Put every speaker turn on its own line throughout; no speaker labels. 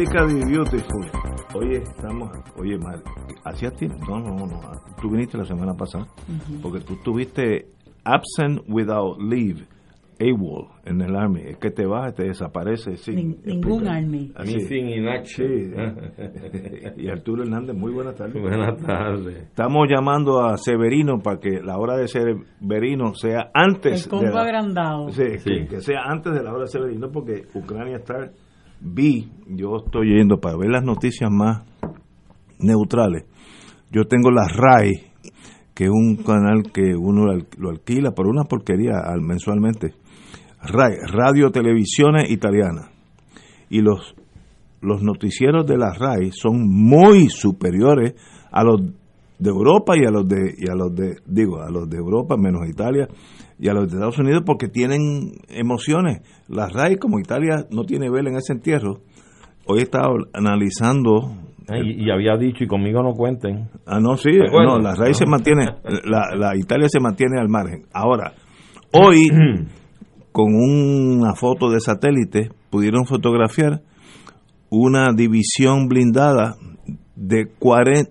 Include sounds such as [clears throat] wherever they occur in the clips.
América the Beautiful. Oye, estamos, oye, Mar, hacía tiempo, no, no, no, tú viniste la semana pasada, porque tú tuviste absent without leave, AWOL, en el Army, es que te vas, te desaparece sin
Nin- ningún. Army.
Así.
Missing in action.
Sí. [laughs] y Arturo Hernández, muy buenas tardes.
Buenas tardes.
Estamos llamando a Severino para que la hora de Severino sea antes
El
la-
agrandado.
Sí,
Sí.
Que, que sea antes de la hora de Severino, porque Ucrania está. Vi, yo estoy yendo para ver las noticias más neutrales. Yo tengo la RAI, que es un canal que uno lo al- lo alquila por una porquería al- mensualmente. RAI, Radio Televisione Italiana. Y los, los noticieros de la RAI son muy superiores a los de Europa y a los de y a los de digo a los de Europa menos Italia y a los de Estados Unidos porque tienen emociones. La RAI como Italia no tiene vela en ese entierro. Hoy he estado analizando
Y, y había dicho, y conmigo no cuenten.
ah no sí no la RAI se mantiene la, la Italia se mantiene al margen. Ahora hoy [clears throat] con una foto de satélite pudieron fotografiar una división blindada de 40,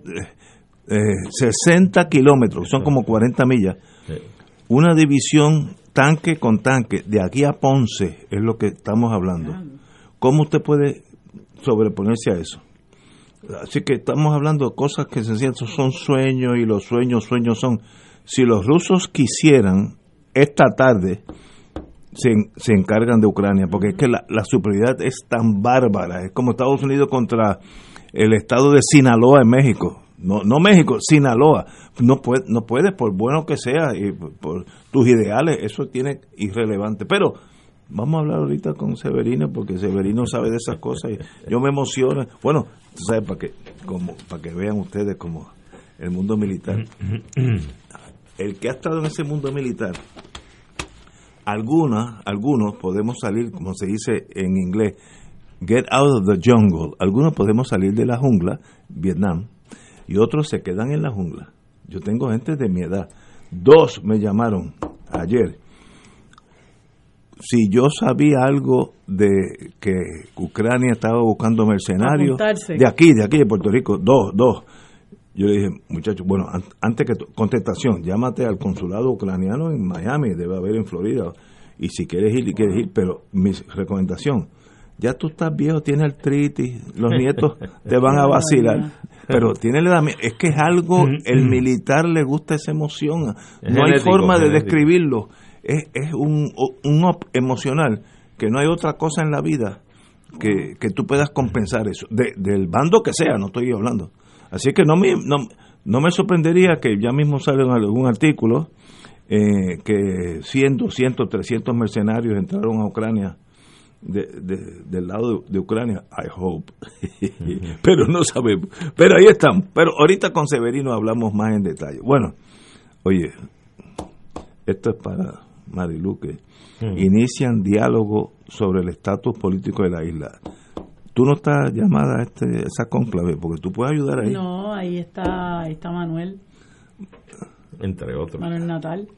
eh, 60 kilómetros, son como 40 millas, una división tanque con tanque, de aquí a Ponce es lo que estamos hablando. ¿Cómo usted puede sobreponerse a eso? Así que estamos hablando de cosas que sencillamente son sueños y los sueños, sueños son. Si los rusos quisieran, esta tarde se, se encargan de Ucrania, porque es que la, la superioridad es tan bárbara, es como Estados Unidos contra el estado de Sinaloa en México. No, no México, Sinaloa. No puede, no puedes, por bueno que sea, y por, tus ideales, eso tiene irrelevante. Pero vamos a hablar ahorita con Severino, porque Severino sabe de esas cosas y yo me emociono. Bueno, tú sabes, para que, como, para que vean ustedes como el mundo militar. El que ha estado en ese mundo militar, algunas, algunos podemos salir, como se dice en inglés, get out of the jungle. Algunos podemos salir de la jungla, Vietnam, y otros se quedan en la jungla. Yo tengo gente de mi edad. Dos me llamaron ayer. Si yo sabía algo de que Ucrania estaba buscando mercenarios, de aquí, de aquí, de Puerto Rico, dos, dos. Yo le dije, muchachos, bueno, an- antes que contestación, llámate al consulado ucraniano en Miami, debe haber en Florida, y si quieres ir, y quieres ir, pero mi recomendación, ya tú estás viejo, tienes artritis, los [laughs] nietos te van a vacilar, pero tiene la edad, es que es algo, el militar le gusta esa emoción,
Es
no hay
genético,
forma de
genético.
describirlo, es, es un, un up emocional, que no hay otra cosa en la vida que, que tú puedas compensar eso, de- del bando que sea, no estoy hablando. Así que no me, no, no me sorprendería que ya mismo salga en algún artículo eh, que 100, 200, 300 mercenarios entraron a Ucrania de, de- del lado de, de Ucrania, I hope, [laughs] pero no sabemos. Pero ahí están. Pero ahorita con Severino hablamos más en detalle. Bueno, oye, esto es para Marilu que inician diálogo sobre el estatus político de la isla. Tú no estás llamada a este, esa conclave, porque tú puedes ayudar ahí.
No, ahí está, ahí está Manuel,
Entre otros.
Manuel Natal.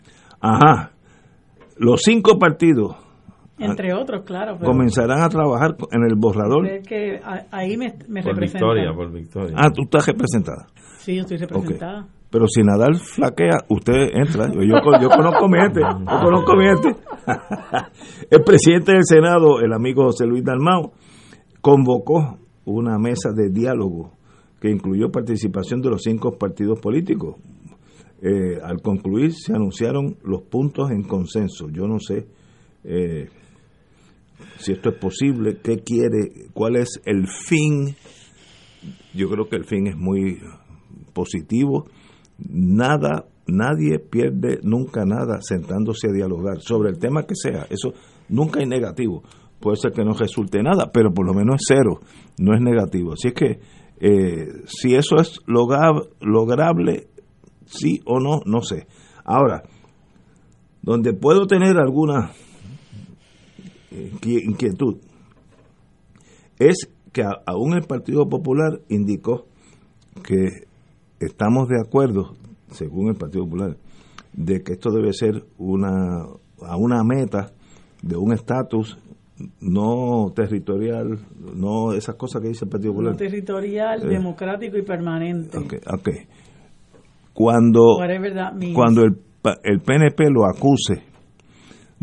Ajá. Los cinco partidos
Entre otros, claro. pero
comenzarán a trabajar en el borrador.
es que a- ahí me, me
Por
representa.
victoria, por victoria.
Ah, tú estás representada.
Sí, yo estoy representada.
Pero si Nadal flaquea, usted entra. Yo, yo, yo conozco mi gente. Yo conozco mi gente. [laughs] El presidente del Senado, el amigo José Luis Dalmau, convocó una mesa de diálogo que incluyó participación de los cinco partidos políticos. Eh, al concluir, se anunciaron los puntos en consenso. Yo no sé eh, si esto es posible, qué quiere, cuál es el fin. Yo creo que el fin es muy positivo. Nada, nadie pierde nunca nada sentándose a dialogar sobre el tema que sea. Eso nunca es negativo. Puede ser que no resulte nada, pero por lo menos es cero, no es negativo. Así es que eh, si eso es logra- lograble, sí o no, no sé. Ahora, donde puedo tener alguna inquietud es que a- aún el Partido Popular indicó que estamos de acuerdo, según el Partido Popular, de que esto debe ser una a una meta de un estatus no territorial, no esas cosas que dice el Partido Popular.
No territorial,
Eh.
democrático y permanente.
Ok, ok. Cuando, cuando el, el PNP lo acuse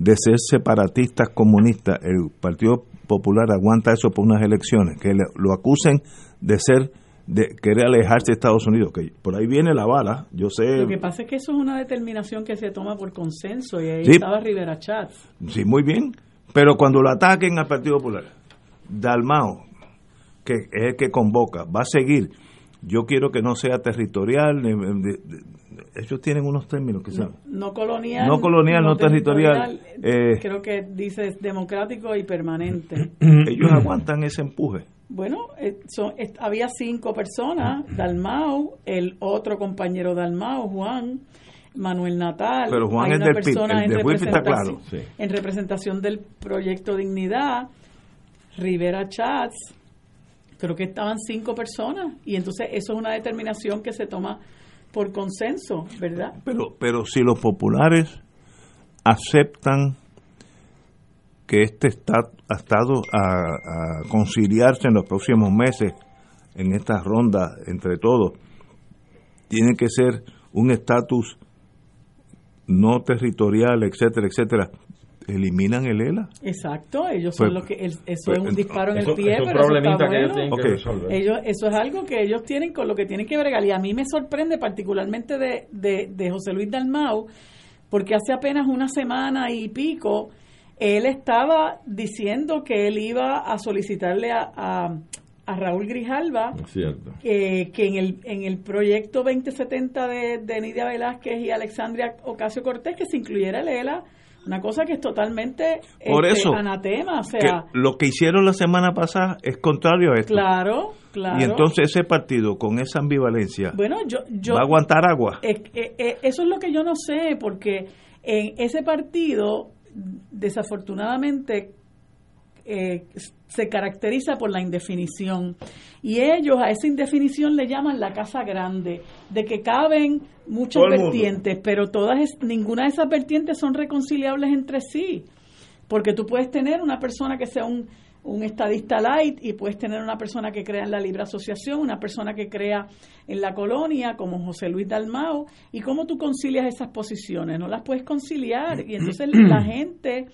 de ser separatista comunista, el Partido Popular aguanta eso por unas elecciones, que le- lo acusen de ser, de querer alejarse de Estados Unidos, que por ahí viene la bala, yo sé,
Lo que pasa es que eso es una determinación que se toma por consenso y ahí
Sí.
estaba Rivera Chats.
sí, muy bien, pero cuando lo ataquen al Partido Popular, Dalmao, que es el que convoca, va a seguir. Yo quiero que no sea territorial, ellos tienen unos términos que se
No, colonial.
No colonial, no territorial, eh.
creo que dice democrático y permanente. [clears throat]
ellos aguantan ese empuje.
Bueno, eh, son- había cinco personas, Dalmau, el otro compañero Dalmau, Juan, Manuel Natal.
Pero Juan
hay
es
una
del PIB,
persona
el
en
de está
representación-
claro.
Sí.
En representación del proyecto Dignidad, Rivera Chats, creo que estaban cinco personas y entonces eso es una determinación que se toma por consenso, ¿verdad?
Pero, pero si los populares aceptan que este está, ha estado a, a conciliarse en los próximos meses en esta ronda entre todos, tiene que ser un estatus no territorial, etcétera, etcétera. Eliminan el ELA.
Exacto, ellos son
Pues-
los que el- eso
pues,
es un disparo en
Eso-
el pie,
es un
pero eso está
que
bueno.
tienen
Ok.
que resolver.
Ellos, eso es algo que ellos tienen con lo que tienen que bregar. Y a mí me sorprende particularmente de, de, de José Luis Dalmau, porque hace apenas una semana y pico, él estaba diciendo que él iba a solicitarle a, a, a Raúl Grijalva que, que en el, en el proyecto 2070 de, de Nidia Velázquez y Alexandria Ocasio Cortés que se incluyera el ELA, una cosa que es totalmente
Por
este,
eso,
anatema, o
Que
sea,
lo que hicieron la semana pasada es contrario a esto.
claro, claro.
Y entonces ese partido con esa ambivalencia
bueno, yo, yo
va a aguantar agua.
eh, eh, eso es lo que yo no sé, porque en ese partido, desafortunadamente, eh, se caracteriza por la indefinición. Y ellos a esa indefinición le llaman la casa grande, de que caben muchas
mundo.
vertientes, pero todas es- ninguna de esas vertientes son reconciliables entre sí. Porque tú puedes tener una persona que sea un, un estadista light y puedes tener una persona que crea en la libre asociación, una persona que crea en la colonia, como José Luis Dalmao. ¿Y cómo tú concilias esas posiciones? No las puedes conciliar. Y entonces la [clears throat] gente,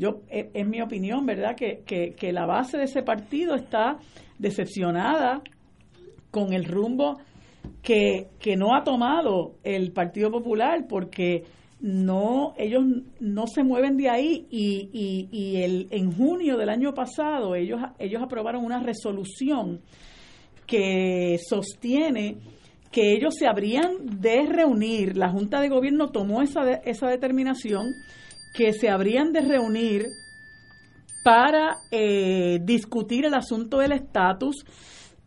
yo es, es mi opinión, ¿verdad? Que, que, que la base de ese partido está decepcionada con el rumbo que, que no ha tomado el Partido Popular porque no ellos no se mueven de ahí y, y, y el, en junio del año pasado ellos ellos aprobaron una resolución que sostiene que ellos se habrían de reunir la Junta de Gobierno tomó esa de- esa determinación que se habrían de reunir para eh, discutir el asunto del estatus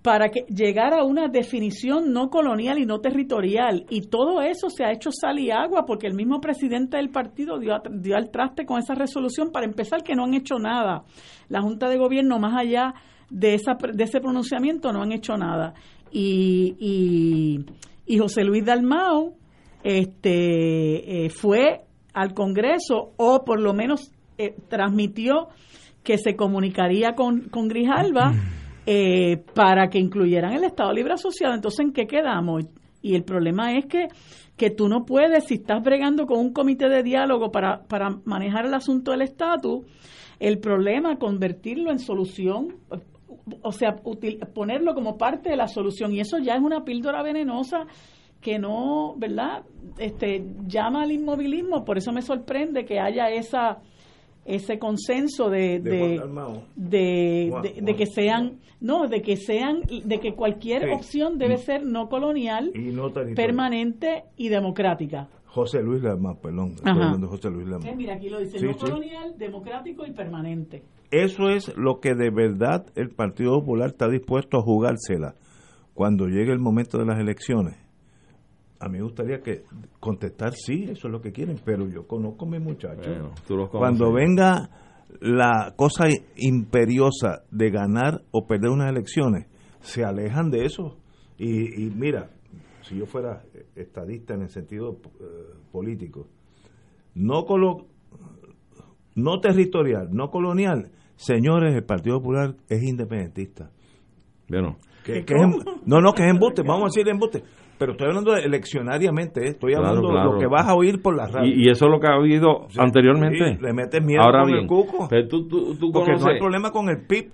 para que llegara a una definición no colonial y no territorial. Y todo eso se ha hecho sal y agua porque el mismo presidente del partido dio, dio al traste con esa resolución. Para empezar, que no han hecho nada. La Junta de Gobierno, más allá de, esa, de ese pronunciamiento, no han hecho nada. Y, y, y José Luis Dalmau este, eh, fue al Congreso, o por lo menos eh, transmitió que se comunicaría con, con Grijalba eh, para que incluyeran el Estado Libre Asociado. Entonces, ¿en qué quedamos? Y el problema es que, que tú no puedes, si estás bregando con un comité de diálogo para, para manejar el asunto del estatus, el problema convertirlo en solución, o sea, ponerlo como parte de la solución. Y eso ya es una píldora venenosa que no, ¿verdad? Este, llama al inmovilismo. Por eso me sorprende que haya esa ese consenso de de, de, que sean no de que sean de que cualquier opción debe ser no colonial permanente y democrática.
José Luis Lamar perdón José Luis
eh, mira aquí lo dice no colonial democrático y permanente.
Eso es lo que de verdad el Partido Popular está dispuesto a jugársela cuando llegue el momento de las elecciones a mí me gustaría que contestar sí, eso es lo que quieren, pero yo conozco a mis muchachos. Cuando venga la cosa imperiosa de ganar o perder unas elecciones, se alejan de eso. Y, mira, si yo fuera estadista en el sentido eh, político, no, colo, no territorial, no colonial, señores, el Partido Popular es independentista.
Bueno,
no, no, que es embuste, vamos a decir embuste pero estoy hablando de eleccionariamente, ¿eh? estoy hablando de lo que vas a oír por la radio.
Y, eso es lo que ha habido anteriormente.
le metes miedo
Ahora
con el cuco.
tú, tú,
porque no hay problema con el PIB.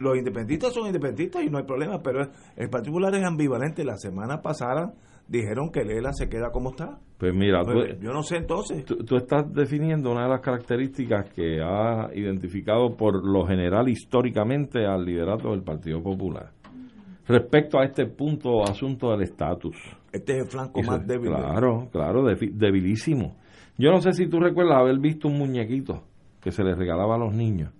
Los independentistas son independentistas y no hay problema, pero el particular es ambivalente. La semana pasada dijeron que Lela se queda como está.
Pues mira, pues,
yo no sé entonces.
tú, estás definiendo una de las características que ha identificado por lo general históricamente al liderato del Partido Popular respecto a este punto asunto del estatus.
Este es el flanco más débil.
Claro, claro, debilísimo. Yo no sé si tú recuerdas haber visto un muñequito que se le regalaba a los niños,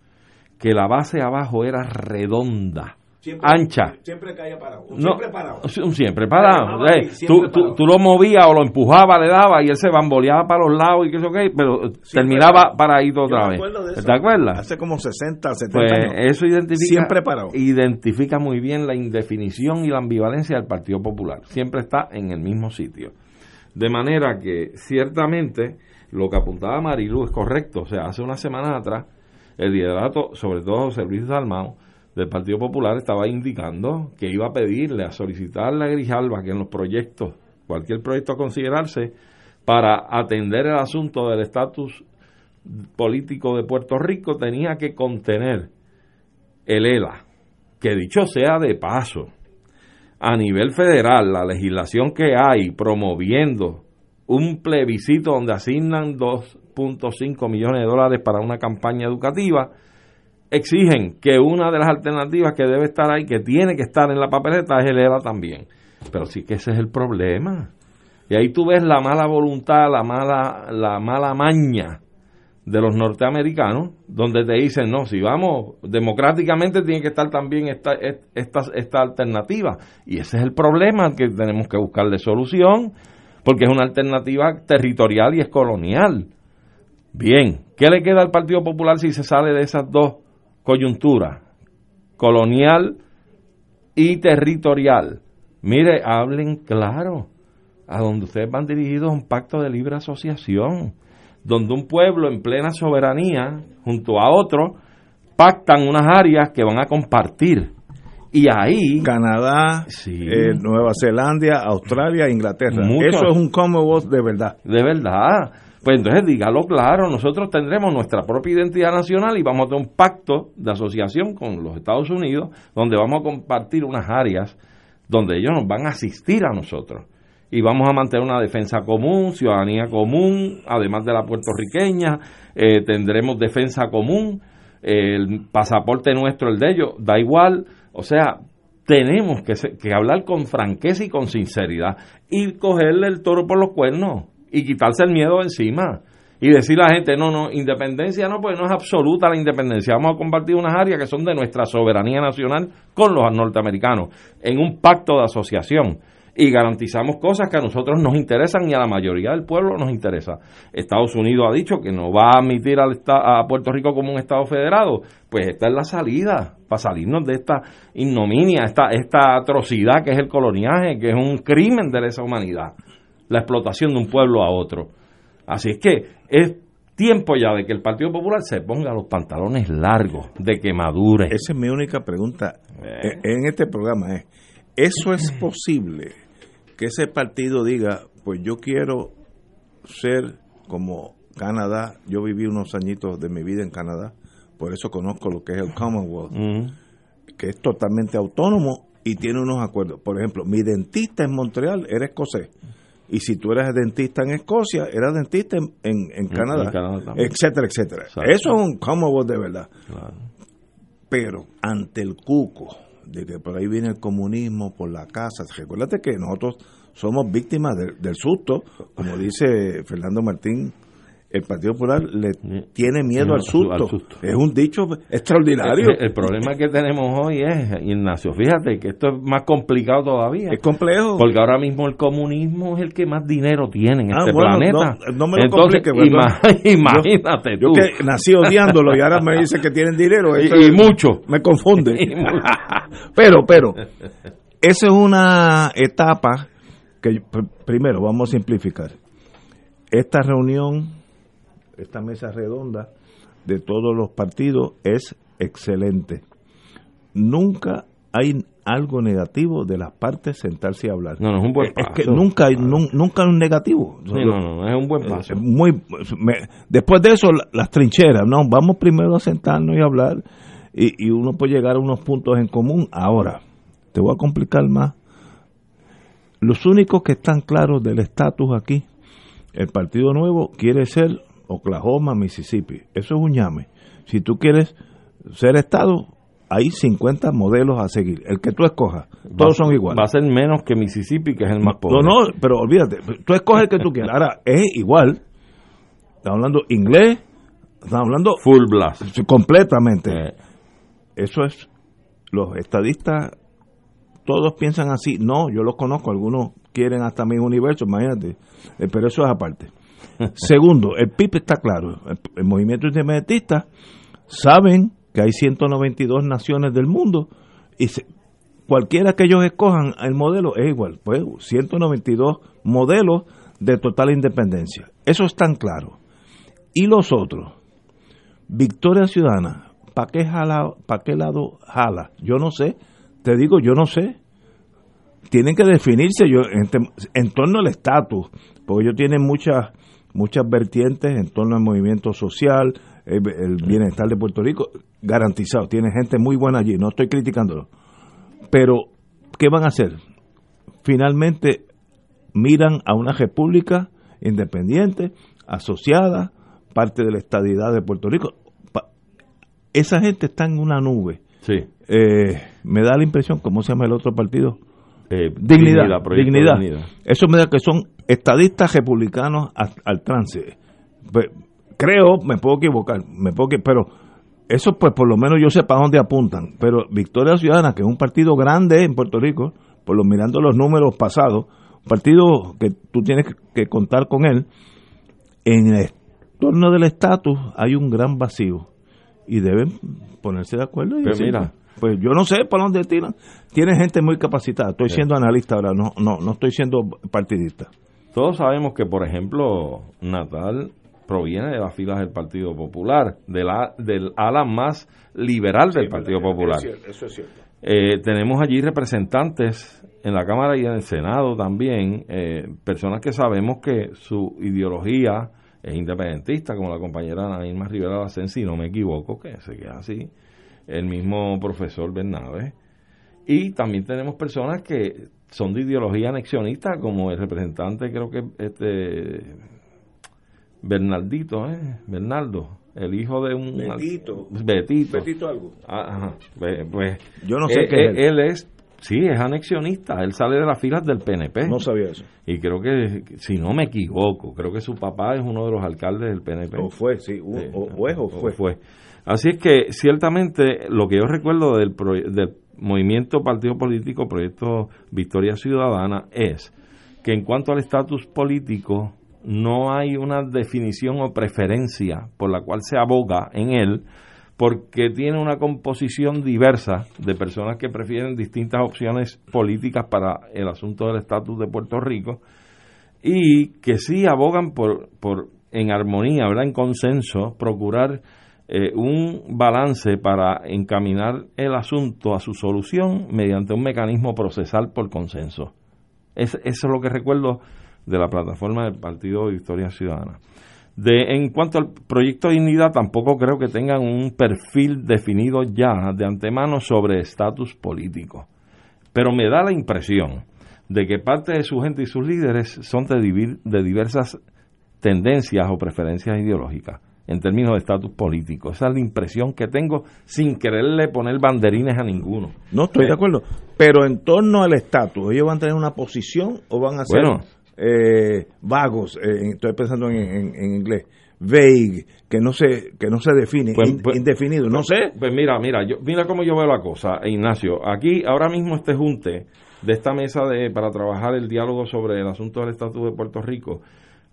que la base abajo era redonda ancha.
Siempre caía parado. siempre parado.
siempre parado. tú, lo movías o lo empujabas, le daba y él se bamboleaba para los lados y qué sé qué, pero terminaba paradito otra vez. ¿Te acuerdas?
Hace como 60, 70
pues
años.
Eso identifica,
siempre parado.
identifica muy bien la indefinición y la ambivalencia del Partido Popular. Siempre está en el mismo sitio. De manera que ciertamente lo que apuntaba Marilu es correcto. O sea, hace unas semanas atrás, el liderato, sobre todo José Luis Dalmao, del Partido Popular estaba indicando que iba a pedirle, a solicitarle a Grijalba que en los proyectos, cualquier proyecto a considerarse, para atender el asunto del estatus político de Puerto Rico, tenía que contener el ELA, que dicho sea de paso, a nivel federal, la legislación que hay promoviendo un plebiscito donde asignan 2.5 millones de dólares para una campaña educativa, exigen que una de las alternativas que debe estar ahí, que tiene que estar en la papeleta, es el ELA también. Pero sí que ese es el problema. Y ahí tú ves la mala voluntad, la mala, la mala maña de los norteamericanos, donde te dicen, no, si vamos, democráticamente tiene que estar también esta, esta, esta alternativa. Y ese es el problema que tenemos que buscarle solución, porque es una alternativa territorial y es colonial. Bien, ¿qué le queda al Partido Popular si se sale de esas dos coyuntura colonial y territorial. Mire, hablen claro, a donde ustedes van dirigidos un pacto de libre asociación, donde un pueblo en plena soberanía, junto a otro, pactan unas áreas que van a compartir. Y ahí...
Canadá, eh, Nueva Zelanda, Australia, Inglaterra. Eso es un Commonwealth de verdad.
De verdad. Pues entonces dígalo claro, nosotros tendremos nuestra propia identidad nacional y vamos a tener un pacto de asociación con los Estados Unidos donde vamos a compartir unas áreas donde ellos nos van a asistir a nosotros. Y vamos a mantener una defensa común, ciudadanía común, además de la puertorriqueña, eh, tendremos defensa común, el pasaporte nuestro, el de ellos, da igual. O sea, tenemos que, que hablar con franqueza y con sinceridad y cogerle el toro por los cuernos y quitarse el miedo encima y decir a la gente, no, no, independencia no, pues no es absoluta la independencia, vamos a compartir unas áreas que son de nuestra soberanía nacional con los norteamericanos en un pacto de asociación. Y garantizamos cosas que a nosotros nos interesan y a la mayoría del pueblo nos interesa. Estados Unidos ha dicho que no va a admitir a Puerto Rico como un Estado federado, pues esta es la salida para salirnos de esta ignominia, esta, esta atrocidad que es el coloniaje, que es un crimen de lesa humanidad la explotación de un pueblo a otro. Así es que es tiempo ya de que el Partido Popular se ponga los pantalones largos, de que madure.
Esa es mi única pregunta eh, en este programa. Es, ¿Eso es [clears throat] posible? Que ese partido diga, pues yo quiero ser como Canadá, yo viví unos añitos de mi vida en Canadá, por eso conozco lo que es el Commonwealth, que es totalmente autónomo y tiene unos acuerdos. Por ejemplo, mi dentista en Montreal era escocés. Y si tú eres dentista en Escocia, eras dentista en, en, Canadá, etcétera, etcétera. Eso es un Commonwealth de verdad. Pero ante el cuco de que por ahí viene el comunismo por la casa, recuérdate que nosotros somos víctimas del susto, como dice Fernando Martín el Partido Popular le tiene miedo al susto. Es un dicho extraordinario.
El, problema que tenemos hoy es, Ignacio, fíjate que esto es más complicado todavía.
Es complejo.
Porque ahora mismo el comunismo es el que más dinero tiene en ah, este planeta.
No, me lo complique, [laughs]
imagínate
tú. Yo que nací odiándolo y ahora me dice que tienen dinero.
Y, mucho.
Me confunde. [laughs] [laughs] pero, pero, esa es una etapa que, primero, vamos a simplificar. Esta reunión esta mesa redonda de todos los partidos es excelente. Nunca hay algo negativo de las partes sentarse a hablar.
No, no es un buen paso.
Es que nunca hay, nunca un negativo.
no, no, es un buen paso.
Muy, después de eso, las trincheras, no, vamos primero a sentarnos y hablar y, y uno puede llegar a unos puntos en común. Ahora, te voy a complicar más. Los únicos que están claros del estatus aquí, el Partido Nuevo quiere ser Oklahoma, Mississippi. Eso es un llame. Si tú quieres ser Estado, hay 50 modelos a seguir. El que tú escojas, todos son iguales.
Va a ser menos que Mississippi, que es el más pobre.
No, no, pero olvídate, tú escoges el que tú quieras. Ahora, es igual. Estamos hablando inglés, estamos hablando...
Full blast.
Completamente. Eh. Eso es, los estadistas, todos piensan así. No, yo los conozco, algunos quieren hasta mi universo, imagínate. Eh, pero eso es aparte. Segundo, el PIB está claro. El, movimiento independentista saben que hay 192 naciones del mundo y cualquiera que ellos escojan, el modelo es igual. Pues 192 modelos de total independencia. Eso es tan claro. Y los otros, Victoria Ciudadana, ¿para qué, pa qué lado jala? Yo no sé. Te digo, yo no sé. Tienen que definirse yo en torno al estatus, porque ellos tienen muchas muchas vertientes en torno al movimiento social, el, bienestar de Puerto Rico, garantizado. Tiene gente muy buena allí, no estoy criticándolo. Pero, ¿qué van a hacer? Finalmente miran a una república independiente, asociada, parte de la estadidad de Puerto Rico. Esa gente está en una nube.
Sí.
Eh, me da la impresión, ¿cómo se llama el otro partido?
Eh, dignidad,
dignidad, Eso me da que son estadistas republicanos al, trance. Pues, creo, me puedo equivocar, me puedo pero eso pues por lo menos yo sé para dónde apuntan. Pero Victoria Ciudadana, que es un partido grande en Puerto Rico, por lo mirando los números pasados, un partido que tú tienes que contar con él, en el torno del estatus hay un gran vacío y deben ponerse de acuerdo. Y
pero mira,
pues yo no sé por dónde tiran. Tiene gente muy capacitada. Estoy siendo analista ahora, no, no, no estoy siendo partidista.
Todos sabemos que, por ejemplo, Natal proviene de las filas del Partido Popular, de la, del ala más liberal del Partido Popular.
Eso es cierto.
Eh, tenemos allí representantes en la Cámara y en el Senado también, eh, personas que sabemos que su ideología es independentista, como la compañera Ana Irma Rivera Lacen, si no me equivoco, que se queda así el mismo profesor Bernabe. Y también tenemos personas que son de ideología anexionista, como el representante, creo que este Bernaldito, ¿eh? Bernaldo, el hijo de un
Betito.
Betito.
Betito algo.
Ah, pues
yo no sé
eh,
qué
es eh, él. es sí, es anexionista, él sale de las filas del PNP.
No sabía eso.
Y creo que si no me equivoco, creo que su papá es uno de los alcaldes del PNP.
O fue, sí, o, es o fue.
fue. Así es que ciertamente lo que yo recuerdo del, del movimiento partido político Proyecto Victoria Ciudadana es que en cuanto al estatus político no hay una definición o preferencia por la cual se aboga en él porque tiene una composición diversa de personas que prefieren distintas opciones políticas para el asunto del estatus de Puerto Rico y que sí abogan por, por en armonía, ¿verdad? en consenso, procurar eh, un balance para encaminar el asunto a su solución mediante un mecanismo procesal por consenso. Es, eso es lo que recuerdo de la plataforma del Partido Victoria Ciudadana. De, en cuanto al proyecto de dignidad, tampoco creo que tengan un perfil definido ya de antemano sobre estatus político. Pero me da la impresión de que parte de su gente y sus líderes son de, de diversas tendencias o preferencias ideológicas en términos de estatus político. Esa es la impresión que tengo sin quererle poner banderines a ninguno.
No, estoy de acuerdo. Pero en torno al estatus, ¿ellos van a tener una posición o van a ser eh, vagos? Eh, estoy pensando en, inglés. Vague, que no se, que no se define, pues, pues, indefinido, no sé.
Pues mira, mira, yo, mira cómo yo veo la cosa, Ignacio. Aquí, ahora mismo este junte de esta mesa de, para trabajar el diálogo sobre el asunto del estatus de Puerto Rico,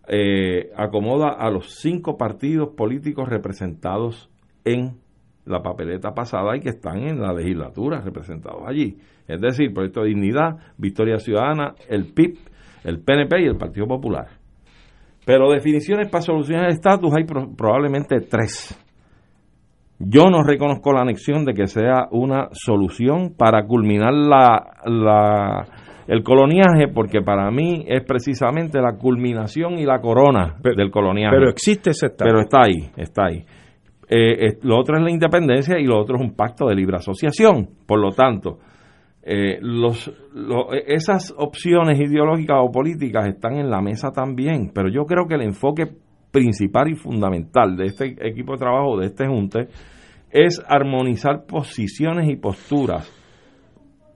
eh, acomoda a los cinco partidos políticos representados en la papeleta pasada y que están en la legislatura representados allí. Es decir, Proyecto de Dignidad, Victoria Ciudadana, el PIB, el PNP y el Partido Popular. Pero definiciones para solucionar el estatus hay probablemente tres. Yo no reconozco la anexión de que sea una solución para culminar la, la el coloniaje, porque para mí es precisamente la culminación y la corona del coloniaje.
Pero existe ese
estado. Pero está ahí, está ahí. Eh, lo otro es la independencia y lo otro es un pacto de libre asociación. Por lo tanto, eh, los, esas opciones ideológicas o políticas están en la mesa también, pero yo creo que el enfoque principal y fundamental de este equipo de trabajo, de este junte, es armonizar posiciones y posturas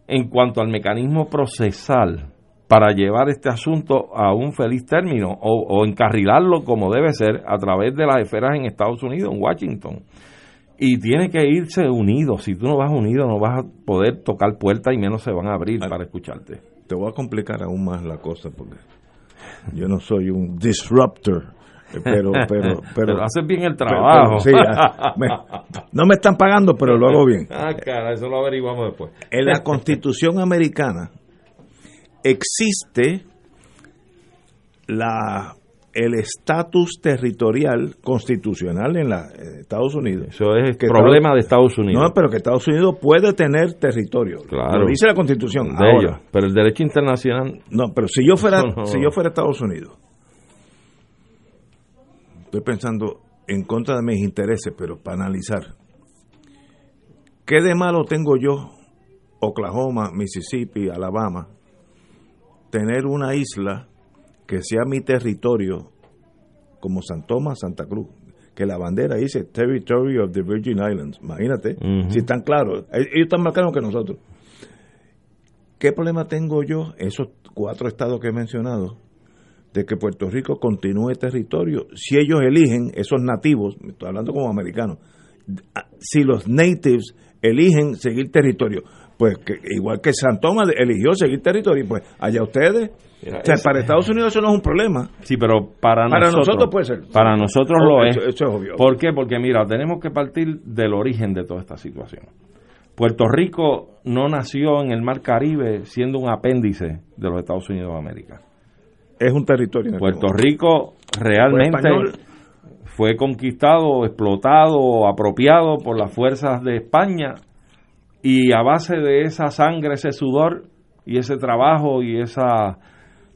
en cuanto al mecanismo procesal para llevar este asunto a un feliz término o, encarrilarlo como debe ser a través de las esferas en Estados Unidos, en Washington. Y tiene que irse unido. Si tú no vas unido, no vas a poder tocar puertas y menos se van a abrir para escucharte.
Te voy a complicar aún más la cosa porque yo no soy un disruptor [laughs] pero pero pero,
haces bien el trabajo
ah, no me están pagando pero lo hago bien
ah cara eso lo averiguamos después
en la Constitución americana existe la el estatus territorial constitucional en la Estados Unidos.
Eso es que problema de Estados Unidos.
No, pero que Estados Unidos puede tener territorio.
Claro.
Lo dice la Constitución.
De ellos. Pero el derecho internacional.
No, pero si yo fuera, [laughs] si yo fuera Estados Unidos estoy pensando en contra de mis intereses, pero para analizar, ¿qué de malo tengo yo, Oklahoma, Mississippi, Alabama, tener una isla que sea mi territorio, como San Tomás, Santa Cruz? Que la bandera dice Territory of the Virgin Islands. Imagínate, si están claros. Ellos están más claros que nosotros. ¿Qué problema tengo yo, esos cuatro estados que he mencionado, de que Puerto Rico continúe territorio si ellos eligen, esos nativos, estoy hablando como americanos, si los natives eligen seguir territorio, pues que, igual que San Tomás eligió seguir territorio, pues allá ustedes. o sea, para Estados Unidos eso no es un problema.
Sí, pero para, nosotros, puede ser. Para nosotros lo es.
Eso, es obvio.
¿Por qué? Porque mira, tenemos que partir del origen de toda esta situación. Puerto Rico no nació en el Mar Caribe siendo un apéndice de los Estados Unidos de América
es un territorio.
Puerto Rico realmente fue conquistado, explotado, apropiado por las fuerzas de España y a base de esa sangre, ese sudor y ese trabajo y esa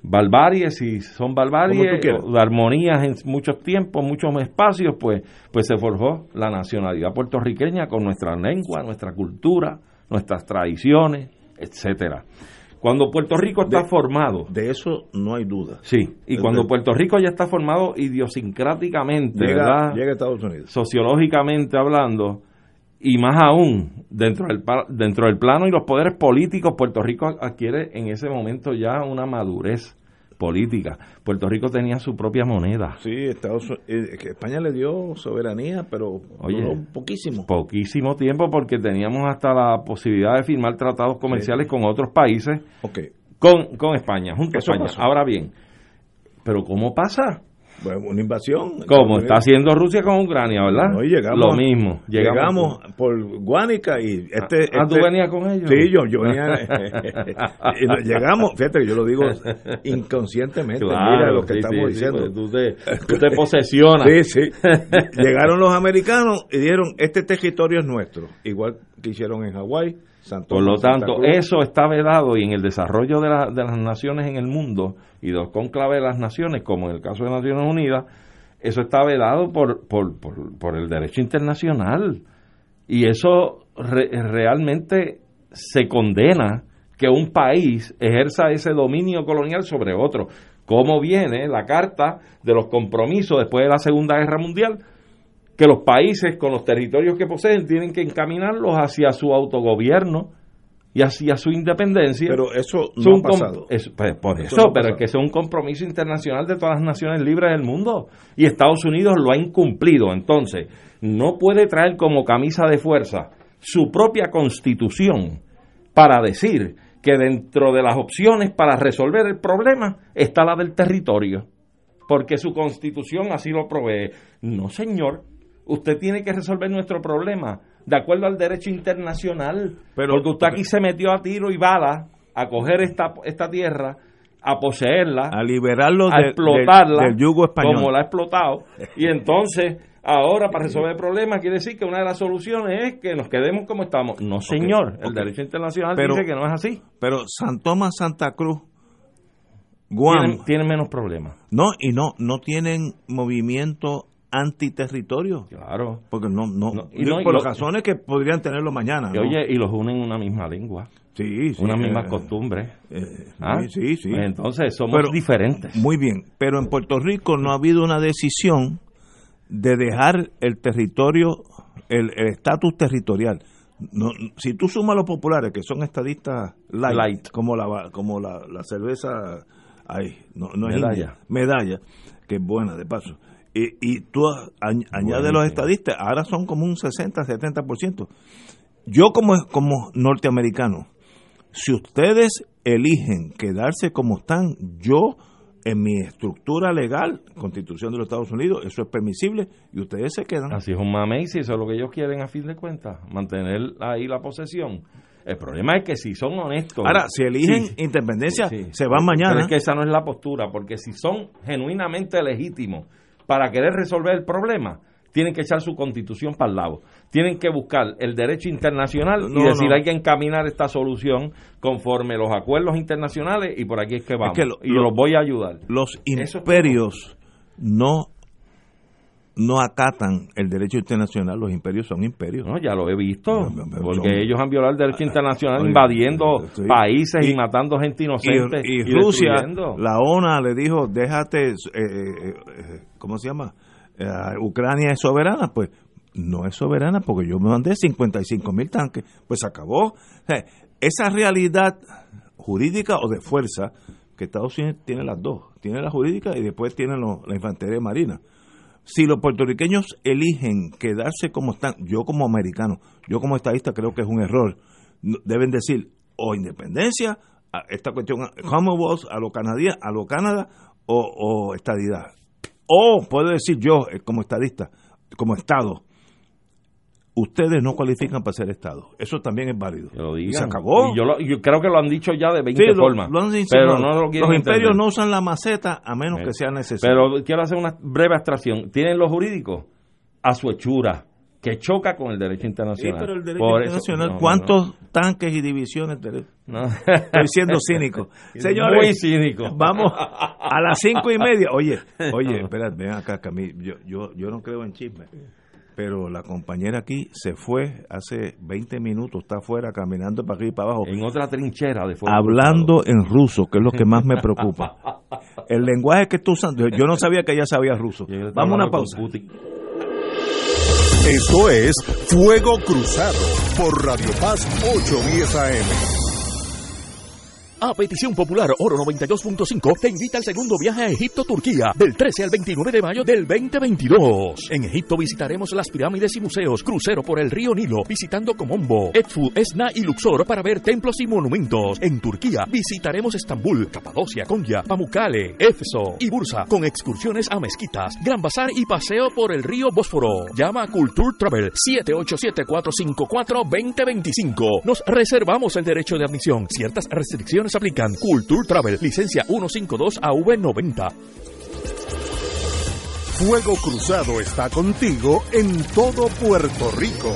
barbarie, si son barbaries, de armonías en muchos tiempos, muchos espacios, pues, pues se forjó la nacionalidad puertorriqueña con nuestra lengua, nuestra cultura, nuestras tradiciones, etcétera. Cuando Puerto Rico está formado.
De eso no hay duda.
Sí, y cuando Puerto Rico ya está formado idiosincráticamente,
llega, Llega a Estados Unidos.
Sociológicamente hablando, y más aún, dentro del, dentro del plano y los poderes políticos, Puerto Rico adquiere en ese momento ya una madurez política. Puerto Rico tenía su propia moneda.
Sí, Estados, eh, España le dio soberanía, pero Oye, poquísimo.
Poquísimo tiempo porque teníamos hasta la posibilidad de firmar tratados comerciales con otros países.
Okay.
Con, con España, junto a España. Ahora bien, pero ¿cómo pasa?
Una invasión.
Como está haciendo Rusia con Ucrania, ¿verdad?
llegamos,
Lo mismo.
Llegamos, por Guánica y este...
Ah, ¿tú
este-
venías con ellos?
Sí, yo, yo venía... [laughs] [laughs] y llegamos, fíjate que yo lo digo inconscientemente, mira lo que
sí,
estamos
sí,
diciendo.
pues tú, te, tú te posesionas.
Sí, sí. [laughs] Llegaron los americanos y dijeron, este territorio es nuestro, igual que hicieron en Hawái. Santo
Por lo tanto, eso está vedado y en el desarrollo de, la- de las naciones en el mundo y de los conclaves de las naciones, como en el caso de Naciones Unidas, eso está vedado por, por, por, por el derecho internacional. Y eso re- realmente se condena que un país ejerza ese dominio colonial sobre otro. ¿Cómo viene la carta de los compromisos después de la Segunda Guerra Mundial? Que los países con los territorios que poseen tienen que encaminarlos hacia su autogobierno y hacia su independencia.
Pero eso
Es
no ha pasado.
es- pues, por
Eso
eso,
no ha
pero es que es un compromiso internacional de todas las naciones libres del mundo y Estados Unidos lo ha incumplido. Entonces, no puede traer como camisa de fuerza su propia constitución para decir que dentro de las opciones para resolver el problema está la del territorio, porque su constitución así lo provee. No, señor, usted tiene que resolver nuestro problema de acuerdo al derecho internacional,
Pero-
porque usted aquí se metió a tiro y bala a coger esta, esta tierra, a poseerla,
A liberarlo
a explotarla
del, del yugo español.
como la ha explotado. [laughs] Y entonces ahora para resolver el problema quiere decir que una de las soluciones es que nos quedemos como estamos. No señor el derecho internacional
Pero-
dice que no es así.
Pero San Tomás, Santa Cruz, Guam,
tienen, tienen menos problemas.
No, y no, no tienen movimiento antiterritorio.
claro
Porque no, no,
No, y no, y
por
lo-
razones que podrían tenerlo mañana.
y oye y los unen una misma lengua
sí, sí,
unas
eh,
mismas costumbres
eh,
¿Ah?
sí, sí, sí.
entonces somos
Pero-
diferentes
Muy bien, pero en Puerto Rico no ha habido una decisión de dejar el territorio, el estatus territorial. No, si tú sumas los populares, que son estadistas light,
Light.
como la como la, la cerveza, ay, no, no es
Medalla.
india, medalla, que es buena de paso, y, y tú añades los estadistas, ahora son como un 60, 70%. Yo como, como norteamericano, si ustedes eligen quedarse como están, yo en mi estructura legal, Constitución de los Estados Unidos, eso es permisible y ustedes se quedan.
así es un mamey si eso es lo que ellos quieren a fin de cuentas mantener ahí la posesión el problema es que si son honestos
Ahora, si eligen
Sí.
independencia,
Sí.
se van mañana.
Pero es que esa no es la postura, porque si son genuinamente legítimos para querer resolver el problema, tienen que echar su constitución para el lado. Tienen que buscar el derecho internacional y decir
no.
hay que encaminar esta solución conforme los acuerdos internacionales y por aquí es que vamos.
que lo-
y
lo-
los voy a ayudar.
Los
es
imperios no no acatan el derecho internacional, los imperios son imperios.
No, ya lo he visto,
No,
porque ellos han violado el derecho internacional
Oye,
invadiendo
sí.
países y,
Y-
matando gente inocente.
y, y Rusia, la ONA le dijo, déjate, eh, eh, eh, ¿cómo se llama? Eh, Ucrania es soberana, pues no es soberana porque yo me mandé 55 mil tanques, pues se acabó. Esa realidad jurídica o de fuerza, que Estados Unidos tiene las dos, tiene la jurídica y después tiene lo- la infantería marina. Si los puertorriqueños eligen quedarse como están, yo como americano, yo como estadista creo que es un error, deben decir o independencia, a esta cuestión, a lo canadiense, a lo Canadá o, o estadidad. O puedo decir yo, eh, como estadista, como Estado, ustedes no cualifican para ser Estado. Eso también es válido.
Lo
y se acabó.
Y yo, lo- yo creo que lo han dicho ya de 20
Sí,
formas.
lo han dicho,
pero
no,
no lo quieren
los imperios
entender.
no usan la maceta a menos
Eh,
que sea necesario.
Pero quiero hacer una breve abstracción. Tienen los jurídicos a su hechura, que choca con el derecho
Sí,
internacional.
pero el derecho
Por eso-
internacional,
no, no,
¿cuántos tanques y divisiones tenemos? Estoy siendo cínico. [laughs] Señores,
Muy cínico.
vamos a las cinco y media. Oye, oye, [laughs] espérate, ven acá, Camilo. Yo, yo, yo no creo en chisme. Pero la compañera aquí se fue hace 20 minutos, está afuera caminando para aquí y para abajo,
En otra trinchera de fuego
hablando en ruso, que es lo que más me preocupa. El lenguaje que tú usas, yo- no sabía que ella sabía ruso. Vamos a una pausa.
Esto es Fuego Cruzado por Radio Paz 810 AM.
A petición popular Oro 92.5 te invita al segundo viaje a Egipto, Turquía, del 13 al 29 de mayo del 2022. En Egipto visitaremos las pirámides y museos, crucero por el río Nilo, visitando Comombo, Edfu, Esna y Luxor para ver templos y monumentos. En Turquía visitaremos Estambul, Capadocia, Konya, Pamukkale, Éfeso y Bursa, con excursiones a mezquitas, Gran Bazar y paseo por el río Bósforo. Llama a Culture Travel 787-454-2025. Nos reservamos el derecho de admisión. Ciertas restricciones aplican. Culture Travel, licencia 152AV90.
Fuego Cruzado está contigo en todo Puerto Rico.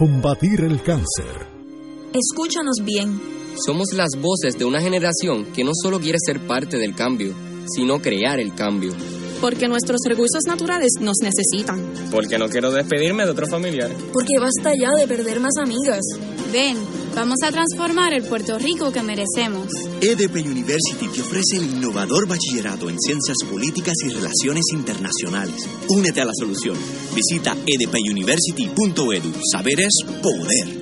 combatir el cáncer.
Escúchanos bien.
Somos las voces de una generación que no solo quiere ser parte del cambio, sino crear el cambio.
Porque nuestros recursos naturales nos necesitan.
Porque no quiero despedirme de otro familiar.
Porque basta ya de perder más amigas.
Ven, vamos a transformar el Puerto Rico que merecemos.
EDP University te ofrece el innovador bachillerato en Ciencias Políticas y Relaciones Internacionales. Únete a la solución. Visita edpuniversity.edu. Saber es poder.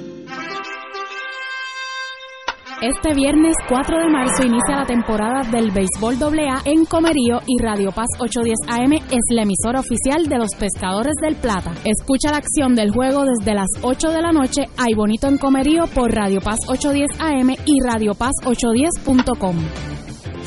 Este viernes 4 de marzo inicia la temporada del béisbol AA en Comerío y Radio Paz 810 AM es la emisora oficial de los Pescadores del Plata. Escucha la acción del juego desde las 8 de la noche. Hay bonito en Comerío por Radio Paz 810 AM y Radio Paz 810.com.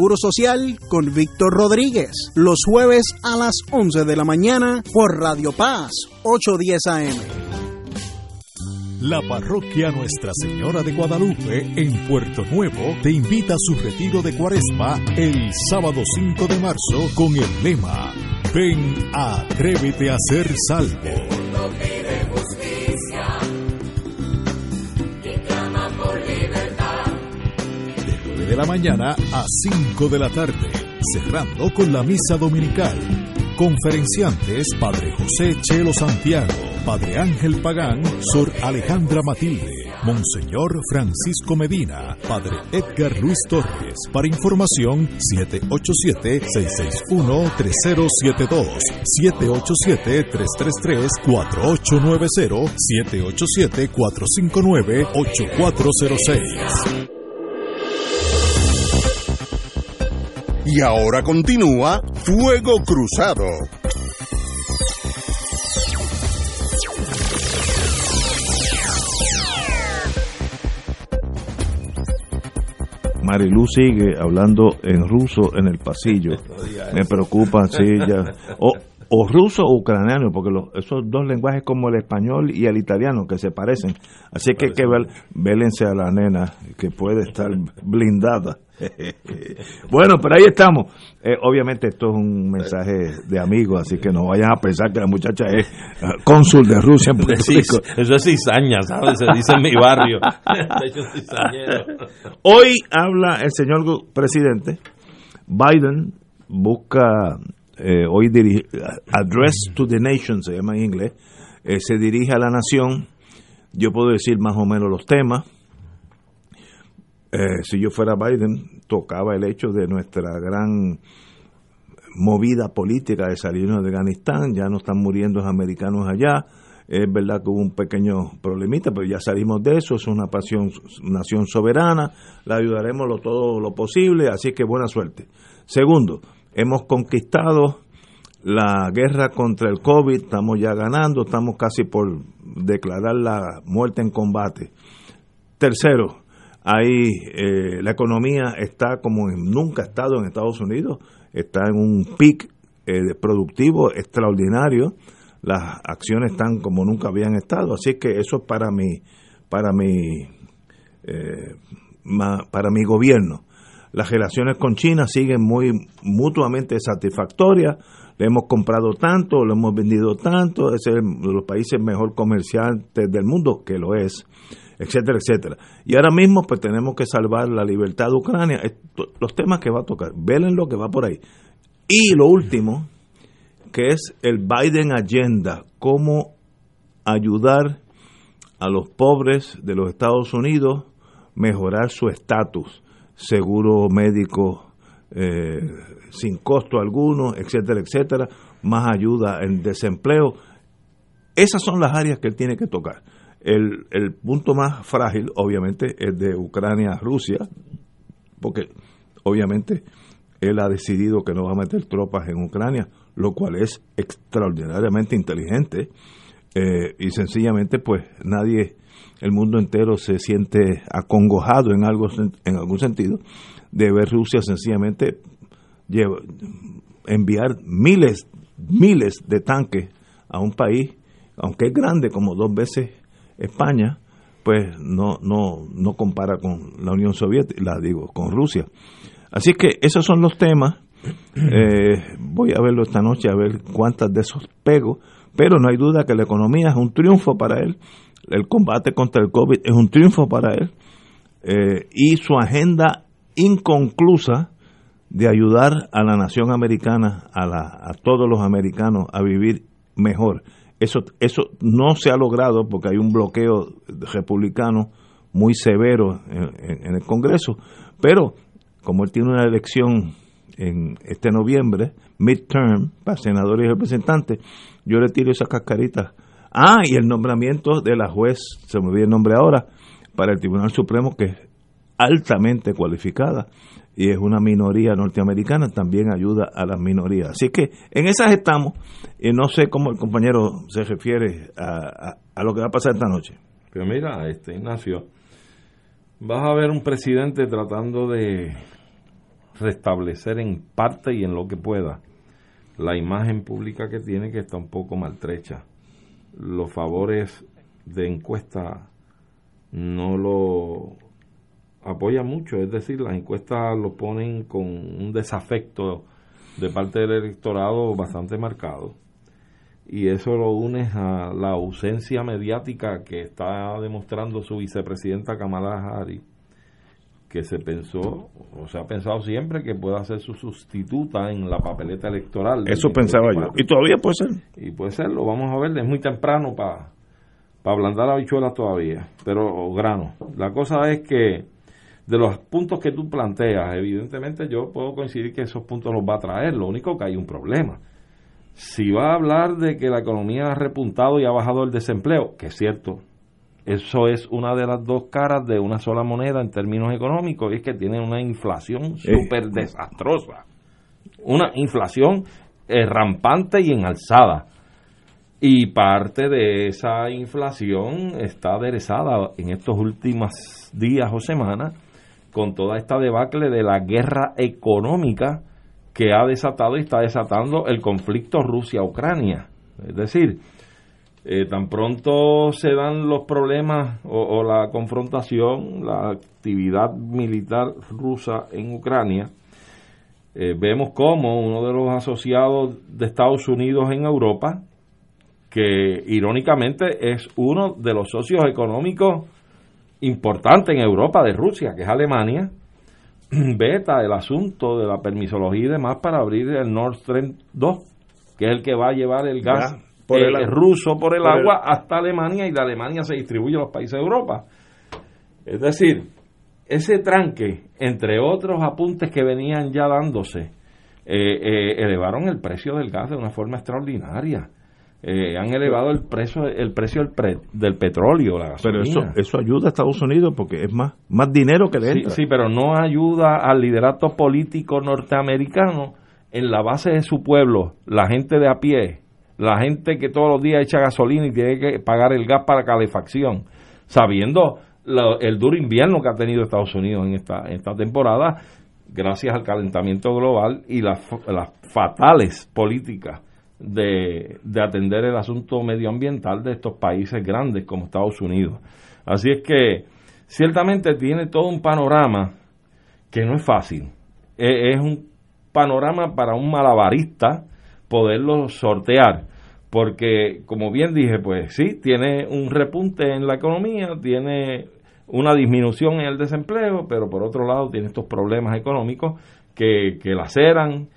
Seguro Social con Víctor Rodríguez, los jueves a las 11 de la mañana por Radio Paz, 810 AM.
La parroquia Nuestra Señora de Guadalupe en Puerto Nuevo te invita a su retiro de cuaresma el sábado 5 de marzo con el lema Ven, atrévete a ser salvo. La mañana a 5 de la tarde, cerrando con la misa dominical. Conferenciantes Padre José Chelo Santiago, Padre Ángel Pagán, Sor Alejandra Matilde, Monseñor Francisco Medina, Padre Edgar Luis Torres. Para información, 787-661-3072, 787-333-4890, 787-459-8406.
Y ahora continúa Fuego Cruzado.
Marilu sigue hablando en ruso en el pasillo. Me preocupa, sí, ya. O, o ruso o ucraniano, porque los, esos dos lenguajes como el español y el italiano que se parecen. Así que que vélense a la nena que puede estar blindada. [laughs] bueno, pero ahí estamos. Eh, obviamente esto es un mensaje de amigos, así que no vayan a pensar que la muchacha es uh, cónsul de Rusia en Puerto Rico.
Eso es cizaña, ¿sabes? Se dice en mi barrio. [laughs]
Hoy habla el señor presidente. Biden busca eh, hoy dirige, Address to the Nation, se llama en inglés, eh, se dirige a la nación, yo puedo decir más o menos los temas, eh, si yo fuera Biden, tocaba el hecho de nuestra gran movida política de salirnos de Afganistán, ya no están muriendo los americanos allá, es verdad que hubo un pequeño problemita, pero ya salimos de eso, es una pasión, nación soberana, la ayudaremos lo, todo lo posible, así que buena suerte. Segundo, hemos conquistado la guerra contra el COVID, estamos ya ganando, estamos casi por declarar la muerte en combate. Tercero, Hay, eh, la economía está como nunca ha estado en Estados Unidos, está en un pic eh, productivo extraordinario, las acciones están como nunca habían estado, así que eso es para mi, para mi, eh, para mi gobierno. Las relaciones con China siguen muy mutuamente satisfactorias, le hemos comprado tanto, le hemos vendido tanto, es de los países mejor comerciantes del mundo, que lo es, etcétera, etcétera. Y ahora mismo pues tenemos que salvar la libertad de Ucrania, los temas que va a tocar, velen lo que va por ahí. Y lo último, que es el Biden Agenda, cómo ayudar a los pobres de los Estados Unidos mejorar su estatus, seguro médico eh, sin costo alguno, etcétera, etcétera, más ayuda en desempleo. Esas son las áreas que él tiene que tocar. El, el punto más frágil, obviamente, es de Ucrania-Rusia, porque obviamente él ha decidido que no va a meter tropas en Ucrania, lo cual es extraordinariamente inteligente eh, y sencillamente pues nadie, el mundo entero se siente acongojado en algo en algún sentido de ver Rusia sencillamente enviar miles, miles de tanques a un país, aunque es grande como dos veces España, pues no, no, no compara con la Unión Soviética, la digo, con Rusia. Así que esos son los temas. Eh, voy a verlo esta noche a ver cuántas de esos pego, pero no hay duda que la economía es un triunfo para él, el combate contra el COVID es un triunfo para él, eh, y su agenda inconclusa de ayudar a la nación americana, a, la, a todos los americanos a vivir mejor. Eso, eso no se ha logrado porque hay un bloqueo republicano muy severo en el Congreso, pero como él tiene una elección en este noviembre, midterm, para senadores y representantes, yo le tiro esas cascaritas. Ah, y el nombramiento de la juez, se me olvidó el nombre ahora, para el Tribunal Supremo, que altamente cualificada y es una minoría norteamericana, también ayuda a las minorías. Así que en esas estamos, y no sé cómo el compañero se refiere a, a lo que va a pasar esta noche.
Pero mira, este Ignacio, vas a ver un presidente tratando de restablecer en parte y en lo que pueda la imagen pública que tiene que está un poco maltrecha. Los favores de encuesta no lo apoyan mucho, es decir, las encuestas lo ponen con un desafecto de parte del electorado bastante marcado y eso lo une a la ausencia mediática que está demostrando su vicepresidenta Kamala Harris, que se pensó, o se ha pensado siempre que pueda ser su sustituta en la papeleta electoral.
Eso pensaba yo. Y todavía puede ser.
Y puede ser, lo vamos a ver, es muy temprano para para ablandar la habichuelas todavía, pero grano. La cosa es que de los puntos que tú planteas, evidentemente yo puedo coincidir que esos puntos los va a traer, lo único que hay un problema si va a hablar de que la economía ha repuntado y ha bajado el desempleo, que es cierto, eso es una de las dos caras de una sola moneda en términos económicos, y es que tiene una inflación súper desastrosa. Una inflación eh, rampante y en alzada. Y parte de esa inflación está aderezada en estos últimos días o semanas con toda esta debacle de la guerra económica que ha desatado y está desatando el conflicto Rusia-Ucrania. Es decir, eh, tan pronto se dan los problemas o, la confrontación, la actividad militar rusa en Ucrania, eh, vemos como uno de los asociados de Estados Unidos en Europa, que irónicamente es uno de los socios económicos importantes en Europa de Rusia, que es Alemania, [clears throat] beta el asunto de la permisología y demás para abrir el Nord Stream 2, que es el que va a llevar el gas por el, ruso por el agua hasta Alemania y de Alemania se distribuye a los países de Europa. Es decir, ese tranque, entre otros apuntes que venían ya dándose, eh, eh, elevaron el precio del gas de una forma extraordinaria. Eh, han elevado el precio el precio del, petróleo la
pero eso eso ayuda a Estados Unidos porque es más más dinero que le
entra. Sí, pero no ayuda al liderato político norteamericano en la base de su pueblo la gente de a pie la gente que todos los días echa gasolina y tiene que pagar el gas para calefacción sabiendo el duro invierno que ha tenido Estados Unidos en esta, en esta temporada, gracias al calentamiento global y las, las fatales políticas de, de, atender el asunto medioambiental de estos países grandes como Estados Unidos. Así es que ciertamente tiene todo un panorama que no es fácil. Es, es un panorama para un malabarista poderlo sortear porque como bien dije, pues sí, tiene un repunte en la economía, tiene una disminución en el desempleo, pero por otro lado tiene estos problemas económicos que, que laceran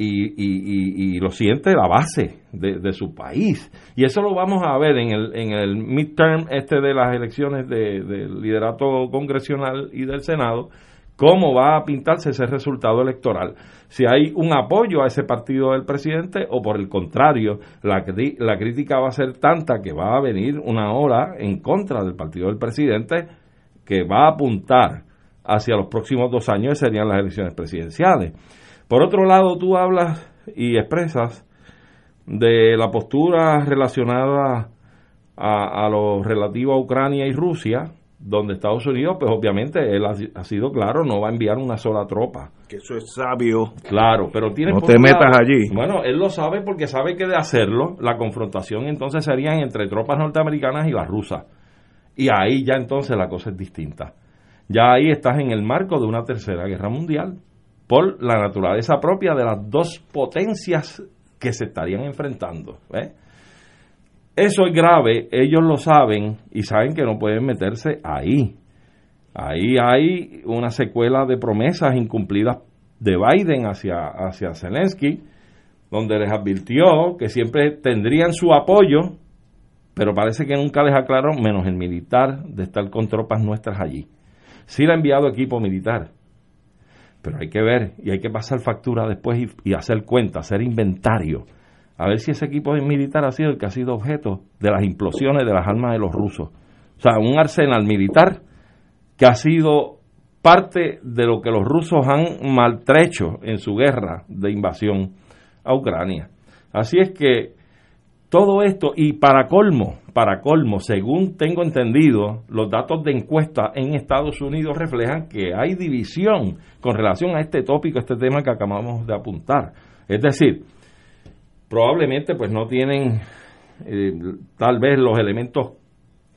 y, y, y, lo siente la base de, su país. Y eso lo vamos a ver en el, en el midterm este de las elecciones del de liderato congresional y del Senado, cómo va a pintarse ese resultado electoral. Si hay un apoyo a ese partido del presidente o por el contrario, la, la crítica va a ser tanta que va a venir una hora en contra del partido del presidente que va a apuntar hacia los próximos dos años, serían las elecciones presidenciales. Por otro lado, tú hablas y expresas de la postura relacionada a, a lo relativo a Ucrania y Rusia, donde Estados Unidos, pues obviamente él ha, sido claro, no va a enviar una sola tropa.
Que eso es sabio.
Claro, pero tiene...
No te metas allí.
Bueno, él lo sabe porque sabe que de hacerlo, la confrontación entonces sería entre tropas norteamericanas y las rusas. Y ahí ya entonces la cosa es distinta. Ya ahí estás en el marco de una tercera guerra mundial, por la naturaleza propia de las dos potencias que se estarían enfrentando. ¿ves? Eso es grave, ellos lo saben y saben que no pueden meterse ahí. Ahí hay una secuela de promesas incumplidas de Biden hacia, hacia Zelensky, donde les advirtió que siempre tendrían su apoyo, pero parece que nunca les aclaró, menos el militar, de estar con tropas nuestras allí. Sí le ha enviado equipo militar, pero hay que ver y hay que pasar factura después y, hacer cuenta, hacer inventario a ver si ese equipo militar ha sido el que ha sido objeto de las implosiones de las armas de los rusos. O sea, un arsenal militar que ha sido parte de lo que los rusos han maltrecho en su guerra de invasión a Ucrania. Así es que todo esto, y para colmo, para colmo, según tengo entendido, los datos de encuesta en Estados Unidos reflejan que hay división con relación a este tópico, este tema que acabamos de apuntar. Es decir, probablemente pues no tienen eh, tal vez los elementos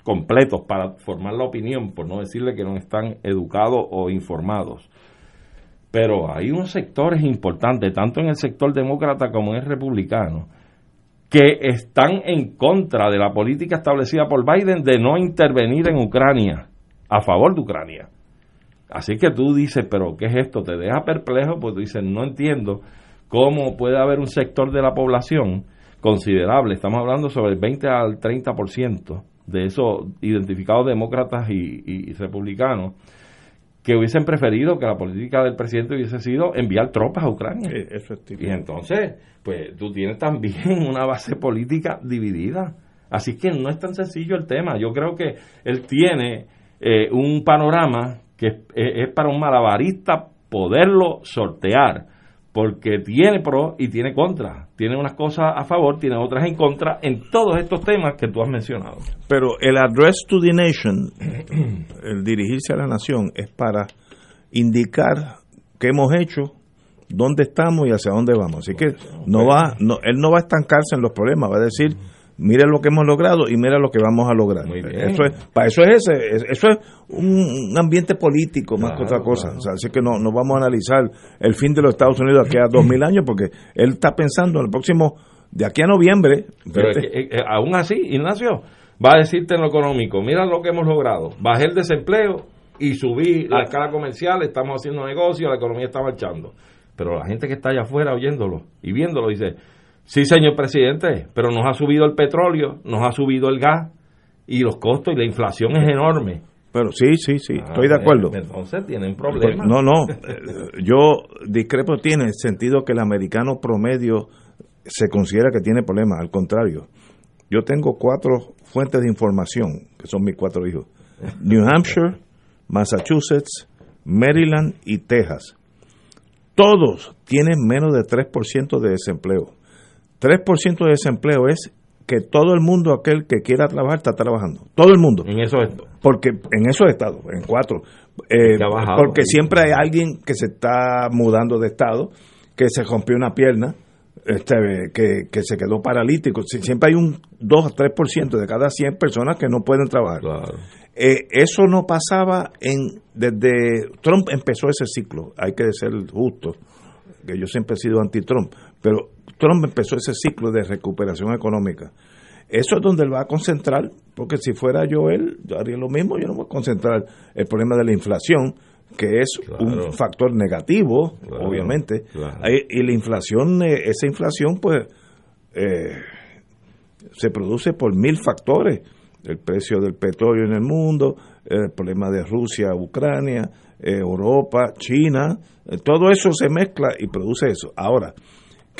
completos para formar la opinión, por no decirle que no están educados o informados. Pero hay unos sectores importantes, tanto en el sector demócrata como en el republicano, que están en contra de la política establecida por Biden de no intervenir en Ucrania, a favor de Ucrania. Así que tú dices, pero ¿qué es esto? Te deja perplejo, tú dices, no entiendo cómo puede haber un sector de la población considerable, estamos hablando sobre el 20 al 30% de esos identificados demócratas y, republicanos, que hubiesen preferido que la política del presidente hubiese sido enviar tropas a Ucrania. y entonces, pues tú tienes también [laughs] una base política dividida. Así que no es tan sencillo el tema. Yo creo que él tiene eh, un panorama que es para un malabarista poderlo sortear porque tiene pro y tiene contra. Tiene unas cosas a favor, tiene otras en contra en todos estos temas que tú has mencionado.
Pero el address to the nation, [clears throat] el dirigirse a la nación, es para indicar qué hemos hecho, dónde estamos y hacia dónde vamos. Así que no va, no, él no va a estancarse en los problemas, va a decir mira lo que hemos logrado y mira lo que vamos a lograr. Eso es, para eso es ese, eso es un ambiente político más que otra cosa. así que no, no vamos a analizar el fin de los Estados Unidos aquí a dos mil años porque él está pensando en el próximo, de aquí a noviembre.
Pero eh, eh, aún así, Ignacio, va a decirte en lo económico, mira lo que hemos logrado, bajé el desempleo y subí la escala comercial, estamos haciendo negocios, la economía está marchando. Pero la gente que está allá afuera oyéndolo y viéndolo dice, Sí, señor presidente, pero nos ha subido el petróleo, nos ha subido el gas y los costos y la inflación es enorme.
Pero sí, sí, sí, ah, estoy de acuerdo.
Entonces tienen problemas.
No, no, yo discrepo, tiene sentido que el americano promedio se considera que tiene problemas, al contrario. Yo tengo cuatro fuentes de información, que son mis cuatro hijos. New Hampshire, Massachusetts, Maryland y Texas. Todos tienen menos de 3% de desempleo. 3% de desempleo es que todo el mundo, aquel que quiera trabajar, está trabajando. Todo el mundo.
En esos
Porque en esos estados, en cuatro. Eh, porque siempre hay alguien que se está mudando de estado, que se rompió una pierna, este, que, que se quedó paralítico. Siempre hay un 2 o 3% de cada 100 personas que no pueden trabajar. Eh, eso no pasaba en desde Trump empezó ese ciclo, hay que ser justo, que yo siempre he sido anti-Trump, pero Trump empezó ese ciclo de recuperación económica. Eso es donde él va a concentrar, porque si fuera yo él, yo haría lo mismo, yo no voy a concentrar el problema de la inflación, que es un factor negativo, obviamente, y la inflación, eh, esa inflación pues eh, se produce por mil factores, el precio del petróleo en el mundo, el problema de Rusia, Ucrania, eh, Europa, China, todo eso se mezcla y produce eso. Ahora,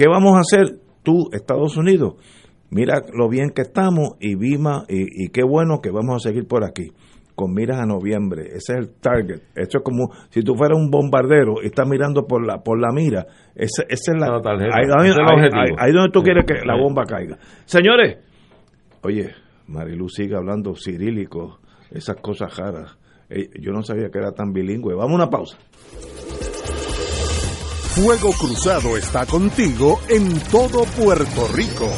¿qué vamos a hacer tú, Estados Unidos? Mira lo bien que estamos y Vima, y qué bueno que vamos a seguir por aquí con miras a noviembre. Ese es el target. Esto es como si tú fueras un bombardero y estás mirando por la por la mira. Esa, es la, ahí, donde tú quieres que la bomba caiga. Señores, oye, Marilu sigue hablando cirílico, esas cosas raras. Yo no sabía que era tan bilingüe. Vamos a una pausa.
Fuego Cruzado está contigo en todo Puerto Rico.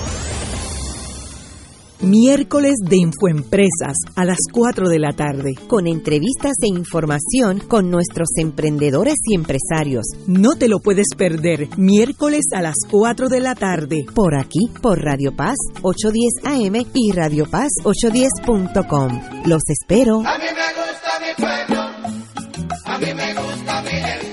Miércoles de Infoempresas a las 4 de la tarde.
Con entrevistas e información con nuestros emprendedores y empresarios.
No te lo puedes perder. Miércoles a las 4 de la tarde.
Por aquí, por Radio Paz 810 AM y Radio Paz 810.com. Los espero.
A mí me gusta mi pueblo. A mí me gusta mi gente.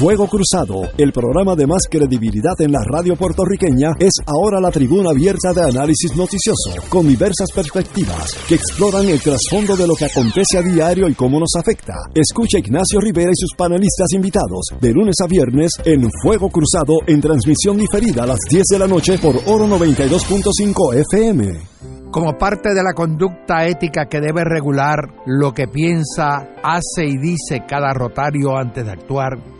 Fuego Cruzado, el programa de más credibilidad en la radio puertorriqueña, es ahora la tribuna abierta de análisis noticioso, con diversas perspectivas que exploran el trasfondo de lo que acontece a diario y cómo nos afecta. Escucha Ignacio Rivera y sus panelistas invitados de lunes a viernes en Fuego Cruzado en transmisión diferida a las 10 de la noche por Oro 92.5 FM.
Como parte de la conducta ética que debe regular lo que piensa, hace y dice cada rotario antes de actuar,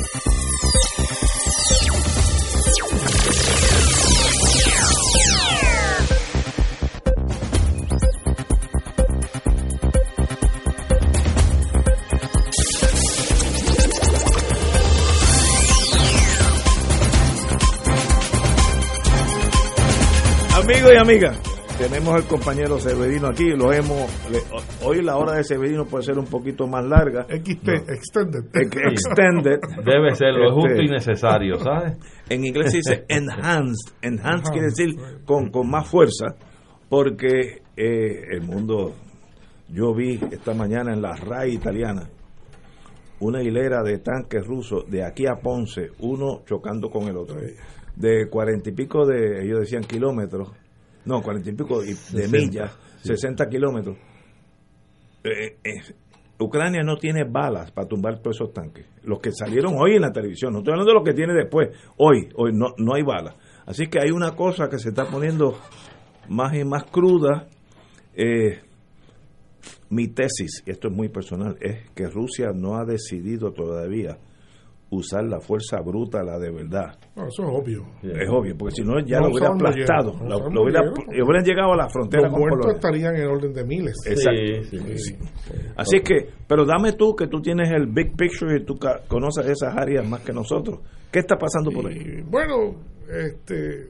Amigos y amigas, tenemos al compañero Severino aquí, lo hemos hoy la hora de Severino puede ser un poquito más larga.
XT, extended.
Extended.
Debe ser lo justo y este, necesario, ¿sabes?
En inglés se dice [laughs] enhanced. Enhanced quiere decir con, con más fuerza, porque eh, el mundo, yo vi esta mañana en la RAI italiana una hilera de tanques rusos de aquí a Ponce, uno chocando con el otro de cuarenta y pico de, ellos decían kilómetros, no, cuarenta y pico de millas, sesenta kilómetros. Eh, eh, Ucrania no tiene balas para tumbar todos esos tanques. Los que salieron hoy en la televisión, no estoy hablando de los que tiene después, hoy, hoy no, no hay balas. Así que hay una cosa que se está poniendo más y más crudas. Eh, mi tesis, y esto es muy personal, es que Rusia no ha decidido todavía usar la fuerza bruta, la de verdad.
No, eso es obvio.
Es obvio, porque si no ya
No
lo hubiera aplastado.
no
Lo- hubiera- hubieran llegado a la frontera
Los
con
muertos
Polonia.
estarían en orden de miles.
Exacto. Sí. Así es que, pero dame tú que tú tienes el big picture y tú ca- conoces esas áreas más que nosotros. ¿Qué está pasando por ahí?
Y, bueno, este,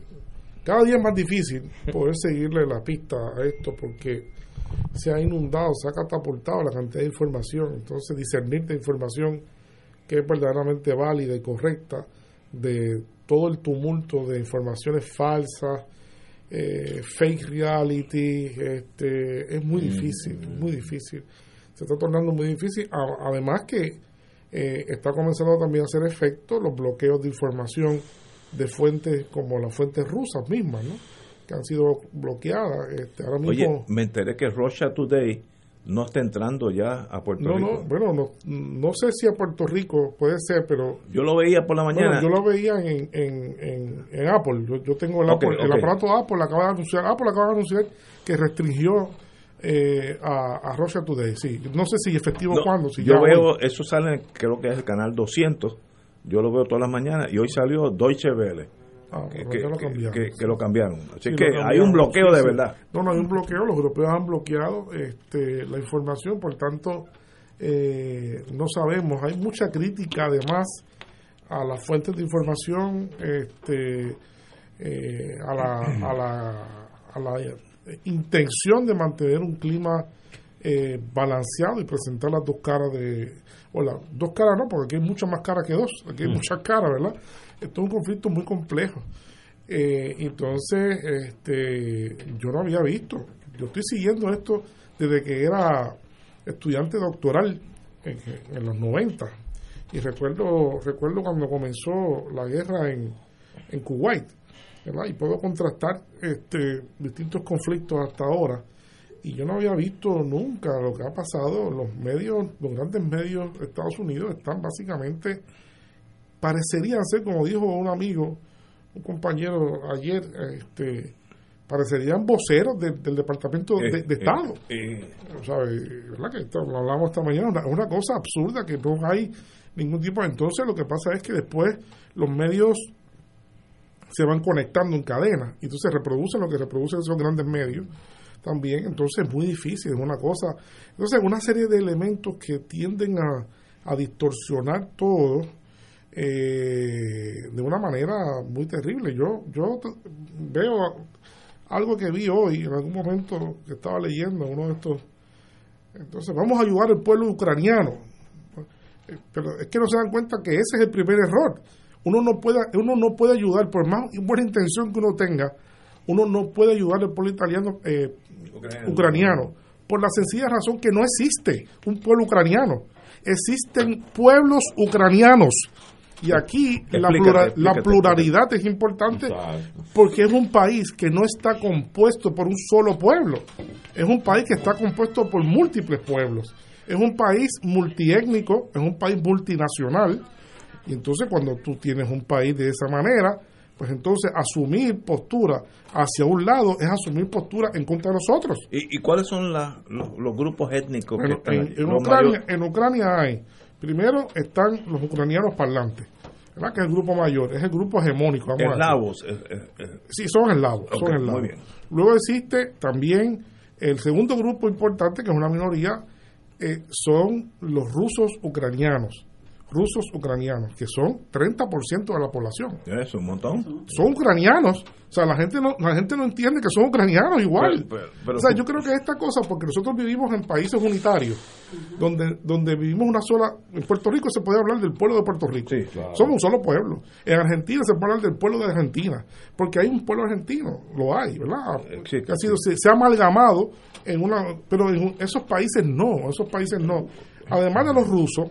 cada día es más difícil poder seguirle la pista a esto porque se ha inundado, se ha catapultado la cantidad de información. Entonces, discernir de información que es verdaderamente válida y correcta de todo el tumulto de informaciones falsas, eh, fake reality, este, es muy difícil, muy difícil. Se está tornando muy difícil. A- además que eh, está comenzando también a hacer efecto los bloqueos de información de fuentes como las fuentes rusas mismas, ¿no? que han sido bloqueadas. Este, ahora
Oye,
mismo,
me enteré que Russia Today no está entrando ya a Puerto
no,
Rico.
no, bueno, no, no sé si a Puerto Rico puede ser, pero
Yo lo veía por la mañana.
Bueno, yo lo veía en, en, en, en Apple. Yo, yo tengo el,
Ok,
Apple, el aparato Apple. Acaba de anunciar, Apple acaba de anunciar que restringió eh, a, a Russia Today. Sí, no sé si efectivo
No,
cuándo. Si
yo
ya
veo,
hoy.
eso sale, creo que es el canal 200. Yo lo veo todas las mañanas y hoy salió Deutsche Welle.
Ah,
que,
lo
que-
cambiaron.
que- que lo cambiaron. Así
Sí,
que hay un bloqueo
Sí,
de verdad.
No, no hay un bloqueo. Los europeos han bloqueado este, la información, por tanto, eh, no sabemos. Hay mucha crítica, además, a las fuentes de información, este, eh, a, la, [clears throat] a, la, a la intención de mantener un clima eh, balanceado y presentar las dos caras de. O las dos caras no, porque aquí hay muchas más caras que dos. Aquí hay
Mm.
muchas caras, ¿verdad? Esto es un conflicto muy complejo. Eh, entonces, este, yo no había visto. Yo estoy siguiendo esto desde que era estudiante doctoral en, los 90. Y recuerdo recuerdo cuando comenzó la guerra en, en Kuwait. ¿verdad? Y puedo contrastar este, distintos conflictos hasta ahora. Y yo no había visto nunca lo que ha pasado. Los medios, los grandes medios de Estados Unidos están básicamente, parecerían ser, como dijo un amigo, un compañero ayer, este, parecerían voceros de- del Departamento de,
Eh,
de Estado.
eh,
eh, ¿verdad? Que esto lo hablamos esta mañana, una, una cosa absurda que no hay ningún tipo. Entonces, lo que pasa es que después los medios se van conectando en cadena y entonces reproducen lo que reproducen esos grandes medios también. Entonces, es muy difícil, es una cosa. Entonces, una serie de elementos que tienden a, a distorsionar todo eh, de una manera muy terrible. Yo, yo veo algo que vi hoy, en algún momento que estaba leyendo uno de estos. Entonces, vamos a ayudar al pueblo ucraniano. Eh, Pero es que no se dan cuenta que ese es el primer error. Uno no puede, uno no puede ayudar, por más buena intención que uno tenga, uno no puede ayudar al pueblo italiano, eh, ucraniano, por la sencilla razón que no existe un pueblo ucraniano. Existen pueblos ucranianos. Y aquí la,
Explícate,
plura- la
explícate,
pluralidad es importante porque es un país que no está compuesto por un solo pueblo. Es un país que está compuesto por múltiples pueblos. Es un país multiétnico, es un país multinacional. Y entonces cuando tú tienes un país de esa manera, pues entonces asumir postura hacia un lado es asumir postura en contra de nosotros.
¿Y, y cuáles son la- los, los grupos étnicos
Bueno,
que están
en,
allí?
en
Los
Ucrania, en Ucrania hay, primero están los ucranianos parlantes, ¿verdad? que es el grupo mayor, es el grupo hegemónico. vamos a decir.
Eslavos. eh, eh.
Sí, son eslavos,
Ok,
son eslavos.
muy bien.
Luego existe también el segundo grupo importante, que es una minoría, eh, son los rusos ucranianos. Rusos ucranianos, que son 30% de la población.
Eso, un montón.
Son ucranianos. O sea, la gente no, la gente no entiende que son ucranianos igual.
Pero- pero- pero
o sea, yo creo que esta cosa, porque nosotros vivimos en países unitarios, donde, donde vivimos una sola. En Puerto Rico se puede hablar del pueblo de Puerto Rico. Somos un solo pueblo. En Argentina se puede hablar del pueblo de Argentina, porque hay un pueblo argentino, lo hay, ¿verdad? que ha sido, se, se ha amalgamado en una. Pero en esos países no, esos países no. Además de los rusos,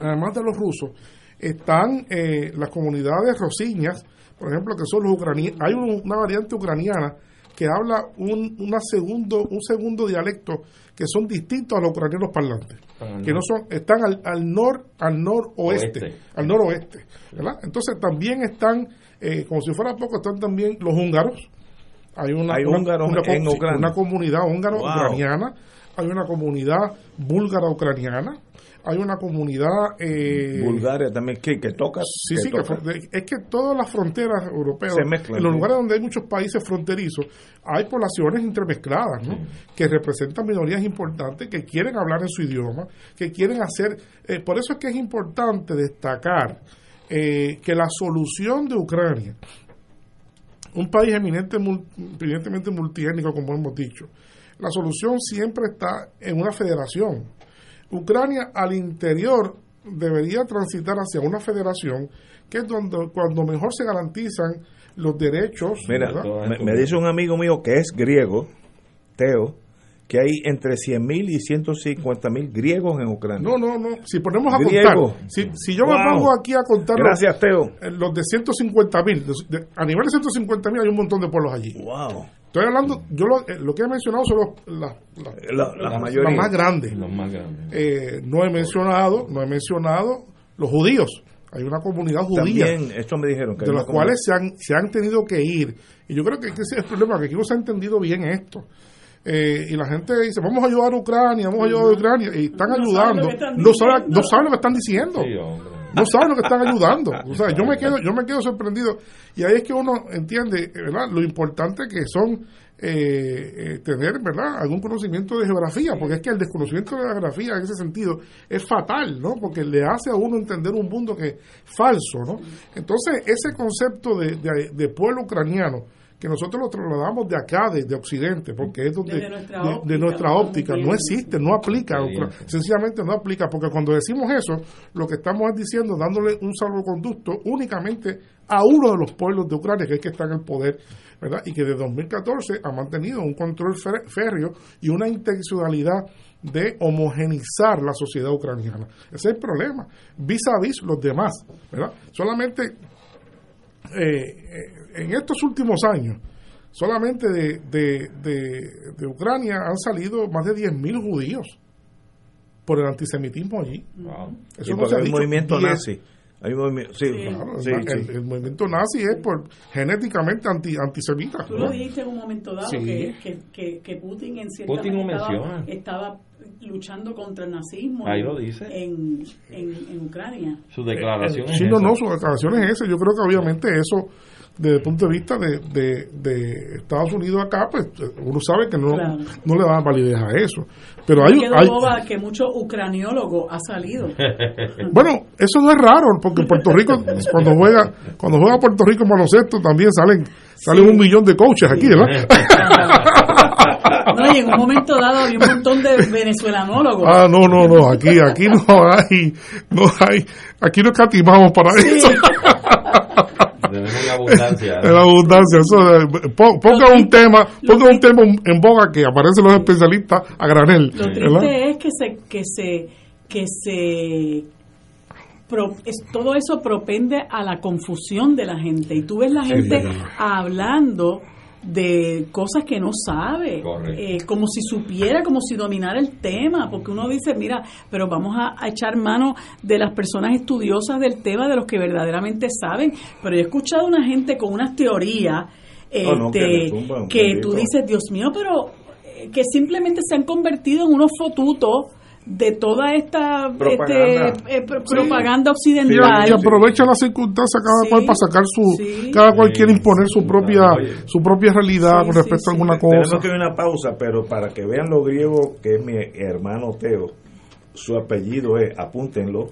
además de los rusos, están eh, las comunidades rosiñas, por ejemplo, que son los ucranianos. Hay un- una variante ucraniana que habla un, una segundo, un segundo dialecto que son distintos a los ucranianos parlantes, que no son, están al, al nor, al noroeste,
Oeste.
al noroeste, ¿verdad? Entonces también están, eh, como si fuera poco, están también los húngaros, hay una,
Hay
una-
húngaros
una,
en
una comunidad
Wow.
Hay una comunidad búlgara-ucraniana, hay una comunidad... Eh,
Bulgaria también, que, que toca.
Sí,
que
sí, que
toca.
es que todas las fronteras europeas,
Se mezclan,
en los lugares donde hay muchos países fronterizos, hay poblaciones entremezcladas, ¿no? que representan minorías importantes, que quieren hablar en su idioma, que quieren hacer... eh, por eso es que es importante destacar eh, que la solución de Ucrania, un país eminente, mul- eminentemente multiétnico, como hemos dicho, la solución siempre está en una federación. Ucrania al interior debería transitar hacia una federación que es donde cuando mejor se garantizan los derechos.
Mira, me, me dice un amigo mío que es griego, Teo, que hay entre 100.000 y 150.000 griegos en Ucrania.
No, no, no. Si ponemos a contar, si, si yo me pongo aquí a contar
Gracias,
los,
Teo.
eh, los de 150 mil, a nivel de 150 mil hay un montón de pueblos allí.
Wow.
Estoy hablando, yo lo, eh, lo que he mencionado son los, las- las-
La- la
las-
mayoría.
las más grandes.
Los más grandes.
Eh, no he mencionado, no he mencionado los judíos. Hay una comunidad judía
También, esto me dijeron. Que
de
una
cuales se han, se han tenido que ir. Y yo creo que ese es el problema, que aquí no se ha entendido bien esto. Eh, y la gente dice, vamos a ayudar a Ucrania, vamos a ayudar a Ucrania, y están
No
ayudando,
están
no saben, no saben lo que están diciendo,
Sí, hombre.
No saben lo que están ayudando. O sea, yo me quedo, yo me quedo sorprendido. Y ahí es que uno entiende, ¿verdad? Lo importante que son eh, eh, tener, ¿verdad? Algún conocimiento de geografía, porque es que el desconocimiento de la geografía en ese sentido es fatal, ¿no? Porque le hace a uno entender un mundo que es falso, ¿no? Entonces, ese concepto de, de pueblo ucraniano, que nosotros lo trasladamos de acá, de, de Occidente, porque es donde
Desde nuestra
de- nuestra óptica, no existe, no aplica, sencillamente no aplica, porque cuando decimos eso, lo que estamos es diciendo, dándole un salvoconducto únicamente a uno de los pueblos de Ucrania, que es que está en el poder, ¿verdad? Y que de 2014 ha mantenido un control férreo y una intencionalidad de homogenizar la sociedad ucraniana. Ese es el problema. Vis a vis los demás, ¿verdad? Solamente eh, eh, en estos últimos años, solamente de, de, de, de Ucrania han salido más de 10.000 judíos por el antisemitismo allí.
Sí, porque hay un movimiento nazi. Hay un movimiento, sí,
Claro,
sí,
el,
sí.
el movimiento nazi es por genéticamente anti, antisemita.
Tú lo dijiste en un momento dado
Sí.
que, que, que, Putin en cierta
Putin
manera estaba, luchando contra el nazismo
Ahí
en,
lo dice.
en, en, en Ucrania.
Su declaración
Eh,
es
sí, no, no, su declaración es esa. Yo creo que obviamente eso, desde el punto de vista de, de, de Estados Unidos acá, pues uno sabe que no,
Claro.
no le da validez a eso. Pero hay, hay-
boba que mucho ucraniólogo ha salido. [laughs]
bueno, eso no es raro, porque en Puerto Rico, cuando juega, cuando juega Puerto Rico en baloncesto, también salen, salen un millón de coaches aquí, ¿verdad?
No, y en un momento dado había un montón de venezuelanólogos.
Ah, no, no, no, aquí, aquí no hay, no hay, aquí no escatimamos para eso. [laughs]
Tenemos en abundancia. [laughs]
En abundancia, eso, eh, po- ponga un tema, ponga un tema en boga que aparecen los especialistas a granel,
Lo
¿verdad?
triste es que se que se que se pro- es- todo eso propende a la confusión de la gente y tú ves la gente
sí.
hablando de cosas que no sabe, eh, como si supiera, como si dominara el tema, porque uno dice, mira, pero vamos a, a echar mano de las personas estudiosas del tema, de los que verdaderamente saben, pero yo he escuchado a una gente con unas teorías
No, no, que
este, que
bendito.
tú dices, Dios mío, pero eh, que simplemente se han convertido en unos fotutos de toda esta
Propaganda.
este, eh, pro-
Sí.
propaganda occidental.
y aprovecha la circunstancia cada
Sí.
cual para sacar su,
Sí.
cada cual
Sí,
quiere imponer su propia,
oye.
su propia realidad
Sí,
con
sí,
respecto a alguna
Tenemos
cosa.
que ir a una pausa, pero para que vean lo griego que es mi hermano Teo, su apellido es, apúntenlo,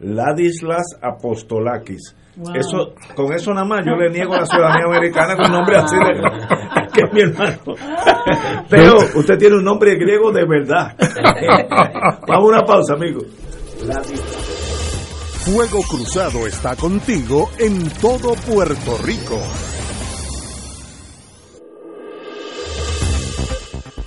Ladislas Apostolakis.
Wow.
Eso, con eso nada más yo le niego la ciudadanía americana con un nombre así de, [laughs] que es mi hermano. [laughs] Teo, usted tiene un nombre griego de verdad. [laughs] Vamos a una pausa, amigo.
Fuego Cruzado está contigo en todo Puerto Rico.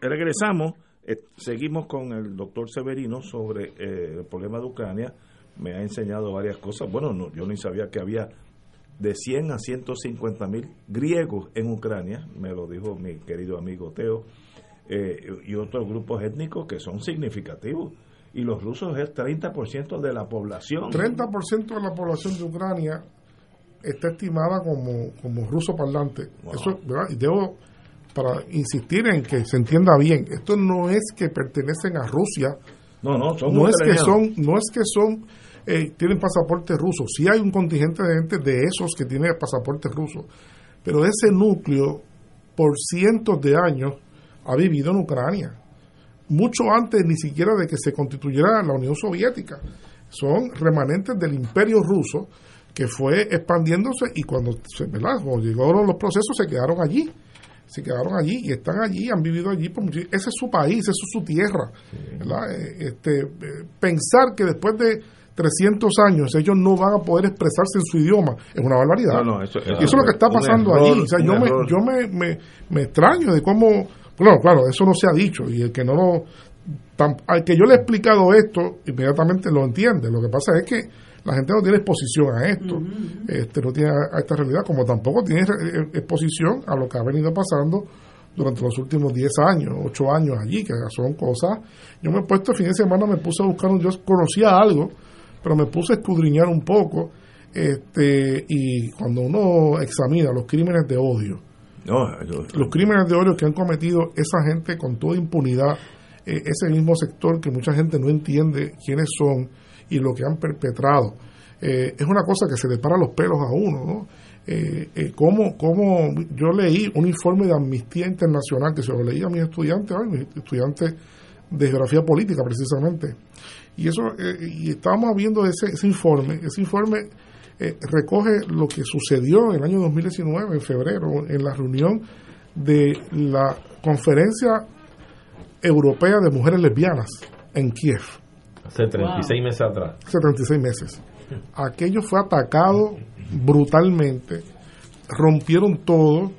Regresamos, eh, seguimos con el doctor Severino sobre eh, el problema de Ucrania. Me ha enseñado varias cosas. Bueno, no, yo ni sabía que había de 100 a 150 mil griegos en Ucrania, me lo dijo mi querido amigo Teo, eh, y otros grupos étnicos que son significativos. Y los rusos es 30% de la población.
30% de la población de Ucrania está estimada como, como ruso parlante. Eso, ¿verdad? Y debo para insistir en que se entienda bien, esto no es que pertenecen a Rusia,
no, no, son
no es que son, no es que son, eh, tienen pasaporte ruso, sí hay un contingente de gente de esos que tienen pasaporte ruso, pero ese núcleo por cientos de años ha vivido en Ucrania, mucho antes ni siquiera de que se constituyera la Unión Soviética, son remanentes del Imperio ruso que fue expandiéndose y cuando, se, ¿verdad? cuando llegaron los procesos se quedaron allí se quedaron allí y están allí, han vivido allí por mucho Ese es su país, esa es su tierra. Este, pensar que después de 300 años ellos no van a poder expresarse en su idioma es una barbaridad.
eso,
y eso es lo que está pasando allí. O sea, yo, me, yo me, me, me, extraño de cómo. Bueno, claro, eso no se ha dicho y el que no lo. al que yo le he explicado esto, inmediatamente lo entiende. Lo que pasa es que la gente no tiene exposición a esto, este, no tiene a, esta realidad, como tampoco tiene exposición a lo que ha venido pasando durante los últimos 10 años, 8 años allí, que son cosas. Yo me he puesto el fin de semana, me puse a buscar, yo conocía algo, pero me puse a escudriñar un poco, este, y cuando uno examina los crímenes de odio, los crímenes de odio que han cometido esa gente con toda impunidad, eh, ese mismo sector que mucha gente no entiende quiénes son, y lo que han perpetrado. Eh, es una cosa que se le para los pelos a uno, ¿no? Eh, eh, como, como yo leí un informe de Amnistía Internacional que se lo leí a mis estudiantes, mis estudiantes de geografía política precisamente, y eso y estábamos viendo ese, ese informe, ese informe eh, recoge lo que sucedió en el año 2019, en febrero, en la reunión de la Conferencia Europea de Mujeres Lesbianas en Kiev.
Hace 36 meses atrás.
Hace 36 meses. Aquello fue atacado brutalmente, rompieron todo,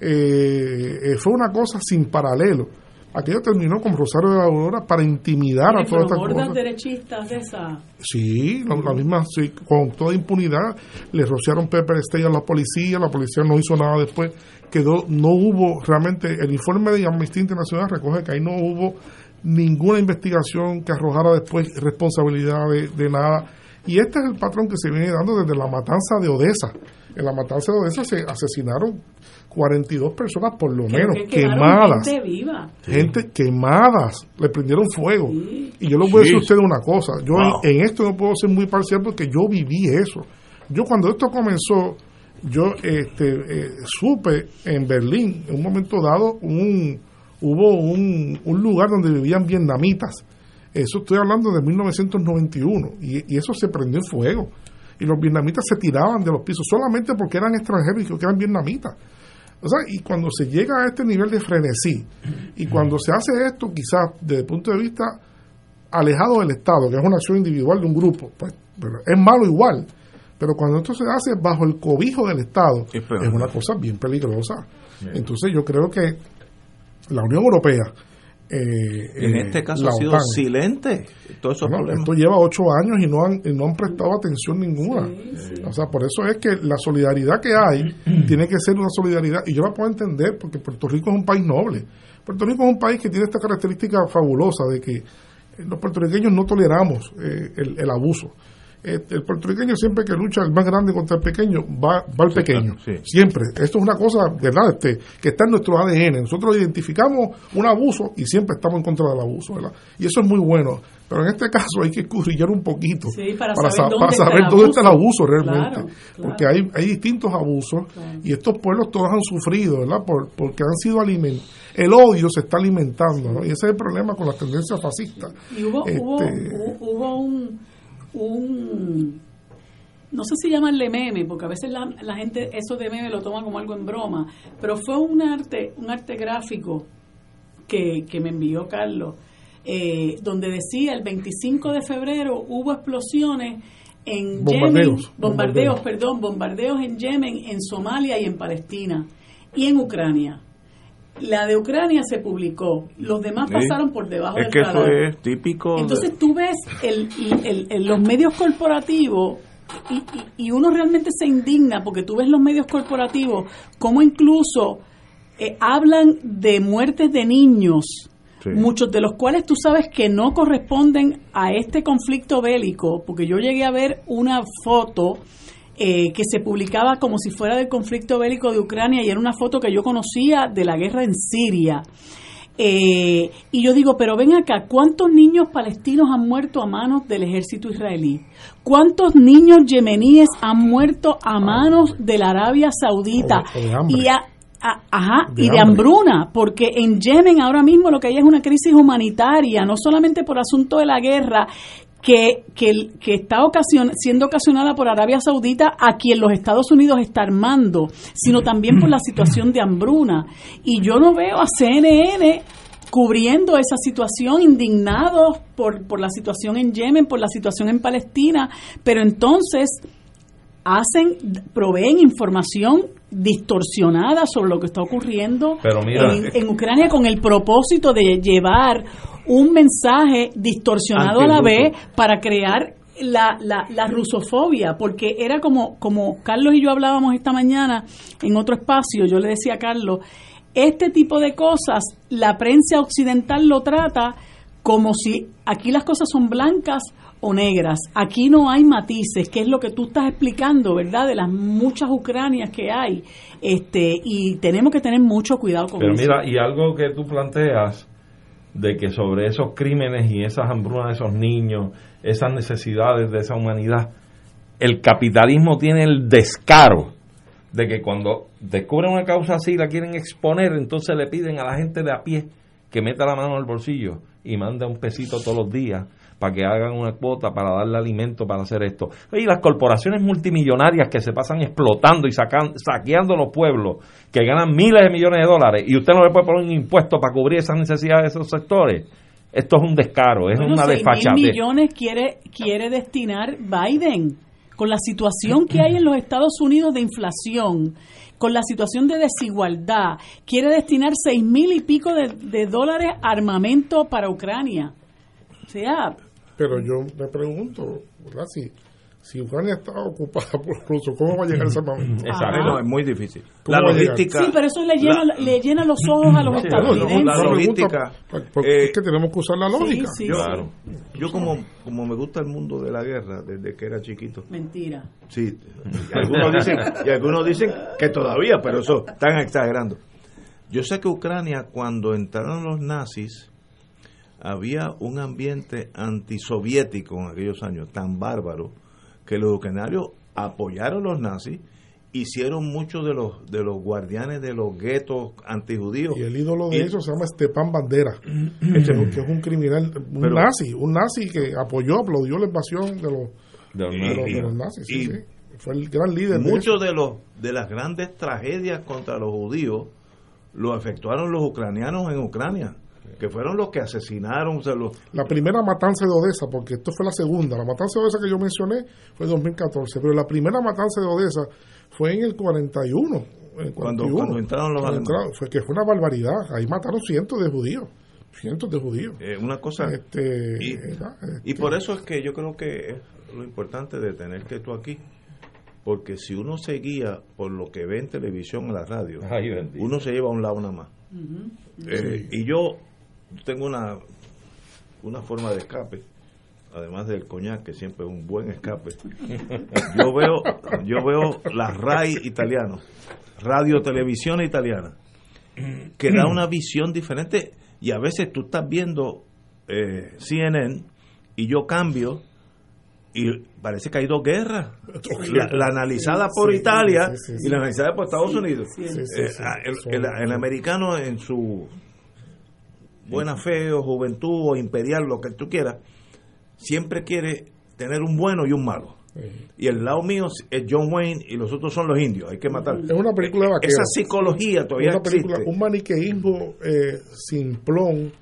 eh, eh, fue una cosa sin paralelo. Aquello terminó con Rosario de la Aurora para intimidar a todas estas cosas.
derechistas de esa.
Sí, la, la misma, sí, con toda impunidad, le rociaron pepper spray a la policía, la policía no hizo nada después, quedó, no hubo realmente, el informe de Amnistía Internacional recoge que ahí no hubo ninguna investigación que arrojara después responsabilidad de, de nada. Y este es el patrón que se viene dando desde la matanza de Odessa. En la matanza de Odessa se asesinaron 42 personas por lo
Creo
menos
que
quemadas.
gente viva.
Gente quemadas, le prendieron fuego. Y yo les voy a decir a ustedes una cosa, yo
Wow.
en, en esto no puedo ser muy parcial porque yo viví eso. Yo cuando esto comenzó, yo este, eh, supe en Berlín, en un momento dado, un, hubo un, un lugar donde vivían vietnamitas. Eso estoy hablando de 1991 y, y eso se prendió en fuego. Y los vietnamitas se tiraban de los pisos solamente porque eran extranjeros y que eran vietnamitas. O sea, y cuando se llega a este nivel de frenesí, y cuando se hace esto, quizás desde el punto de vista alejado del Estado, que es una acción individual de un grupo, pues pero es malo igual. Pero cuando esto se hace bajo el cobijo del Estado, es una cosa bien peligrosa. Entonces yo creo que la Unión Europea, eh,
En
eh,
este caso ha sido
OTAN,
silente. Todos esos
no,
problemas.
esto lleva ocho años y no han, y no han prestado atención ninguna. O sea, por eso es que la solidaridad que hay [clears throat] tiene que ser una solidaridad, y yo la puedo entender porque Puerto Rico es un país noble. Puerto Rico es un país que tiene esta característica fabulosa de que los puertorriqueños no toleramos eh, el, el abuso. Eh, el puertorriqueño siempre que lucha el más grande contra el pequeño va, va al
Sí,
pequeño.
claro, sí.
Siempre. Esto es una cosa, ¿verdad? Este, que está en nuestro ADN. Nosotros identificamos un abuso y siempre estamos en contra del abuso, ¿verdad? Y eso es muy bueno. Pero en este [laughs] caso hay que escurrillar un poquito
Sí, para
sa-
saber dónde
para
está
saber
el
dónde está el
abuso.
realmente.
Claro, claro.
Porque hay, hay distintos abusos y estos pueblos todos han sufrido, ¿verdad? Por, porque han sido alimentados. El odio se está alimentando, ¿no? Y ese es el problema con las tendencias fascistas.
Y hubo, hubo,
Este,
hu- hubo un, un, no sé si llamarle meme, porque a veces la, la gente eso de meme lo toma como algo en broma, pero fue un arte, un arte gráfico que, que me envió Carlos, eh, donde decía el 25 de febrero hubo explosiones en Yemen,
Bombardeos.
bombardeos,
Bombardeos.
perdón, bombardeos en Yemen, en Somalia y en Palestina y en Ucrania. La de Ucrania se publicó, los demás
Sí.
pasaron por debajo
Es
del
que eso
radar.
es típico. de-
Entonces tú ves el, el- el- los medios corporativos y, y- y uno realmente se indigna porque tú ves los medios corporativos como incluso eh, hablan de muertes de niños,
Sí.
muchos de los cuales tú sabes que no corresponden a este conflicto bélico, porque yo llegué a ver una foto eh, que se publicaba como si fuera del conflicto bélico de Ucrania y era una foto que yo conocía de la guerra en Siria. Eh, y yo digo, pero ven acá, ¿cuántos niños palestinos han muerto a manos del ejército israelí? ¿Cuántos niños yemeníes han muerto a manos de la Arabia Saudita?
O de hambre.
y, a- a- ajá,
De
y de hambruna, porque en Yemen ahora mismo lo que hay es una crisis humanitaria, no solamente por asunto de la guerra, que, que, que está ocasion- siendo ocasionada por Arabia Saudita, a quien los Estados Unidos está armando, sino también por la situación de hambruna. Y yo no veo a CNN cubriendo esa situación, indignados por, por la situación en Yemen, por la situación en Palestina, pero entonces hacen, proveen información distorsionada sobre lo que está ocurriendo
Pero mira,
en, en Ucrania con el propósito de llevar un mensaje distorsionado a la vez para crear la, la, la rusofobia, porque era como, como Carlos y yo hablábamos esta mañana en otro espacio, yo le decía a Carlos, este tipo de cosas, la prensa occidental lo trata como si aquí las cosas son blancas o negras. Aquí no hay matices, que es lo que tú estás explicando, ¿verdad? De las muchas Ucranias que hay. Este, y tenemos que tener mucho cuidado con
Pero
eso.
mira, y algo que tú planteas de que sobre esos crímenes y esas hambrunas de esos niños, esas necesidades de esa humanidad, el capitalismo tiene el descaro de que cuando descubren una causa así y la quieren exponer, entonces le piden a la gente de a pie que meta la mano en el bolsillo y manda un pesito todos los días para que hagan una cuota para darle alimento para hacer esto. Y las corporaciones multimillonarias que se pasan explotando y sacan, saqueando los pueblos, que ganan miles de millones de dólares, y usted no le puede poner un impuesto para cubrir esas necesidades de esos sectores. Esto es un descaro, es
Bueno,
una desfachatez.
millones quiere, quiere destinar Biden con la situación que hay en los Estados Unidos de inflación, con la situación de desigualdad, quiere destinar seis mil y pico de, de dólares a armamento para Ucrania. O sea,
Pero yo me pregunto, ¿verdad? Si, si Ucrania está ocupada por rusos, ¿cómo va a llegar ese armamento?
Exacto. No, es muy difícil.
¿Cómo
La logística.
sí, pero eso le llena, le llena los ojos a los
Sí,
estadounidenses.
la logística.
Porque
eh,
es que tenemos que usar la lógica.
sí,
yo,
sí.
yo como, como me gusta el mundo de la guerra desde que era chiquito.
Mentira.
Sí, y algunos dicen, y algunos dicen que todavía, pero eso están exagerando. Yo sé que Ucrania cuando entraron los nazis había un ambiente antisoviético en aquellos años tan bárbaro que los ucranianos apoyaron a los nazis, hicieron muchos de los de los guardianes de los guetos antijudíos.
Y el ídolo de
Y-
ellos se llama Stepan Bandera, [clears throat] que es un criminal, un
Pero-
nazi, un nazi que apoyó, aplaudió la invasión de los,
De los
de
nazis.
los, de los nazis. sí,
Y-
sí. Fue el gran líder de
Muchos
eso.
de los de las grandes tragedias contra los judíos lo efectuaron los ucranianos en Ucrania, que fueron los que asesinaron, o sea, los,
La primera matanza de Odessa, porque esto fue la segunda, la matanza de Odessa que yo mencioné fue en 2014, pero la primera matanza de Odessa fue en el 41. en el
Cuando-
41,
cuando entraron los
Cuando entraron, fue que fue una barbaridad. Ahí mataron cientos de judíos, cientos de judíos.
eh, una cosa
Este,
y,
Este,
por eso es que yo creo que es lo importante de tenerte tú aquí porque si uno se guía por lo que ve en televisión en la radio
Ay,
uno se lleva a un lado nada más Eh, y yo tengo una una forma de escape además del coñac que siempre es un buen escape [laughs] yo veo yo veo la RAI italiano radio televisión italiana que da una visión diferente y a veces tú estás viendo eh, CNN y yo cambio y parece que hay dos guerras la, la analizada por
Sí,
Italia
sí, sí, sí.
y la analizada por Estados
Sí,
Unidos
sí,
sí,
Eh,
sí.
el,
Son-
el- el americano en su buena fe o juventud o imperial lo que tú quieras siempre quiere tener un bueno y un malo y el lado mío es John Wayne y los otros son los indios hay que matar
Es una película de vaqueros.
esa psicología todavía
una película,
existe
un maniqueísmo eh, simplón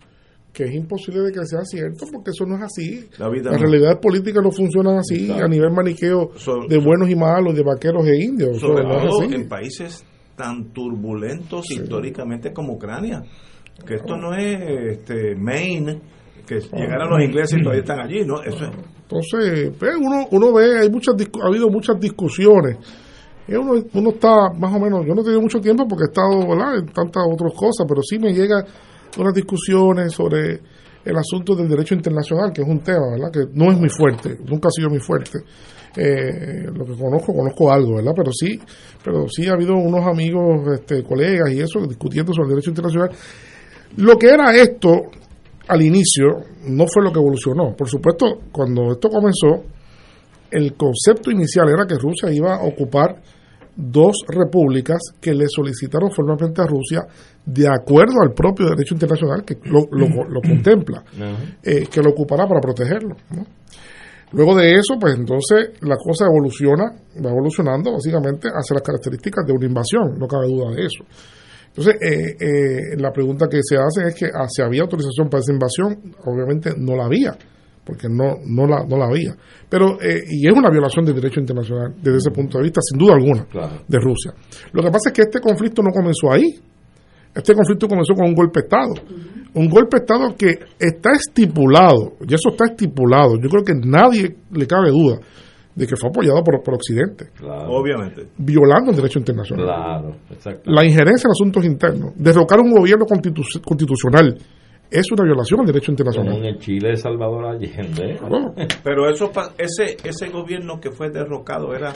que es imposible de que sea cierto porque eso no es así.
La vida
Las
no.
realidades políticas no funcionan así a nivel maniqueo
So-
de buenos y malos, de vaqueros e indios.
Sobre todo en países tan turbulentos históricamente como Ucrania que esto no es este Maine que llegaron los ingleses y todavía están allí no eso es
Entonces, pues, uno, uno ve, hay muchas ha habido muchas discusiones. Y uno, uno está más o menos, yo no he tenido mucho tiempo porque he estado ¿verdad? en tantas otras cosas, pero sí me llega unas discusiones sobre el asunto del derecho internacional, que es un tema, ¿verdad? Que no es muy fuerte, nunca ha sido muy fuerte. Eh, lo que conozco, conozco algo, ¿verdad? Pero sí, pero sí ha habido unos amigos, este, colegas y eso, discutiendo sobre el derecho internacional. Lo que era esto al inicio no fue lo que evolucionó. Por supuesto, cuando esto comenzó, el concepto inicial era que Rusia iba a ocupar dos repúblicas que le solicitaron formalmente a Rusia de acuerdo al propio derecho internacional que lo, lo- lo [clears throat] contempla, eh, que lo ocupará para protegerlo. ¿no? Luego de eso, pues entonces la cosa evoluciona, va evolucionando básicamente hacia las características de una invasión, no cabe duda de eso. Entonces, eh, eh, la pregunta que se hace es que ah, si había autorización para esa invasión, obviamente no la había, porque no, no, la, no la había. Pero, eh, y es una violación del derecho internacional desde ese punto de vista, sin duda alguna, de Rusia. Lo que pasa es que este conflicto no comenzó ahí. Este conflicto comenzó con un golpe de Estado. Un golpe de Estado que está estipulado, y eso está estipulado. Yo creo que nadie le cabe duda de que fue apoyado por, por Occidente,
obviamente
violando el derecho internacional
Claro, exacto.
la injerencia en asuntos internos, derrocar un gobierno constitu- constitucional, es una violación al derecho
Como
internacional.
en el Chile de Salvador Allende.
pero eso pa- ese ese gobierno que fue derrocado era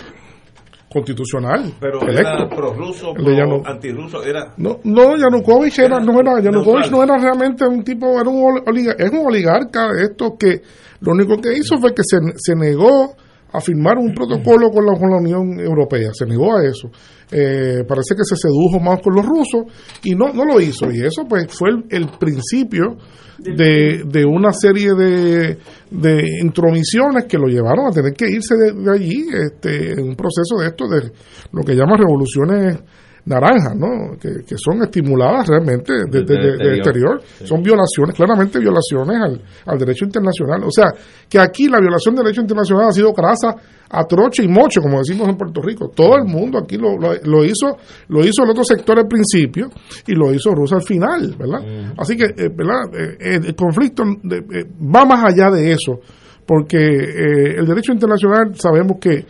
Constitucional,
pero
electo.
era prorruso
de Yanu-
pro antirruso era
No, no, Yanukovych era, no era, Yanukovych no era realmente un tipo, era un ol- oliga- es un oligarca de estos que lo único que hizo fue que se, se negó a firmar un protocolo con la, con la Unión Europea, se negó a eso. Eh, parece que se sedujo más con los rusos y no, no lo hizo. Y eso pues fue el, principio de, de una serie de, de intromisiones que lo llevaron a tener que irse de, de allí este, en un proceso de esto, de lo que llaman revoluciones naranjas, ¿no? Que, que son estimuladas realmente desde
el
el exterior. Son violaciones, claramente violaciones al, al derecho internacional. O sea, que aquí la violación del derecho internacional ha sido grasa a troche y moche, como decimos en Puerto Rico. Todo el mundo aquí lo, lo, lo hizo lo hizo el otro sector al principio y lo hizo Rusia al final, ¿verdad? Así que, eh, ¿verdad? Eh, el conflicto eh, va más allá de eso, porque eh, el derecho internacional sabemos que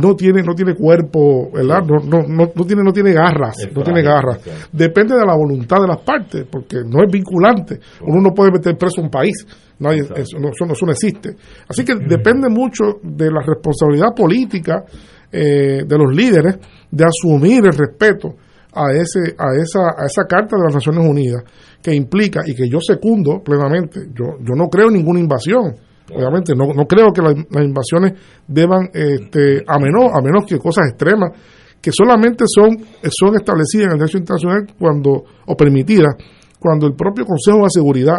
no tiene no tiene cuerpo, ¿verdad? No, no, no, no tiene no tiene garras,
Es
no tiene garras.
claro.
Depende de la voluntad de las partes, porque no es vinculante. Uno no puede meter preso a un país. Nadie, eso, no, eso no- eso no existe. Así que depende mucho de la responsabilidad política eh, de los líderes de asumir el respeto a ese a esa a esa carta de las Naciones Unidas que implica y que yo secundo plenamente. Yo yo no creo en ninguna invasión. Obviamente no, no creo que la- las invasiones deban este a menos a menos que cosas extremas que solamente son son establecidas en el derecho internacional cuando o permitidas cuando el propio Consejo de Seguridad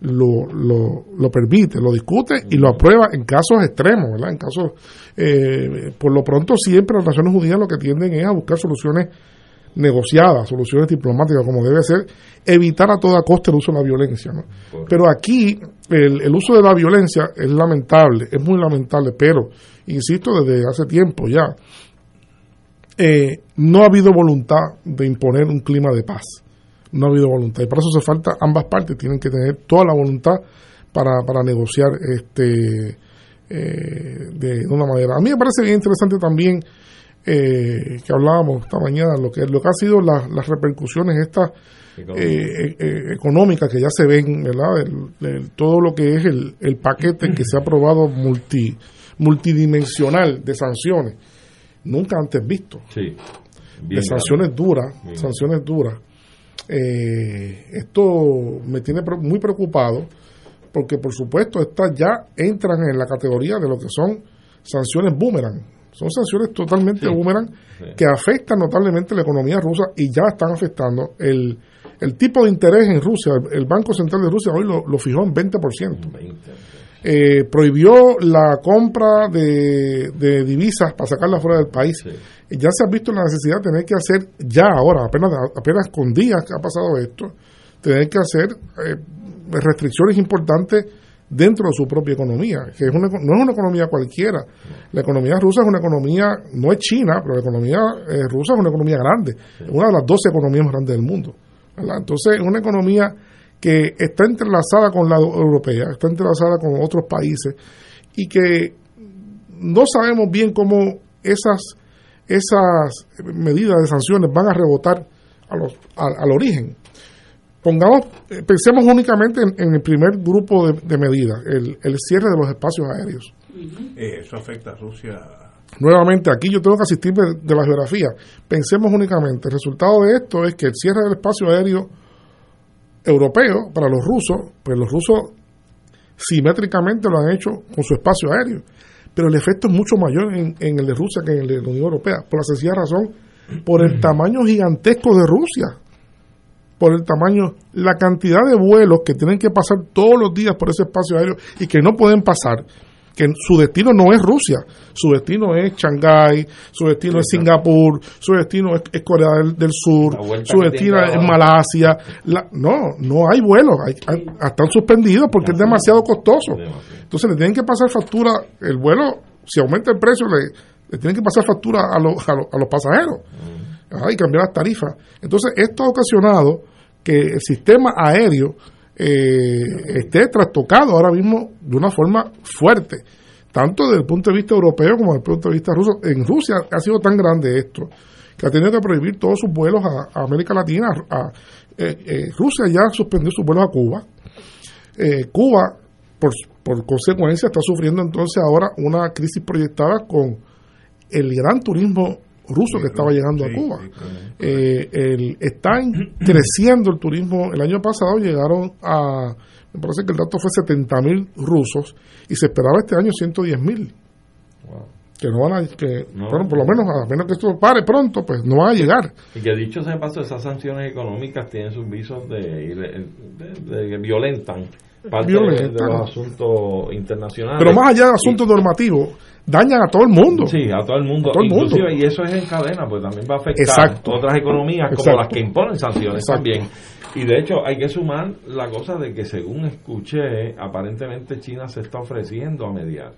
lo, lo, lo permite, lo discute y lo aprueba en casos extremos, ¿verdad? En casos, eh, por lo pronto siempre las Naciones Unidas lo que tienden es a buscar soluciones negociadas, soluciones diplomáticas, como debe ser, evitar a toda costa el uso de la violencia, ¿no? Pero aquí el, el uso de la violencia es lamentable, es muy lamentable, pero, insisto, desde hace tiempo ya, eh, no ha habido voluntad de imponer un clima de paz. No ha habido voluntad. Y para eso hace falta, ambas partes tienen que tener toda la voluntad para, para negociar este eh, de, de una manera. A mí me parece bien interesante también eh, que hablábamos esta mañana, lo que, lo que han sido las, las repercusiones estas eh, eh, económicas que ya se ven, ¿verdad? El- el- todo lo que es el, el paquete que se ha aprobado multi, multidimensional de sanciones, nunca antes visto
Sí.
de sanciones duras,
Bien.
sanciones duras. Eh, esto me tiene muy preocupado porque por supuesto estas ya entran en la categoría de lo que son sanciones boomerang. Son sanciones totalmente
Sí.
boomerang
Sí.
que afectan notablemente la economía rusa y ya están afectando el, el tipo de interés en Rusia. El, el Banco Central de Rusia hoy lo, lo fijó en 20%. Eh, prohibió la compra de, de divisas para sacarlas fuera del país. Ya se ha visto la necesidad de tener que hacer, ya ahora, apenas, apenas con días que ha pasado esto, tener que hacer eh, restricciones importantes dentro de su propia economía, que es una, no es una economía cualquiera. La economía rusa es una economía, no es China, pero la economía eh, rusa es una economía grande, es una de las 12 economías más grandes del mundo. ¿verdad? Entonces, es una economía que está entrelazada con la europea, está entrelazada con otros países y que no sabemos bien cómo esas esas medidas de sanciones van a rebotar a los, a- al origen. Pongamos, eh, pensemos únicamente en, en el primer grupo de, de medidas, el, el cierre de los espacios aéreos.
Eh, eso afecta a Rusia.
Nuevamente, aquí yo tengo que asistirme de la geografía. Pensemos únicamente, el resultado de esto es que el cierre del espacio aéreo europeo para los rusos, pues los rusos simétricamente lo han hecho con su espacio aéreo, pero el efecto es mucho mayor en, en el de Rusia que en el de la Unión Europea, por la sencilla razón, por el tamaño gigantesco de Rusia, por el tamaño, la cantidad de vuelos que tienen que pasar todos los días por ese espacio aéreo y que no pueden pasar, que su destino no es Rusia, su destino es Shanghái, su destino es Singapur, su destino es, es Corea del, del Sur, su destino es. Malasia. La- no, no hay vuelos, hay- hay- están suspendidos porque es demasiado costoso. Entonces le tienen que pasar factura, el vuelo, si aumenta el precio, le, le tienen que pasar factura a, los a, los- a los pasajeros Ajá, y cambiar las tarifas. Entonces esto ha ocasionado que el sistema aéreo eh, esté trastocado ahora mismo de una forma fuerte, tanto desde el punto de vista europeo como desde el punto de vista ruso. En Rusia ha sido tan grande esto que ha tenido que prohibir todos sus vuelos a, América Latina. a- eh, eh, Rusia ya suspendió sus vuelos a Cuba. Cuba, por, por consecuencia, está sufriendo entonces ahora una crisis proyectada con el gran turismo ruso que estaba llegando a Cuba. Eh, el, está en- [clears throat] creciendo el turismo. El año pasado llegaron a, me parece que el dato fue 70 mil rusos y se esperaba este año 110 mil. Que no van a, que, bueno, por lo menos, a menos que esto pare pronto, pues no van a llegar.
Y que dicho sea paso, esas sanciones económicas tienen sus visos de, de, de, de violentan parte de, los asuntos internacionales.
Pero más allá de asuntos normativos, dañan a todo el mundo.
Sí, a todo el mundo.
todo el mundo.
Y eso es en cadena, pues también va a afectar otras economías como las que imponen sanciones también. Y de hecho hay que sumar la cosa de que según escuché, aparentemente China se está ofreciendo a mediar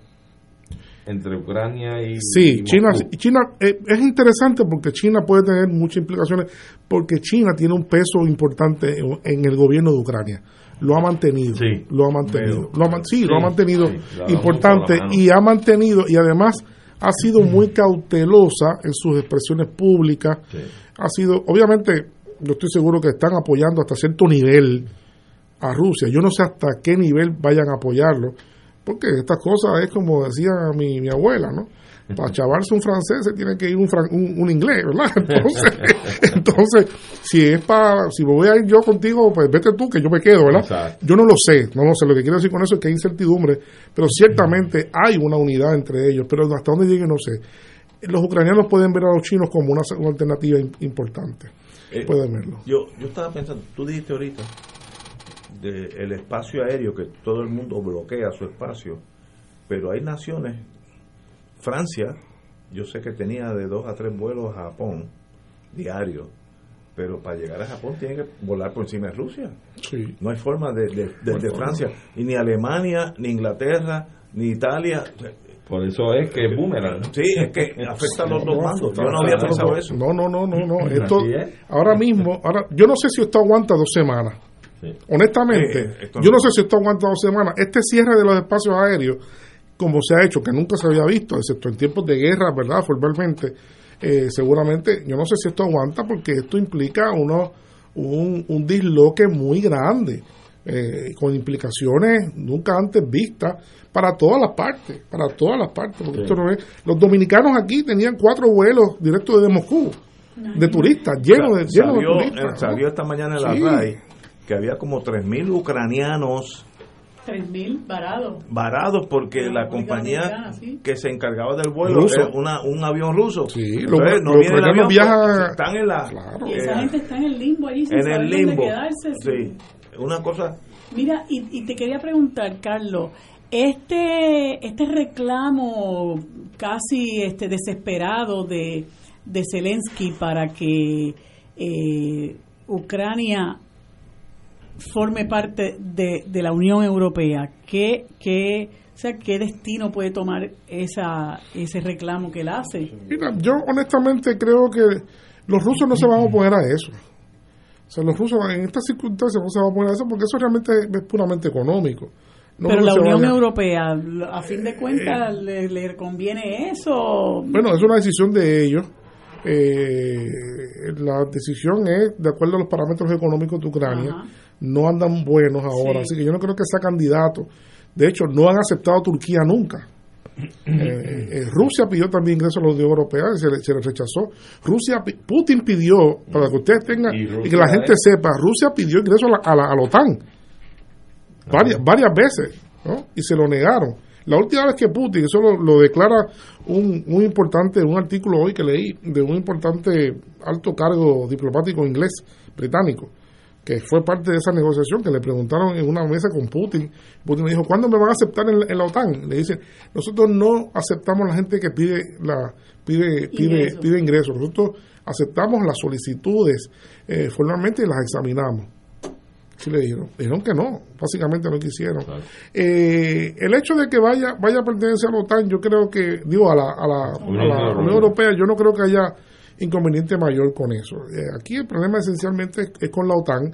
entre Ucrania y
sí
y
China. China eh, es interesante porque China puede tener muchas implicaciones porque China tiene un peso importante en, en el gobierno de Ucrania lo ha mantenido lo ha mantenido. Lo ha, man- sí, lo ha
Sí,
mantenido
sí,
importante y ha mantenido y además ha sido muy cautelosa en sus expresiones públicas. Ha sido obviamente yo estoy seguro que están apoyando hasta cierto nivel a Rusia. Yo no sé hasta qué nivel vayan a apoyarlo porque estas cosas es como decía mi, mi abuela, ¿no? Para chavarse un francés se tiene que ir un, fran- un, un inglés, ¿verdad? [laughs] Entonces, [laughs] entonces, si es para, si me voy a ir yo contigo, pues vete tú, que yo me quedo, ¿verdad? Yo no lo sé, no lo sé. Lo que quiero decir con eso es que hay incertidumbre, pero ciertamente hay una unidad entre ellos, pero hasta dónde llegue no sé. Los ucranianos pueden ver a los chinos como una, una alternativa im- importante.
Eh,
pueden verlo.
Yo, yo estaba pensando, tú dijiste ahorita del espacio aéreo, que todo el mundo bloquea su espacio, pero hay naciones, Francia, yo sé que tenía de dos a tres vuelos a Japón diarios, pero para llegar a Japón tiene que volar por encima de Rusia. No hay forma de, Francia, y ni Alemania, ni Inglaterra, ni Italia.
Por eso es que es boomerang.
Sí, es que afecta a los dos bandos. Yo no había pensado eso.
No, no, no, no, no. Esto, ahora mismo, ahora, yo no sé si esto aguanta dos semanas. Honestamente, yo no sé si esto aguanta dos semanas. Este cierre de los espacios aéreos, como se ha hecho, que nunca se había visto, excepto en tiempos de guerra, ¿verdad? Formalmente, eh, seguramente, yo no sé si esto aguanta porque esto implica uno, un, un disloque muy grande, eh, con implicaciones nunca antes vistas para todas las partes, para todas las partes. porque
Sí.
esto no es- los dominicanos aquí tenían cuatro vuelos directos desde Moscú, de turistas, llenos de, llenos de turistas.
eh, salió esta mañana en la
Sí.
RAI que había como 3.000 ucranianos
3.000 varados.
varados porque la compañía
sí.
que se encargaba del vuelo
Ruso.
era una, un avión ruso.
los-
Entonces, no
los
viene el avión, pues, están en la
Y esa
eh,
gente está en el limbo allí sin
en
saber
el
dónde
limbo.
quedarse.
Sí, una cosa
Mira, y, y te quería preguntar, Carlos, este este reclamo casi este desesperado de, de Zelensky para que eh, Ucrania forme parte de, de la Unión Europea, ¿qué, qué, o sea, ¿qué destino puede tomar esa, ese reclamo que él hace?
Mira, yo honestamente creo que los rusos no se van a oponer a eso. O sea, los rusos en estas circunstancias no se van a oponer a eso porque eso realmente es puramente económico. No
Pero la Unión
vaya-
Europea, a fin de cuentas, ¿le, le conviene eso?
Bueno, es una decisión de ellos. Eh, la decisión es de acuerdo a los parámetros económicos de Ucrania.
Ajá.
No andan buenos ahora,
Sí.
así que yo no creo que sea candidato. De hecho, no han aceptado Turquía nunca. [clears throat] Eh, eh, Rusia pidió también ingreso a la Unión Europea y se le, se le rechazó. Rusia, Putin pidió, para que ustedes tengan,
Y
que la gente
es-
sepa, Rusia pidió ingreso a la, a la- a la OTAN varias, varias veces ¿no? y se lo negaron. La última vez que Putin, eso lo, lo declara un, un importante, un artículo hoy que leí de un importante alto cargo diplomático inglés, británico, que fue parte de esa negociación, que le preguntaron en una mesa con Putin. Putin le dijo, ¿cuándo me van a aceptar en, en la OTAN? Le dicen, nosotros no aceptamos la gente que pide la pide pide pide ingresos. Nosotros aceptamos las solicitudes eh, formalmente y las examinamos. Sí le dijeron. Dijeron que no, básicamente no quisieron. Eh, el hecho de que vaya vaya a pertenecer a la OTAN, yo creo que, digo, a la, a la, a la. Unión Europea, yo no creo que haya inconveniente mayor con eso. Eh, aquí el problema esencialmente es, con la OTAN,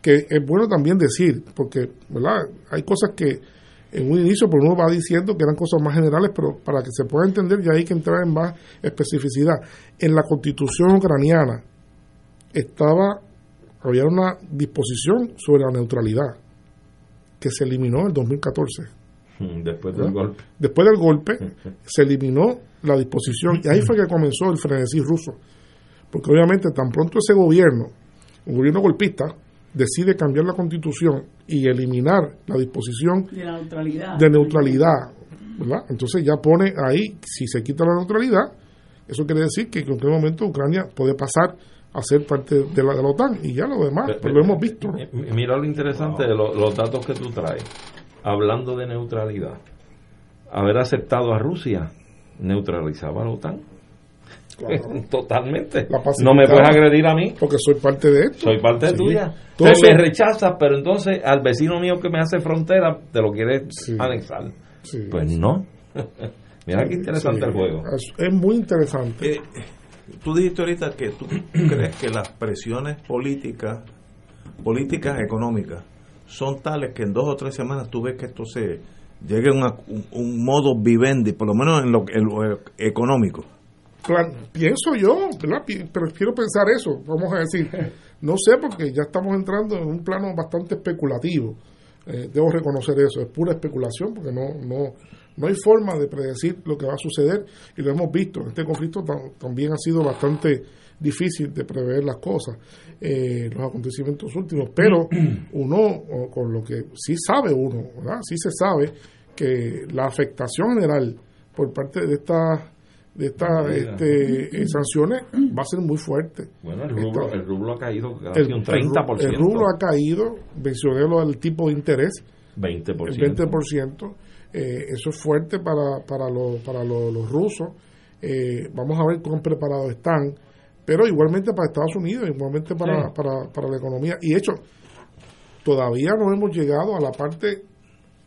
que es bueno también decir, porque ¿verdad? hay cosas que en un inicio por uno va diciendo que eran cosas más generales, pero para que se pueda entender ya hay que entrar en más especificidad. En la constitución ucraniana estaba, había una disposición sobre la neutralidad que se eliminó en el 2014.
Después del
¿verdad?
golpe.
Después del golpe se eliminó la disposición y ahí fue que comenzó el frenesí ruso. Porque obviamente tan pronto ese gobierno, un gobierno golpista, decide cambiar la constitución y eliminar la disposición
De la neutralidad.
de neutralidad ¿verdad? Entonces ya pone ahí, si se quita la neutralidad, eso quiere decir que en cualquier momento Ucrania puede pasar a ser parte de la, de la OTAN y ya lo demás, pues lo hemos visto. ¿no?
Mira lo interesante de lo- los datos que tú traes. Hablando de neutralidad, haber aceptado a Rusia neutralizaba a la OTAN. [laughs] Totalmente. No me puedes agredir a mí.
Porque soy parte de esto.
Soy parte
Sí.
tuya.
Eso-
me rechazas, pero entonces al vecino mío que me hace frontera te lo quieres anexar. Pues no. [laughs] Mira qué interesante
Sí.
el juego.
Es, es muy interesante.
Eh, tú dijiste ahorita que tú [clears throat] crees que las presiones políticas, políticas económicas, son tales que en dos o tres semanas tú ves que esto se llegue a un, un modo vivendi, por lo menos en lo, en lo económico.
Plan- pienso yo, ¿verdad? Prefiero pensar eso, vamos a decir. No sé, porque ya estamos entrando en un plano bastante especulativo. Eh, debo reconocer eso, es pura especulación, porque no, no, no hay forma de predecir lo que va a suceder, y lo hemos visto. Este conflicto tam- también ha sido bastante difícil de prever las cosas, eh, los acontecimientos últimos, pero [clears throat] uno, o con lo que sí sabe uno, ¿verdad? Sí se sabe que la afectación general por parte de estas de estas este, eh, sanciones va a ser muy fuerte.
Bueno, el rublo,
Esta-
el rublo ha caído casi
el,
un
el
30%.
ru- el rublo ha caído, mencioné lo del tipo de interés,
20%.
el 20%. eh, eso es fuerte para, para, los, para los, los rusos. Eh, vamos a ver cuán preparados están. Pero igualmente para Estados Unidos, igualmente para,
Sí.
para, para la economía. Y de hecho, todavía no hemos llegado a la parte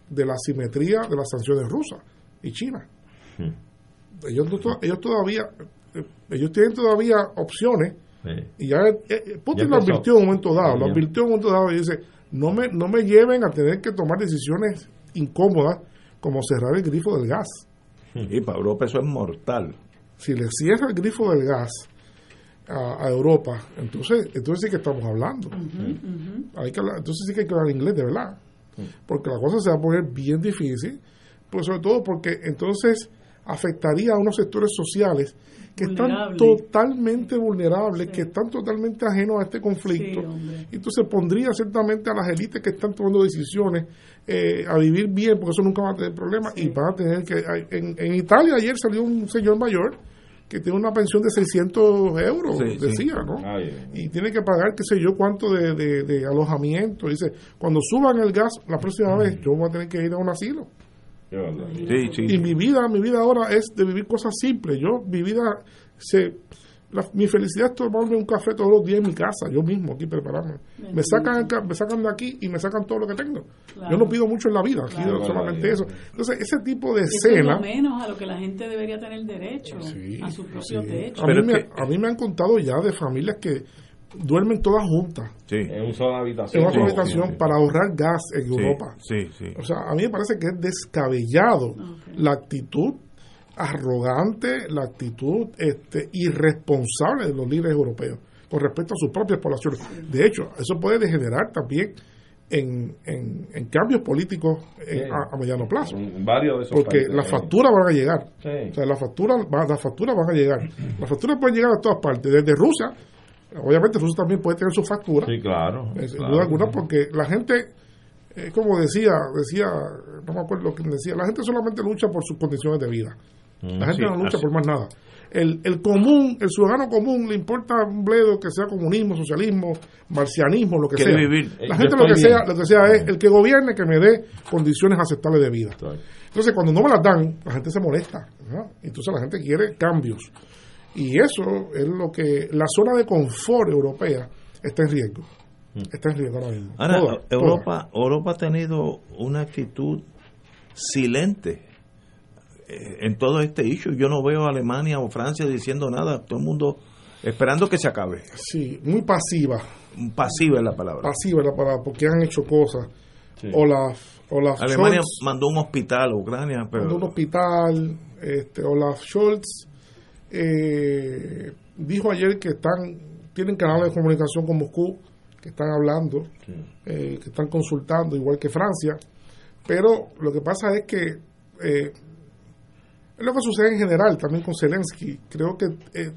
de la simetría de las sanciones rusas y China. Ellos, no to- ellos todavía, ellos tienen todavía opciones y ya eh, eh, Putin
Ya
lo
empezó.
advirtió en un momento dado, lo advirtió en un momento dado y dice, no me, no me lleven a tener que tomar decisiones incómodas como cerrar el grifo del gas.
Y para Europa eso es mortal.
Si le cierra el grifo del gas a, a Europa, entonces, entonces sí que estamos hablando. Hay que hablar- entonces sí que hay que hablar inglés de verdad. Porque la cosa se va a poner bien difícil, pues sobre todo porque entonces afectaría a unos sectores sociales que están totalmente vulnerables, que están totalmente ajenos a este conflicto.
Sí,
entonces pondría ciertamente a las élites que están tomando decisiones eh, a vivir bien, porque eso nunca va a tener problemas, y van a tener que... hay- En, en Italia ayer salió un señor mayor que tiene una pensión de 600 euros,
Sí, sí.
decía, ¿no? Y tiene que pagar qué sé yo cuánto de, de- de alojamiento. Dice, cuando suban el gas la próxima vez, yo voy a tener que ir a un asilo.
sí.
Y mi vida, mi vida ahora es de vivir cosas simples. Yo, mi vida, se, la- mi felicidad es tomarme un café todos los días en mi casa, yo mismo aquí prepararme. Me sacan, me sacan de aquí y me sacan todo lo que tengo.
Claro.
Yo no pido mucho en la vida, aquí
Claro.
solamente eso. Entonces, ese tipo de
es
escena...
lo menos a lo que la gente debería tener derecho, a sus propios derechos.
A mí, me, a mí me han contado ya de familias que duermen todas juntas.
En una sola habitación.
En una sola
Sí,
habitación
sí, sí.
para ahorrar gas en
Sí,
Europa.
sí, sí.
O sea, a mí me parece que es descabellado la actitud arrogante, la actitud este, irresponsable de los líderes europeos con respecto a sus propias poblaciones. De hecho, eso puede degenerar también en, en, en cambios políticos en-
Sí.
a, a mediano plazo.
En varios de esos
Porque
países,
las facturas van a llegar.
Sí.
O sea, las facturas, va- las facturas van a llegar. Las facturas pueden llegar a todas partes, desde Rusia. Obviamente Rusia también puede tener su factura.
Sí, claro.
Eh, sin
claro.
duda alguna, porque la gente, eh, como decía, decía, no me acuerdo quién decía, la gente solamente lucha por sus condiciones de vida. La gente
sí,
no lucha
así.
por más nada. El, el común, el ciudadano común, le importa un bledo que sea comunismo, socialismo, marcianismo, lo que
Quiere
sea.
vivir.
La
Eh,
gente lo que sea, lo que sea es el que gobierne que me dé condiciones aceptables de vida. Entonces, cuando no me las dan, la gente se molesta. ¿verdad? Entonces, la gente quiere cambios. Y eso es lo que la zona de confort europea está en riesgo. Está en riesgo ahora mismo.
Ahora,
Toda, toda.
Europa, Europa ha tenido una actitud silente en todo este issue. Yo no veo a Alemania o Francia diciendo nada, todo el mundo esperando que se acabe.
Sí, muy pasiva.
Pasiva es la palabra.
Pasiva la palabra, porque han hecho cosas. Olaf, Olaf
Alemania
Scholz
mandó un hospital a Ucrania, pero
mandó un hospital. Este, Olaf Scholz eh, dijo ayer que están tienen canales de comunicación con Moscú, que están hablando, eh, que están consultando, igual que Francia. Pero lo que pasa es que eh, es lo que sucede en general también con Zelensky. Creo que eh,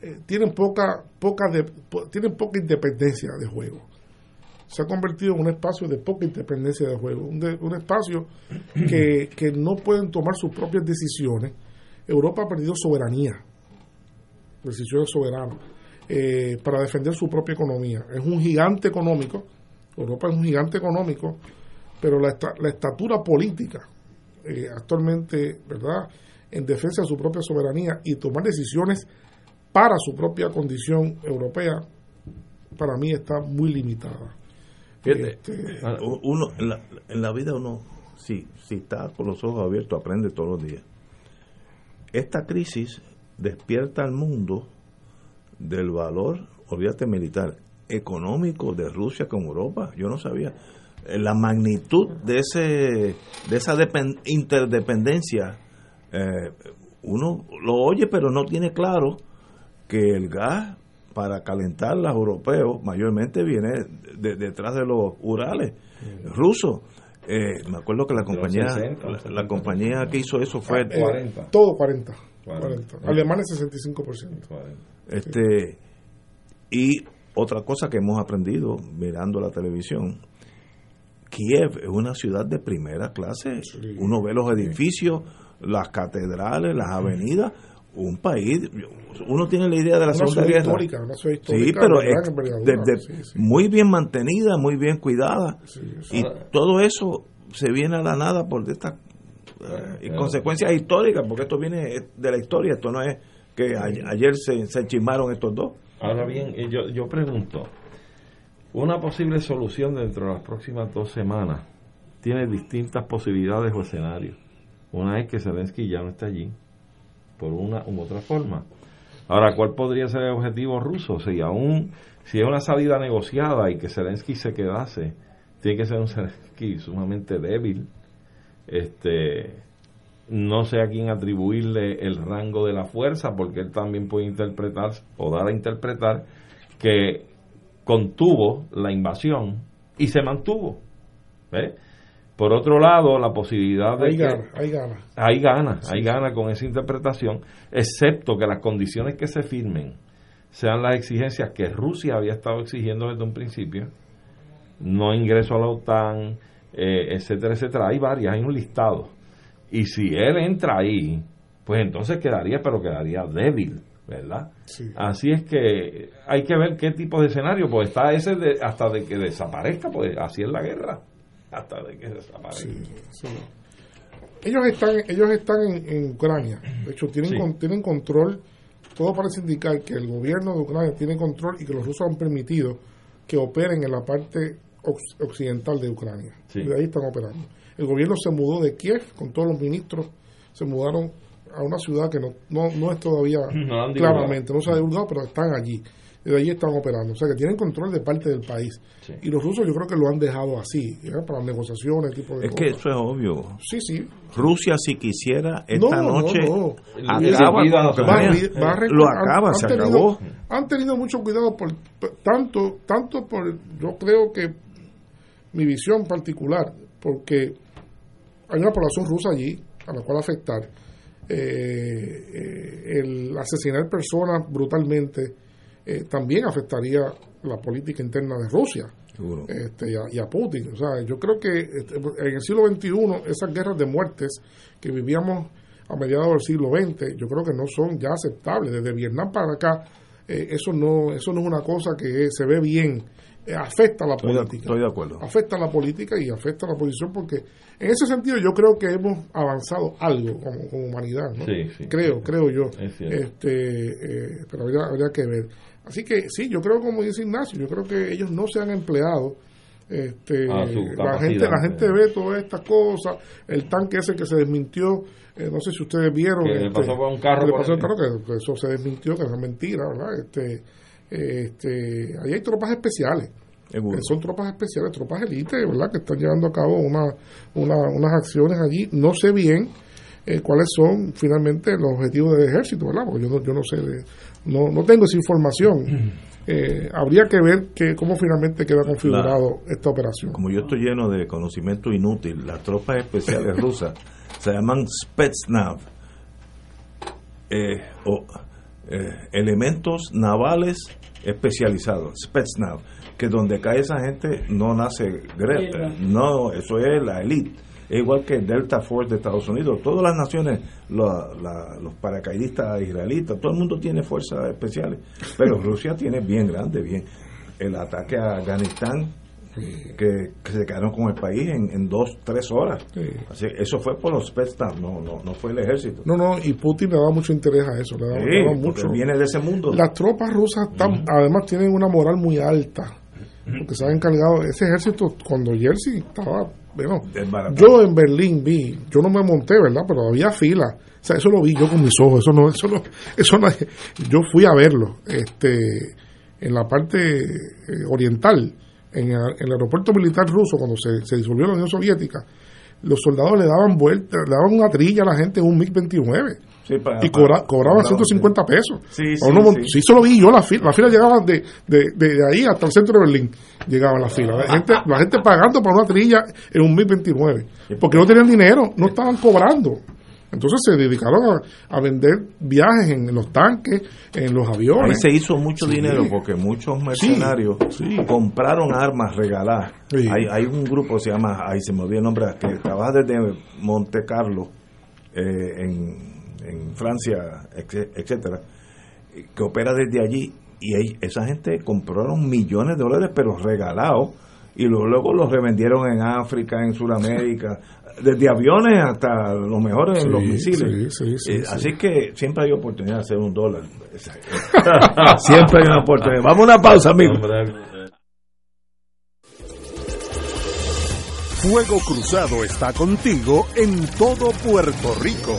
eh, tienen poca poca tienen poca independencia de juego. se ha convertido en un espacio de poca independencia de juego, un, espacio que, que no pueden tomar sus propias decisiones. Europa ha perdido soberanía, decisiones soberanas, eh, para defender su propia economía. Es un gigante económico, Europa es un gigante económico, pero la estatura política eh, actualmente, ¿verdad?, en defensa de su propia soberanía y tomar decisiones para su propia condición europea, para mí está muy limitada.
Fíjate,
Este,
uno, en, la, en la vida uno, si, si está con los ojos abiertos, aprende todos los días. Esta crisis despierta al mundo del valor, olvídate militar, económico de Rusia con Europa. Yo no sabía la magnitud de ese de esa depen- interdependencia. eh, uno lo oye, pero no tiene claro que el gas para calentar los europeos mayormente viene de- detrás de los Urales rusos. Eh, me acuerdo que la compañía
60,
la, la compañía que hizo eso fue
eh, todo 40.
40.
40. Alemanes 65%.
este y otra cosa que hemos aprendido mirando la televisión Kiev es una ciudad de primera clase. Uno ve los edificios las catedrales las avenidas un país uno tiene la idea de la
Una
segunda
ciudad
guerra
histórica, una ciudad
sí
histórica
pero
de gran
es
envergadura,
de- de-
sí, sí.
muy bien mantenida muy bien cuidada. Y todo eso se viene a la nada por estas eh,
claro.
consecuencias históricas porque esto viene de la historia esto no es que a- ayer se, se chismaron estos dos.
Ahora bien, eh, yo, yo pregunto, una posible solución dentro de las próximas dos semanas tiene distintas posibilidades o escenarios. Una es que Zelensky ya no está allí, por una u otra forma. Ahora, ¿cuál podría ser el objetivo ruso? Si aún, si es una salida negociada y que Zelensky se quedase, tiene que ser un Zelensky sumamente débil, este no sé a quién atribuirle el rango de la fuerza, porque él también puede interpretar o dar a interpretar que contuvo la invasión y se mantuvo. Por otro lado, la posibilidad de
Ahí
que
gana, ahí gana.
hay gana, hay gana con esa interpretación, excepto que las condiciones que se firmen sean las exigencias que Rusia había estado exigiendo desde un principio, no ingreso a la OTAN, eh, etcétera, etcétera. Hay varias, hay un listado. Y si él entra ahí, pues entonces quedaría, pero quedaría débil, ¿verdad? Así es que hay que ver qué tipo de escenario, pues está ese de, hasta de que desaparezca, pues así es la guerra, hasta de que desaparezca.
Sí. Ellos están, ellos están en, en Ucrania. De hecho, tienen,
Sí.
con- tienen control. Todo parece indicar que el gobierno de Ucrania tiene control y que los rusos han permitido que operen en la parte occidental de Ucrania.
Sí.
De ahí están operando. El gobierno se mudó de Kiev con todos los ministros. Se mudaron a una ciudad que no, no, no es todavía [laughs]
No
claramente, no se ha divulgado, pero están allí. De allí están operando. O sea que tienen control de parte del país. Y los rusos yo creo que lo han dejado así, ¿eh? para negociaciones, tipo de
es que eso es obvio
Sí, sí.
Rusia si quisiera esta
No, no,
noche
no.
acaba lo acaba
han
se
tenido-
acabó
Han tenido mucho cuidado por, por- tanto, tanto por, yo creo que mi visión particular, porque hay una población rusa allí a la cual afectar. Eh, el asesinar personas brutalmente eh, también afectaría la política interna de Rusia este, y, a, y a Putin. O sea, yo creo que este, en el siglo XXI esas guerras de muertes que vivíamos a mediados del siglo XX, yo creo que no son ya aceptables. Desde Vietnam para acá, eh, eso no eso no es una cosa que se ve bien. Eh, afecta a la
Estoy de-
política.
estoy de acuerdo.
Afecta a la política y afecta a la posición porque en ese sentido yo creo que hemos avanzado algo como, como humanidad. ¿no?
Sí, sí.
creo, creo yo.
Es.
Este, eh, pero habría, habría que ver. Así que sí, yo creo como dice Ignacio, yo creo que ellos no se han empleado. Este, la gente la gente ve todas estas cosas, el tanque ese que se desmintió, eh, no sé si ustedes vieron.
Que le
este,
pasó con un carro
que le pasó el carro, que, que eso se desmintió, que es mentira, ¿verdad? Este, este, ahí hay tropas especiales.
Seguro.
Eh, son tropas especiales, tropas élite, ¿verdad? Que están llevando a cabo una, una- unas acciones allí. No sé bien eh, cuáles son finalmente los objetivos del ejército, ¿verdad? Porque yo no, yo no sé, de- no, no tengo esa información. [clears throat] Eh, habría que ver que, cómo finalmente queda configurado esta operación.
como yo estoy lleno de conocimiento inútil las tropas especiales [laughs] rusas se llaman Spetsnav eh, o elementos navales especializados, Spetsnaz, que donde cae esa gente no nace Greta, no, eso es la elite. Es igual que Delta Force de Estados Unidos. Todas las naciones, la- la- los paracaidistas israelitas, todo el mundo tiene fuerzas especiales. Pero [laughs] Rusia tiene bien grande, bien. El ataque a Afganistán, que, que se quedaron con el país en, en dos, tres horas. Así, eso fue por los Spetsnaz, no, no, no fue el ejército.
No, no, y Putin le da mucho interés a eso, le da,
Sí,
le da mucho.
viene de ese mundo.
Las tropas rusas están, además tienen una moral muy alta, porque se han encargado, ese ejército, cuando Jersey estaba, bueno, yo en Berlín vi, yo no me monté, ¿verdad? Pero había fila, o sea, eso lo vi yo con mis ojos, eso no, eso no, eso no, yo fui a verlo, este, en la parte eh, oriental, en el, en el aeropuerto militar ruso, cuando se, se disolvió la Unión Soviética, los soldados le daban vuelta, le daban una trilla a la gente en un MiG-29
Sí, para-
y cobra-
para-
cobraban
cobraban,
150 pesos.
Sí,
Para
sí,
uno
sí.
sí, eso lo vi yo, la fila, la fila llegaba de, de, de ahí hasta el centro de Berlín, llegaba la fila. La gente, la gente pagando por una trilla en un 1029, porque no tenían dinero, no estaban cobrando. Entonces se dedicaron a, a vender viajes en los tanques, en los
Ahí
aviones.
se hizo mucho
Sí.
dinero porque muchos mercenarios compraron armas regaladas. Hay, hay un grupo que se llama, ahí se me olvidó el nombre, que trabaja desde Monte Carlo, eh, en, en Francia, etc- etcétera, que opera desde allí. Y ahí- esa gente compraron millones de dólares, pero regalados, y luego, luego los revendieron en África, en Sudamérica, desde aviones hasta los mejores en los
Sí,
misiles.
sí, sí, sí,
Eh,
sí.
Así que siempre hay oportunidad de hacer un dólar. [laughs] siempre hay una oportunidad. Vamos a una pausa, amigo.
Fuego Cruzado está contigo en todo Puerto Rico.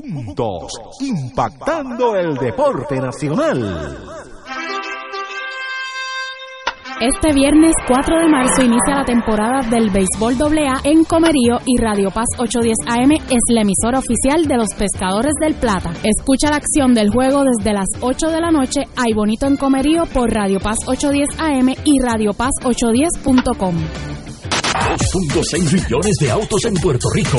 juntos, impactando el deporte nacional.
Este viernes 4 de marzo inicia la temporada del béisbol AA en Comerío y Radio Paz 810 AM es la emisora oficial de los pescadores del Plata. Escucha la acción del juego desde las 8 de la noche. Hay bonito en Comerío por Radio Paz 810 AM y Radio Paz 810.com.
2.6 millones de autos en Puerto Rico.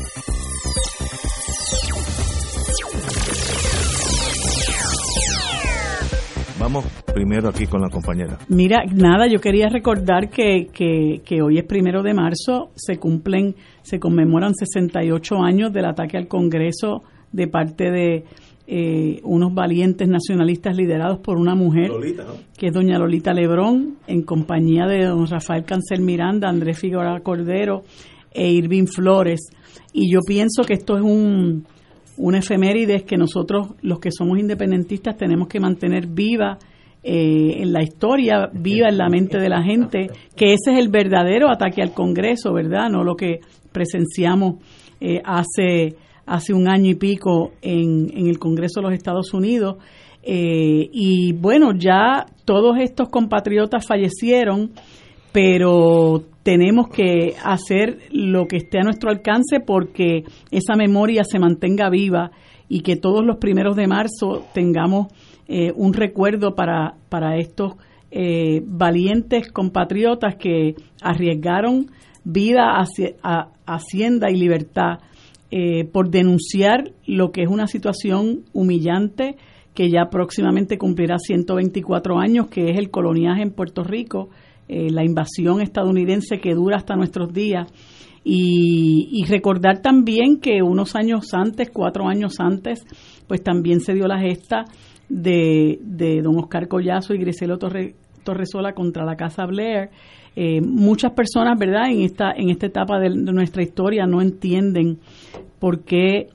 Vamos primero aquí con la compañera.
Mira, nada, yo quería recordar que, que, que hoy es primero de marzo, se cumplen, se conmemoran 68 años del ataque al Congreso de parte de eh, unos valientes nacionalistas liderados por una mujer,
Lolita, ¿no?
que es doña Lolita Lebrón, en compañía de don Rafael Cancel Miranda, Andrés Figueroa Cordero e Irving Flores. Y yo pienso que esto es un, una efeméride que nosotros, los que somos independentistas, tenemos que mantener viva eh, en la historia, viva en la mente de la gente, que ese es el verdadero ataque al Congreso, ¿verdad? No lo que presenciamos eh, hace, hace un año y pico en, en el Congreso de los Estados Unidos. Eh, y bueno, ya todos estos compatriotas fallecieron, pero tenemos que hacer lo que esté a nuestro alcance porque esa memoria se mantenga viva y que todos los primeros de marzo tengamos eh, un recuerdo para, para estos eh, valientes compatriotas que arriesgaron vida, hacia, hacienda y libertad eh, por denunciar lo que es una situación humillante que ya próximamente cumplirá 124 años, que es el coloniaje en Puerto Rico, la invasión estadounidense que dura hasta nuestros días. Y, y, recordar también que unos años antes, cuatro años antes, pues también se dio la gesta de, de don Oscar Collazo y Griselo Torre, Torresola contra la Casa Blair. Eh, muchas personas, ¿verdad?, en esta, en esta etapa de, nuestra historia no entienden por qué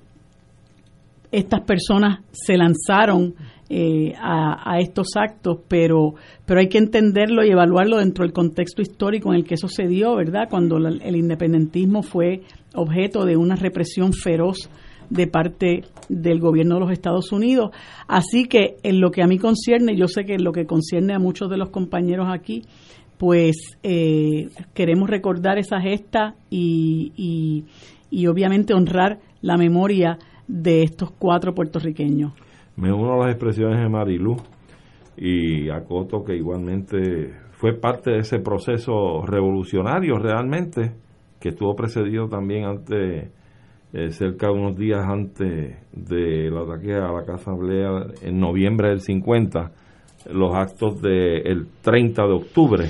estas personas se lanzaron eh, a, estos actos, pero, pero hay que entenderlo y evaluarlo dentro del contexto histórico en el que eso ¿verdad? Cuando el independentismo fue objeto de una represión feroz de parte del gobierno de los Estados Unidos. Así que en lo que a mí concierne, yo sé que en lo que concierne a muchos de los compañeros aquí, pues eh, queremos recordar esa gesta y, y, obviamente honrar la memoria de estos cuatro puertorriqueños.
Me uno a las expresiones de Marilu y acoto que igualmente fue parte de ese proceso revolucionario realmente que estuvo precedido también ante eh, cerca de unos días antes del ataque a la Casa Blea en noviembre del 50, los actos del 30 de octubre,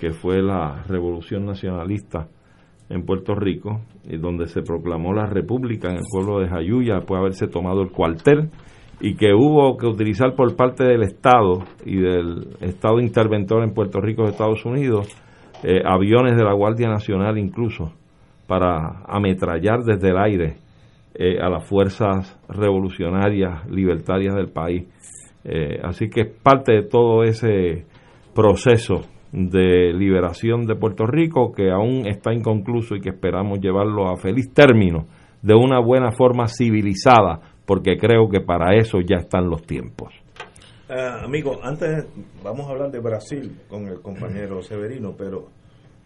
que fue la revolución nacionalista en Puerto Rico, y donde se proclamó la república en el pueblo de Jayuya, después de haberse tomado el cuartel, y que hubo que utilizar por parte del Estado y del Estado interventor en Puerto Rico Estados Unidos eh, aviones de la Guardia Nacional incluso para ametrallar desde el aire eh, a las fuerzas revolucionarias, libertarias del país. Eh, así que es parte de todo ese proceso de liberación de Puerto Rico que aún está inconcluso y que esperamos llevarlo a feliz término de una buena forma civilizada, porque creo que para eso ya están los tiempos.
Eh, amigo, antes vamos a hablar de Brasil con el compañero Severino, pero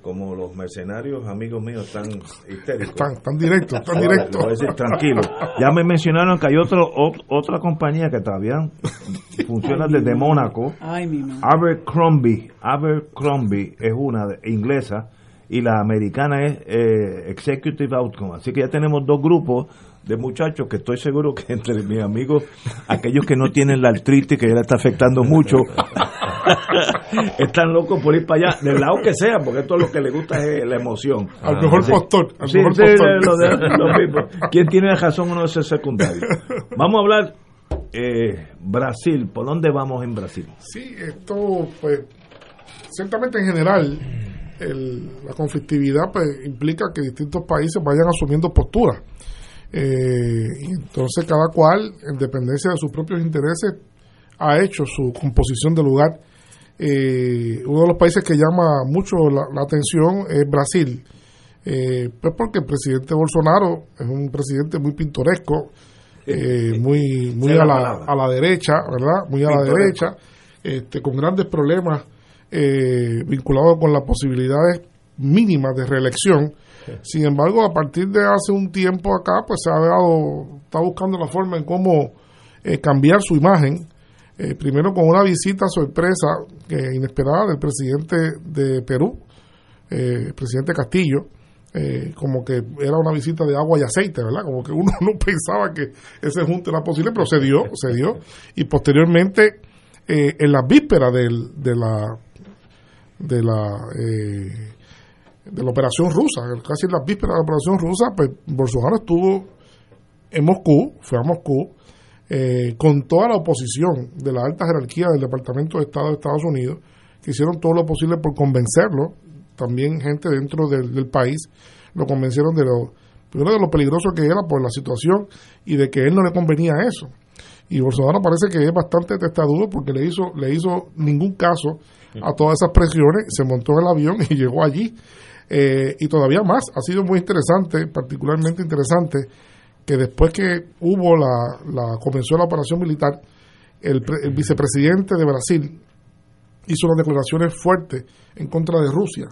como los mercenarios amigos míos están histéricos.
Están, directos, están [laughs] directos.
Voy a decir, tranquilo. Ya me mencionaron que hay otro, otra compañía que todavía funciona desde Mónaco.
Ay, mi
Abercrombie. Abercrombie es una inglesa y la americana es eh, Executive Outcome. Así que ya tenemos dos grupos de muchachos que estoy seguro que entre mis amigos, aquellos que no tienen la artritis que ya le está afectando mucho, [laughs] están locos por ir para allá, del lado que sea, porque esto es lo que le gusta es la emoción.
Al mejor postor. Al mejor
¿Quién tiene razón uno es el secundario? Vamos a hablar eh, Brasil. ¿Por dónde vamos en Brasil?
Sí, esto, pues, ciertamente en general, la conflictividad pues, implica que distintos países vayan asumiendo posturas eh, entonces cada cual, en dependencia de sus propios intereses, ha hecho su composición de lugar. Eh, uno de los países que llama mucho la, atención es Brasil, eh, pues porque el presidente Bolsonaro es un presidente muy pintoresco, eh, muy muy a la, a la derecha, ¿verdad? Muy a la derecha, este, con grandes problemas vinculados con las posibilidades mínimas de reelección sin embargo, a partir de hace un tiempo acá, pues se ha dado, está buscando la forma en cómo eh, cambiar su imagen. Eh, primero con una visita sorpresa que inesperada del presidente de Perú, eh, el presidente Castillo, como que era una visita de agua y aceite, ¿verdad? Como que uno [laughs] no pensaba que ese junte era posible, pero se dio, se dio. Y posteriormente, en la víspera del, de la de la de la operación rusa, casi en las vísperas de la operación rusa, pues Bolsonaro estuvo en Moscú, fue a Moscú, eh, con toda la oposición de la alta jerarquía del Departamento de Estado de Estados Unidos, que hicieron todo lo posible por convencerlo, también gente dentro del, país, lo convencieron de lo primero de lo peligroso que era por la situación y de que a él no le convenía eso. Y Bolsonaro parece que es bastante testadudo porque le hizo, le hizo ningún caso a todas esas presiones, se montó en el avión y [laughs] llegó allí. Eh, y todavía más, ha sido muy interesante, particularmente interesante, que después que hubo la, la comenzó la operación militar, el, el vicepresidente de Brasil hizo unas declaraciones fuertes en contra de Rusia,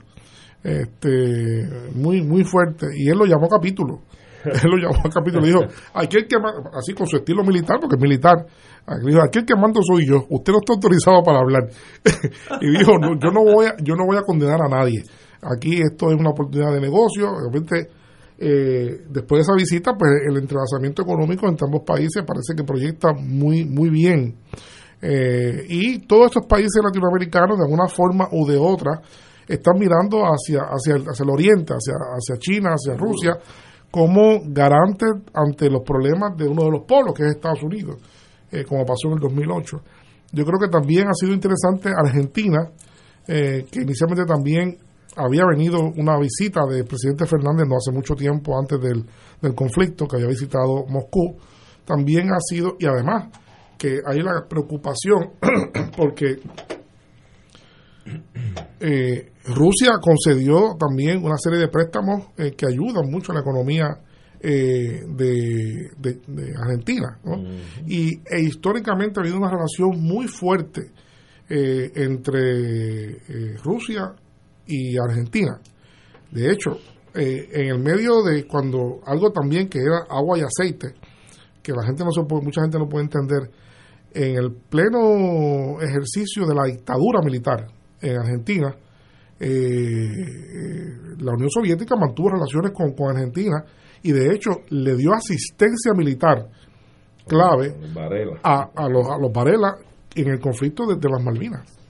este, muy muy fuerte, y él lo llamó capítulo. [laughs] Él lo llamó capítulo y dijo, aquel que ma-", así con su estilo militar, porque es militar, dijo, aquel que mando soy yo, usted no está autorizado para hablar. [laughs] y dijo, no, yo no voy a, yo no voy a condenar a nadie. Aquí esto es una oportunidad de negocio, obviamente eh, después de esa visita, pues el entrelazamiento económico entre ambos países parece que proyecta muy, muy bien. Eh, y todos estos países latinoamericanos, de alguna forma u de otra, están mirando hacia, hacia, el, hacia el oriente, hacia, hacia China, hacia Rusia, como garantes ante los problemas de uno de los polos, que es Estados Unidos, eh, como pasó en el 2008. Yo creo que también ha sido interesante Argentina, eh, que inicialmente también había venido una visita del presidente Fernández no hace mucho tiempo antes del, del conflicto, que había visitado Moscú, también ha sido, y además que hay la preocupación [clears throat] porque eh, Rusia concedió también una serie de préstamos eh, que ayudan mucho a la economía eh, de, de- de Argentina. ¿no? y, e históricamente ha habido una relación muy fuerte eh, entre Rusia y Argentina. De hecho, eh, en el medio de cuando algo también que era agua y aceite, que la gente no se puede, mucha gente no puede entender, en el pleno ejercicio de la dictadura militar en Argentina, eh, la Unión Soviética mantuvo relaciones con, con Argentina y de hecho le dio asistencia militar clave a, a los, a los Varela en el conflicto de, de las Malvinas.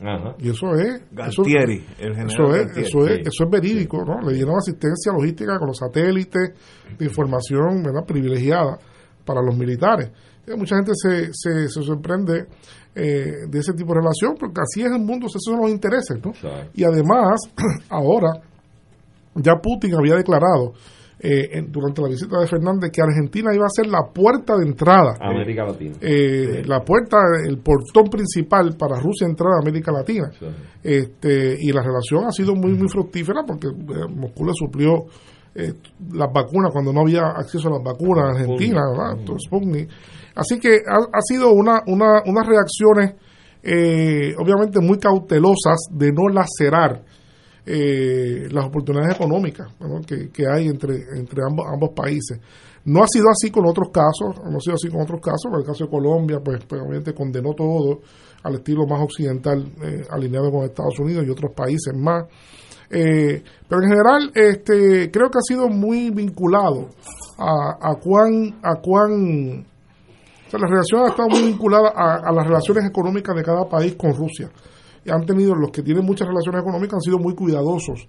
Ajá.
Y eso es.
Galtieri,
eso,
el general
eso es,
Galtieri,
eso es,
sí.
eso es verídico, ¿no? Le dieron asistencia logística con los satélites de información ¿verdad? privilegiada para los militares. Y mucha gente se, se, se sorprende eh, de ese tipo de relación, porque así es el mundo, esos son los intereses, ¿no? Y además, [clears throat] ahora, ya Putin había declarado eh, en- durante la visita de Fernández que Argentina iba a ser la puerta de entrada
América Latina.
eh, la puerta, el portón principal para Rusia entrar a América Latina. Este, y la relación ha sido muy, muy fructífera porque eh, Moscú le suplió eh, las vacunas cuando no había acceso a las vacunas a Argentina, ¿verdad? Todo Sputnik. Así que ha, ha sido una, una, unas reacciones eh, obviamente muy cautelosas de no lacerar eh, las oportunidades económicas ¿no? que, que hay entre, entre ambos, ambos países. No ha sido así con otros casos, no ha sido así con otros casos, en el caso de Colombia, pues, pues, obviamente condenó todo al estilo más occidental eh, alineado con Estados Unidos y otros países más. Eh, pero en general, este, creo que ha sido muy vinculado a, a cuán, a cuán, o sea, la relación ha estado muy vinculada a, a las relaciones económicas de cada país con Rusia. Han tenido, los que tienen muchas relaciones económicas han sido muy cuidadosos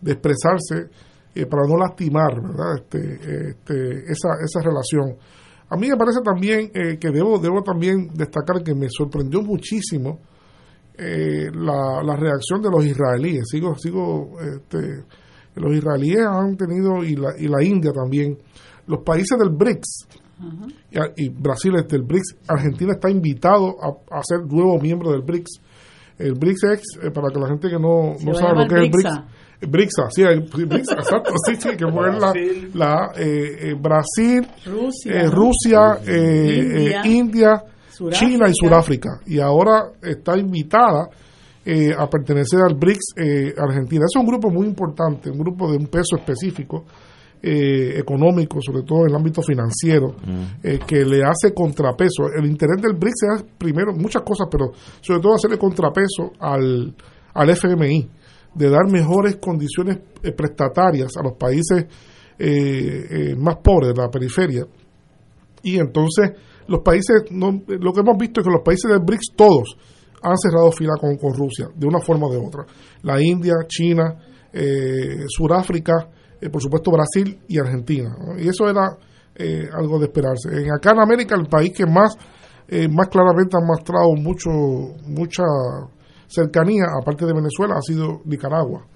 de expresarse eh, para no lastimar, ¿verdad? Este, este, esa, esa relación. A mí me parece también eh, que debo, debo también destacar que me sorprendió muchísimo eh, la, la reacción de los israelíes. Sigo, sigo, este, los israelíes han tenido, y la, y la India también, los países del BRICS, y Brasil es del BRICS, Argentina está invitado a, a ser nuevo miembro del BRICS. El BRICS eh, para que la gente que no, no sabe lo que es el. BRICS, BRICSA, sí, el BRICSA, [laughs] exacto, sí, sí, que fue la, la eh, eh, Brasil,
Rusia,
eh. Rusia, eh,
India,
eh, India. China y Sudáfrica. Y ahora está invitada eh, a pertenecer al BRICS eh, Argentina. Es un grupo muy importante, un grupo de un peso específico. Eh, económico, sobre todo en el ámbito financiero, eh, que le hace contrapeso. El interés del BRICS es primero muchas cosas, pero sobre todo hacerle contrapeso al, al FMI, de dar mejores condiciones eh, prestatarias a los países eh, eh, más pobres de la periferia. Y entonces los países, no, lo que hemos visto es que los países del BRICS todos han cerrado fila con, con Rusia, de una forma o de otra. La India, China, eh, Sudáfrica, eh, por supuesto Brasil y Argentina. ¿no? Y eso era eh, algo de esperarse. En, acá en América, el país que más, eh, más claramente ha mostrado mucho, mucha cercanía, aparte de Venezuela, ha sido Nicaragua.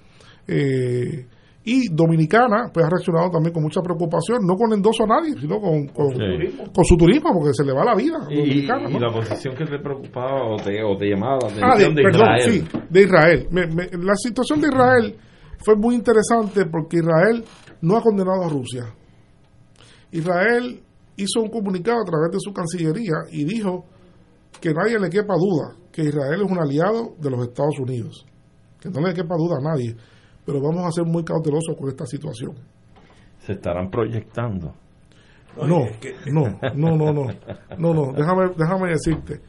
Eh, Y Dominicana pues ha reaccionado también con mucha preocupación, no con endoso a nadie, sino con, con, con su turismo, porque se le va la vida
Y,
dominicanos,
y la posición que te preocupaba o te, o te llamaba la
Ah, de,
de,
perdón,
Israel.
sí, de Israel. Me- me- la situación de Israel fue muy interesante porque Israel no ha condenado a Rusia. Israel hizo un comunicado a través de su cancillería y dijo que nadie le quepa duda que Israel es un aliado de los Estados Unidos. Que no le quepa duda a nadie. Pero vamos a ser muy cautelosos con esta situación.
Se estarán proyectando.
No, no, no, no, no, no, no, déjame, déjame decirte.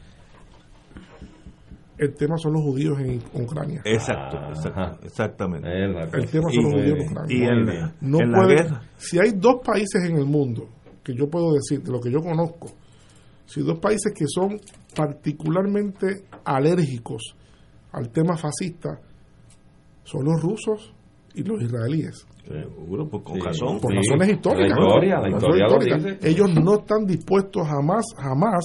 El tema son los judíos en Ucrania.
Exacto, exacto, exactamente.
El tema son los judíos en Ucrania.
y en,
no
en la
puede-
guerra.
si hay dos países en el mundo que yo puedo decir de lo que yo conozco, si dos países que son particularmente alérgicos al tema fascista son los rusos y los israelíes.
Seguro, pues con
Sí,
razón.
por
Sí.
razones históricas.
La
¿no?
historia, la historia lo
históricas.
dice.
Ellos no están dispuestos jamás, jamás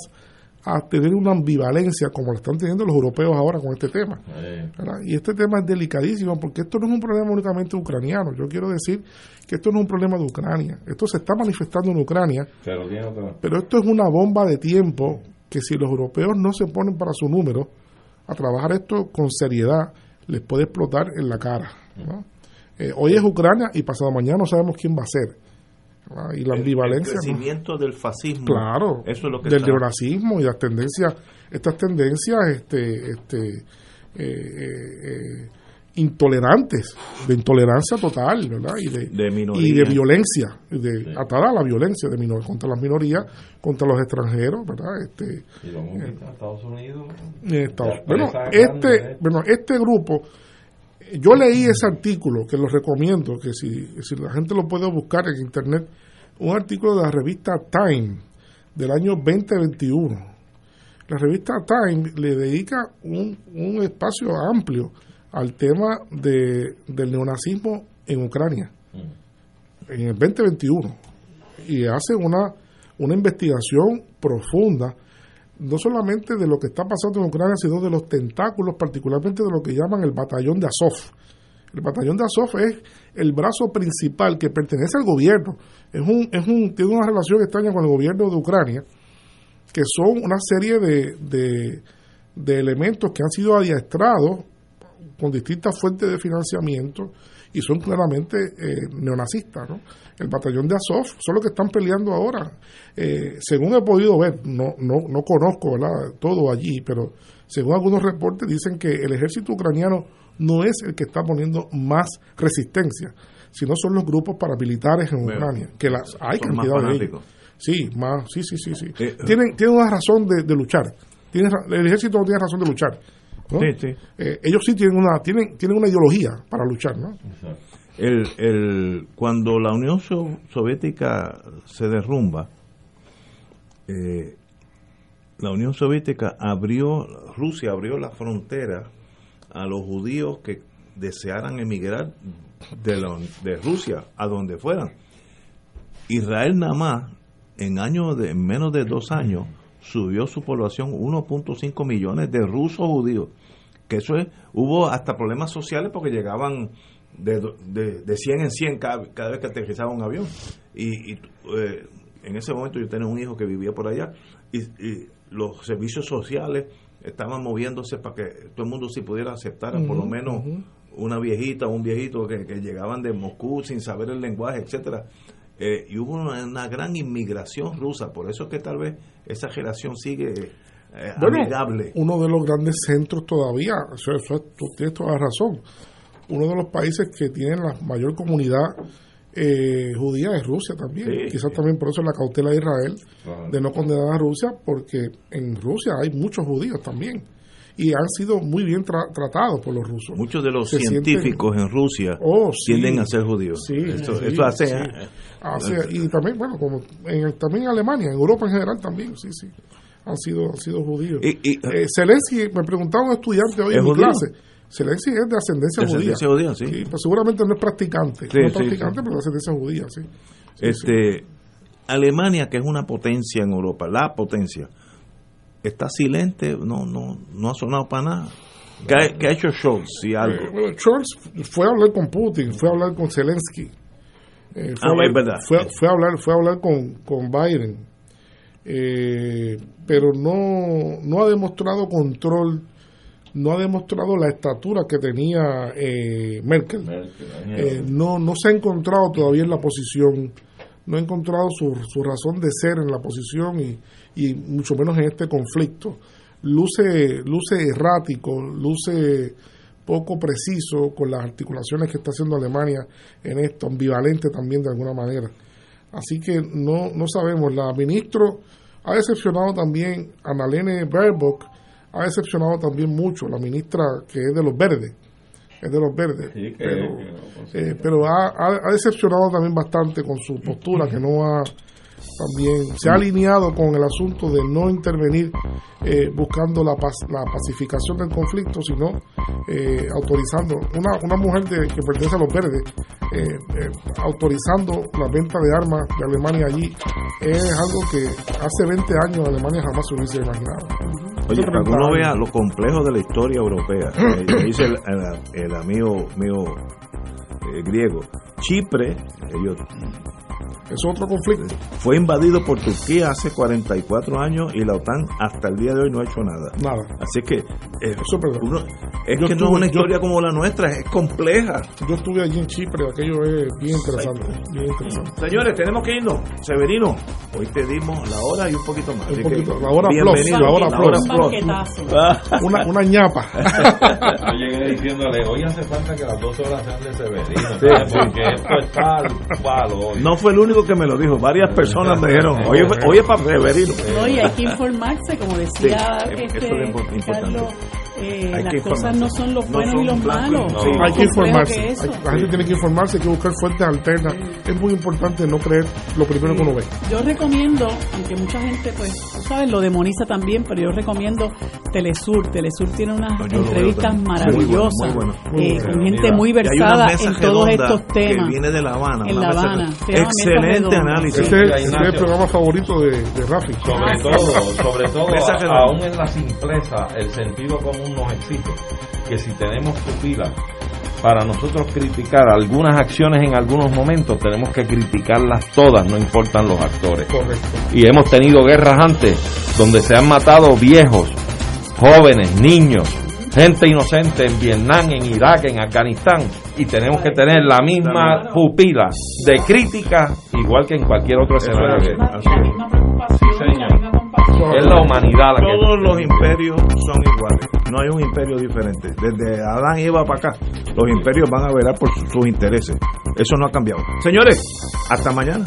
a tener una ambivalencia como lo están teniendo los europeos ahora con este tema. Y este tema es delicadísimo porque esto no es un problema únicamente ucraniano. Yo quiero decir que esto no es un problema de Ucrania. Esto se está manifestando en Ucrania,
Pero
esto es una bomba de tiempo que si los europeos no se ponen para su número a trabajar esto con seriedad, les puede explotar en la cara. ¿no? Eh, hoy es Ucrania y pasado mañana no sabemos quién va a ser. ¿Verdad? Y la
El-
ambivalencia.
El
¿no?
crecimiento del fascismo.
Claro,
Eso es lo que
del neonazismo y las tendencias, estas tendencias este, este, eh, eh, eh, intolerantes, de intolerancia total, ¿verdad? Y de,
De minoría.
y de violencia, de, atada a la violencia de minor, contra las minorías, contra los extranjeros, ¿verdad? Este,
Y en Estados Unidos.
Estados- bueno, este, bueno, este grupo, yo leí ese artículo que lo recomiendo, que si, si la gente lo puede buscar en internet, un artículo de la revista Time del año 2021. La revista Time le dedica un, un espacio amplio al tema de, del neonazismo en Ucrania en el 2021 y hace una, una investigación profunda no solamente de lo que está pasando en Ucrania, sino de los tentáculos, particularmente de lo que llaman el batallón de Azov. El batallón de Azov es el brazo principal que pertenece al gobierno. Es un, es un, tiene una relación extraña con el gobierno de Ucrania, que son una serie de, de, de elementos que han sido adiestrados con distintas fuentes de financiamiento y son claramente eh, neonazistas. ¿no? El batallón de Azov son los que están peleando ahora. Eh, según he podido ver, no, no, no conozco ¿verdad? todo allí, pero según algunos reportes dicen que el ejército ucraniano no es el que está poniendo más resistencia, sino son los grupos paramilitares en Ucrania, que las hay cantidad de ellos. Sí, más, sí, sí, sí, sí.
Eh,
tienen, tienen una razón de, de luchar. Tienen el ejército no tiene razón de luchar. ¿No?
Sí, sí.
Eh, ellos sí tienen una, tienen, tienen una ideología para luchar, ¿no?
El, el, cuando la Unión So- Soviética se derrumba, eh, la Unión Soviética abrió, Rusia abrió la frontera a los judíos que desearan emigrar de, la- de Rusia a donde fueran. Israel nada más, en años de en menos de dos años, subió su población 1.5 millones de rusos judíos. Que eso es, hubo hasta problemas sociales porque llegaban de, de, de 100 en 100 cada, cada vez que aterrizaba un avión. Y, y, eh, en ese momento yo tenía un hijo que vivía por allá y, y los servicios sociales estaban moviéndose para que todo el mundo si pudiera aceptar por lo menos una viejita o un viejito que, que llegaban de Moscú sin saber el lenguaje, etcétera Eh, y hubo una, una gran inmigración rusa, por eso es que tal vez esa generación sigue eh,
Bueno,
amigable.
uno de los grandes centros todavía, eso, eso es- tú tienes toda la razón, uno de los países que tienen la mayor comunidad eh, judía es Rusia también.
Sí,
Quizás también por eso la cautela de Israel de no condenar a Rusia, porque en Rusia hay muchos judíos también. Y han sido muy bien tra- tratados por los rusos.
Muchos de los
Se sienten-
científicos en Rusia
Oh, sí.
tienden a ser judíos.
Sí,
eso,
sí,
hace.
sí.
eh,
Hace- y también, bueno, como en, también en Alemania, en Europa en general también, sí, sí. Han sido, han sido judíos.
Y- y-
Eh, Zelensky, me preguntaba un estudiante hoy
¿Es
en mi clase. Zelensky es de ascendencia
De
judía.
ascendencia judía, sí.
pues seguramente no es practicante. No es practicante, pero de ascendencia judía, sí. Sí,
este Alemania, que es una potencia en Europa, la potencia, está silente, no no no ha sonado para nada. ¿Qué ha, qué ha hecho Scholz? Si algo.
Eh, bueno, Scholz fue a hablar con Putin, fue a hablar con Zelensky. Eh, fue,
Ah,
a
verdad.
fue, fue a hablar, fue a hablar con, con Biden. Eh, pero no, no ha demostrado control, no ha demostrado la estatura que tenía eh, Merkel. Eh, no, no se ha encontrado todavía en la posición, no ha encontrado su, su razón de ser en la posición y, y mucho menos en este conflicto. Luce, luce errático, luce poco preciso con las articulaciones que está haciendo Alemania en esto, ambivalente también de alguna manera. Así que no, no sabemos. La ministro ha decepcionado también, Annalene Baerbock, ha decepcionado también mucho, la ministra que es de los verdes, es de los verdes, pero, eh, pero ha, ha- ha decepcionado también bastante con su postura, [clears throat] que no ha también se ha alineado con el asunto de no intervenir eh, buscando la, paz, la pacificación del conflicto, sino eh, autorizando una, una mujer de- que pertenece a los verdes, eh, eh, autorizando la venta de armas de Alemania allí, es algo que hace 20 años Alemania jamás se hubiese imaginado.
Oye, para que
30
uno vea lo complejo de la historia europea, [clears throat] dice el, el- el amigo mío griego, Chipre, ellos
es otro conflicto.
Fue invadido por Turquía hace 44 años y la OTAN hasta el día de hoy no ha hecho nada.
Nada.
Así que eh,
Eso
uno- es
Yo
que no es una
yo-
historia como la nuestra, es compleja.
Yo estuve allí en Chipre, aquello es bien interesante, bien interesante.
Señores, tenemos que irnos. Severino, hoy te dimos la hora y un poquito más.
Un
Así
poquito,
que
la hora plus,
bienvenido.
la hora plus. [laughs]
plus.
Una, una ñapa. [laughs]
Yo llegué diciéndole, hoy hace falta que las dos horas sean de Severino,
Sí,
porque esto está al palo hoy.
No fue el único que me lo dijo, varias personas me dijeron, oye, oye para Severino.
No, y hay que informarse, como decía
Sí,
este,
es importante.
Eh, las cosas no son los
No
buenos
son
y los malos.
Sí, hay que informarse.
que eso.
Hay- la gente tiene que informarse, hay que buscar fuentes alternas. Es muy importante no creer lo primero que uno ve.
Yo recomiendo, aunque mucha gente, pues, tú sabes, lo demoniza también, pero yo recomiendo Telesur. Telesur tiene unas entrevistas maravillosas,
Muy bueno, muy bueno.
eh, con gente muy versada en todos estos temas.
Que viene de La Habana.
En La
Excelente análisis.
Este, es el programa favorito de, de Rafi.
Sobre todo, sobre todo, aún en la simpleza, el sentido común nos exige que si tenemos pupilas para nosotros criticar algunas acciones en algunos momentos, tenemos que criticarlas todas, no importan los actores.
Correcto.
Y hemos tenido guerras antes donde se han matado viejos, jóvenes, niños, gente inocente en Vietnam, en Irak, en Afganistán. Y tenemos que tener la misma pupila de crítica, igual que en cualquier otro escenario.
Es,
la humanidad la que
Todos los imperios son iguales. No hay un imperio diferente. Desde Adán y Eva para acá, los imperios van a velar por sus intereses. Eso no ha cambiado. Señores, hasta mañana.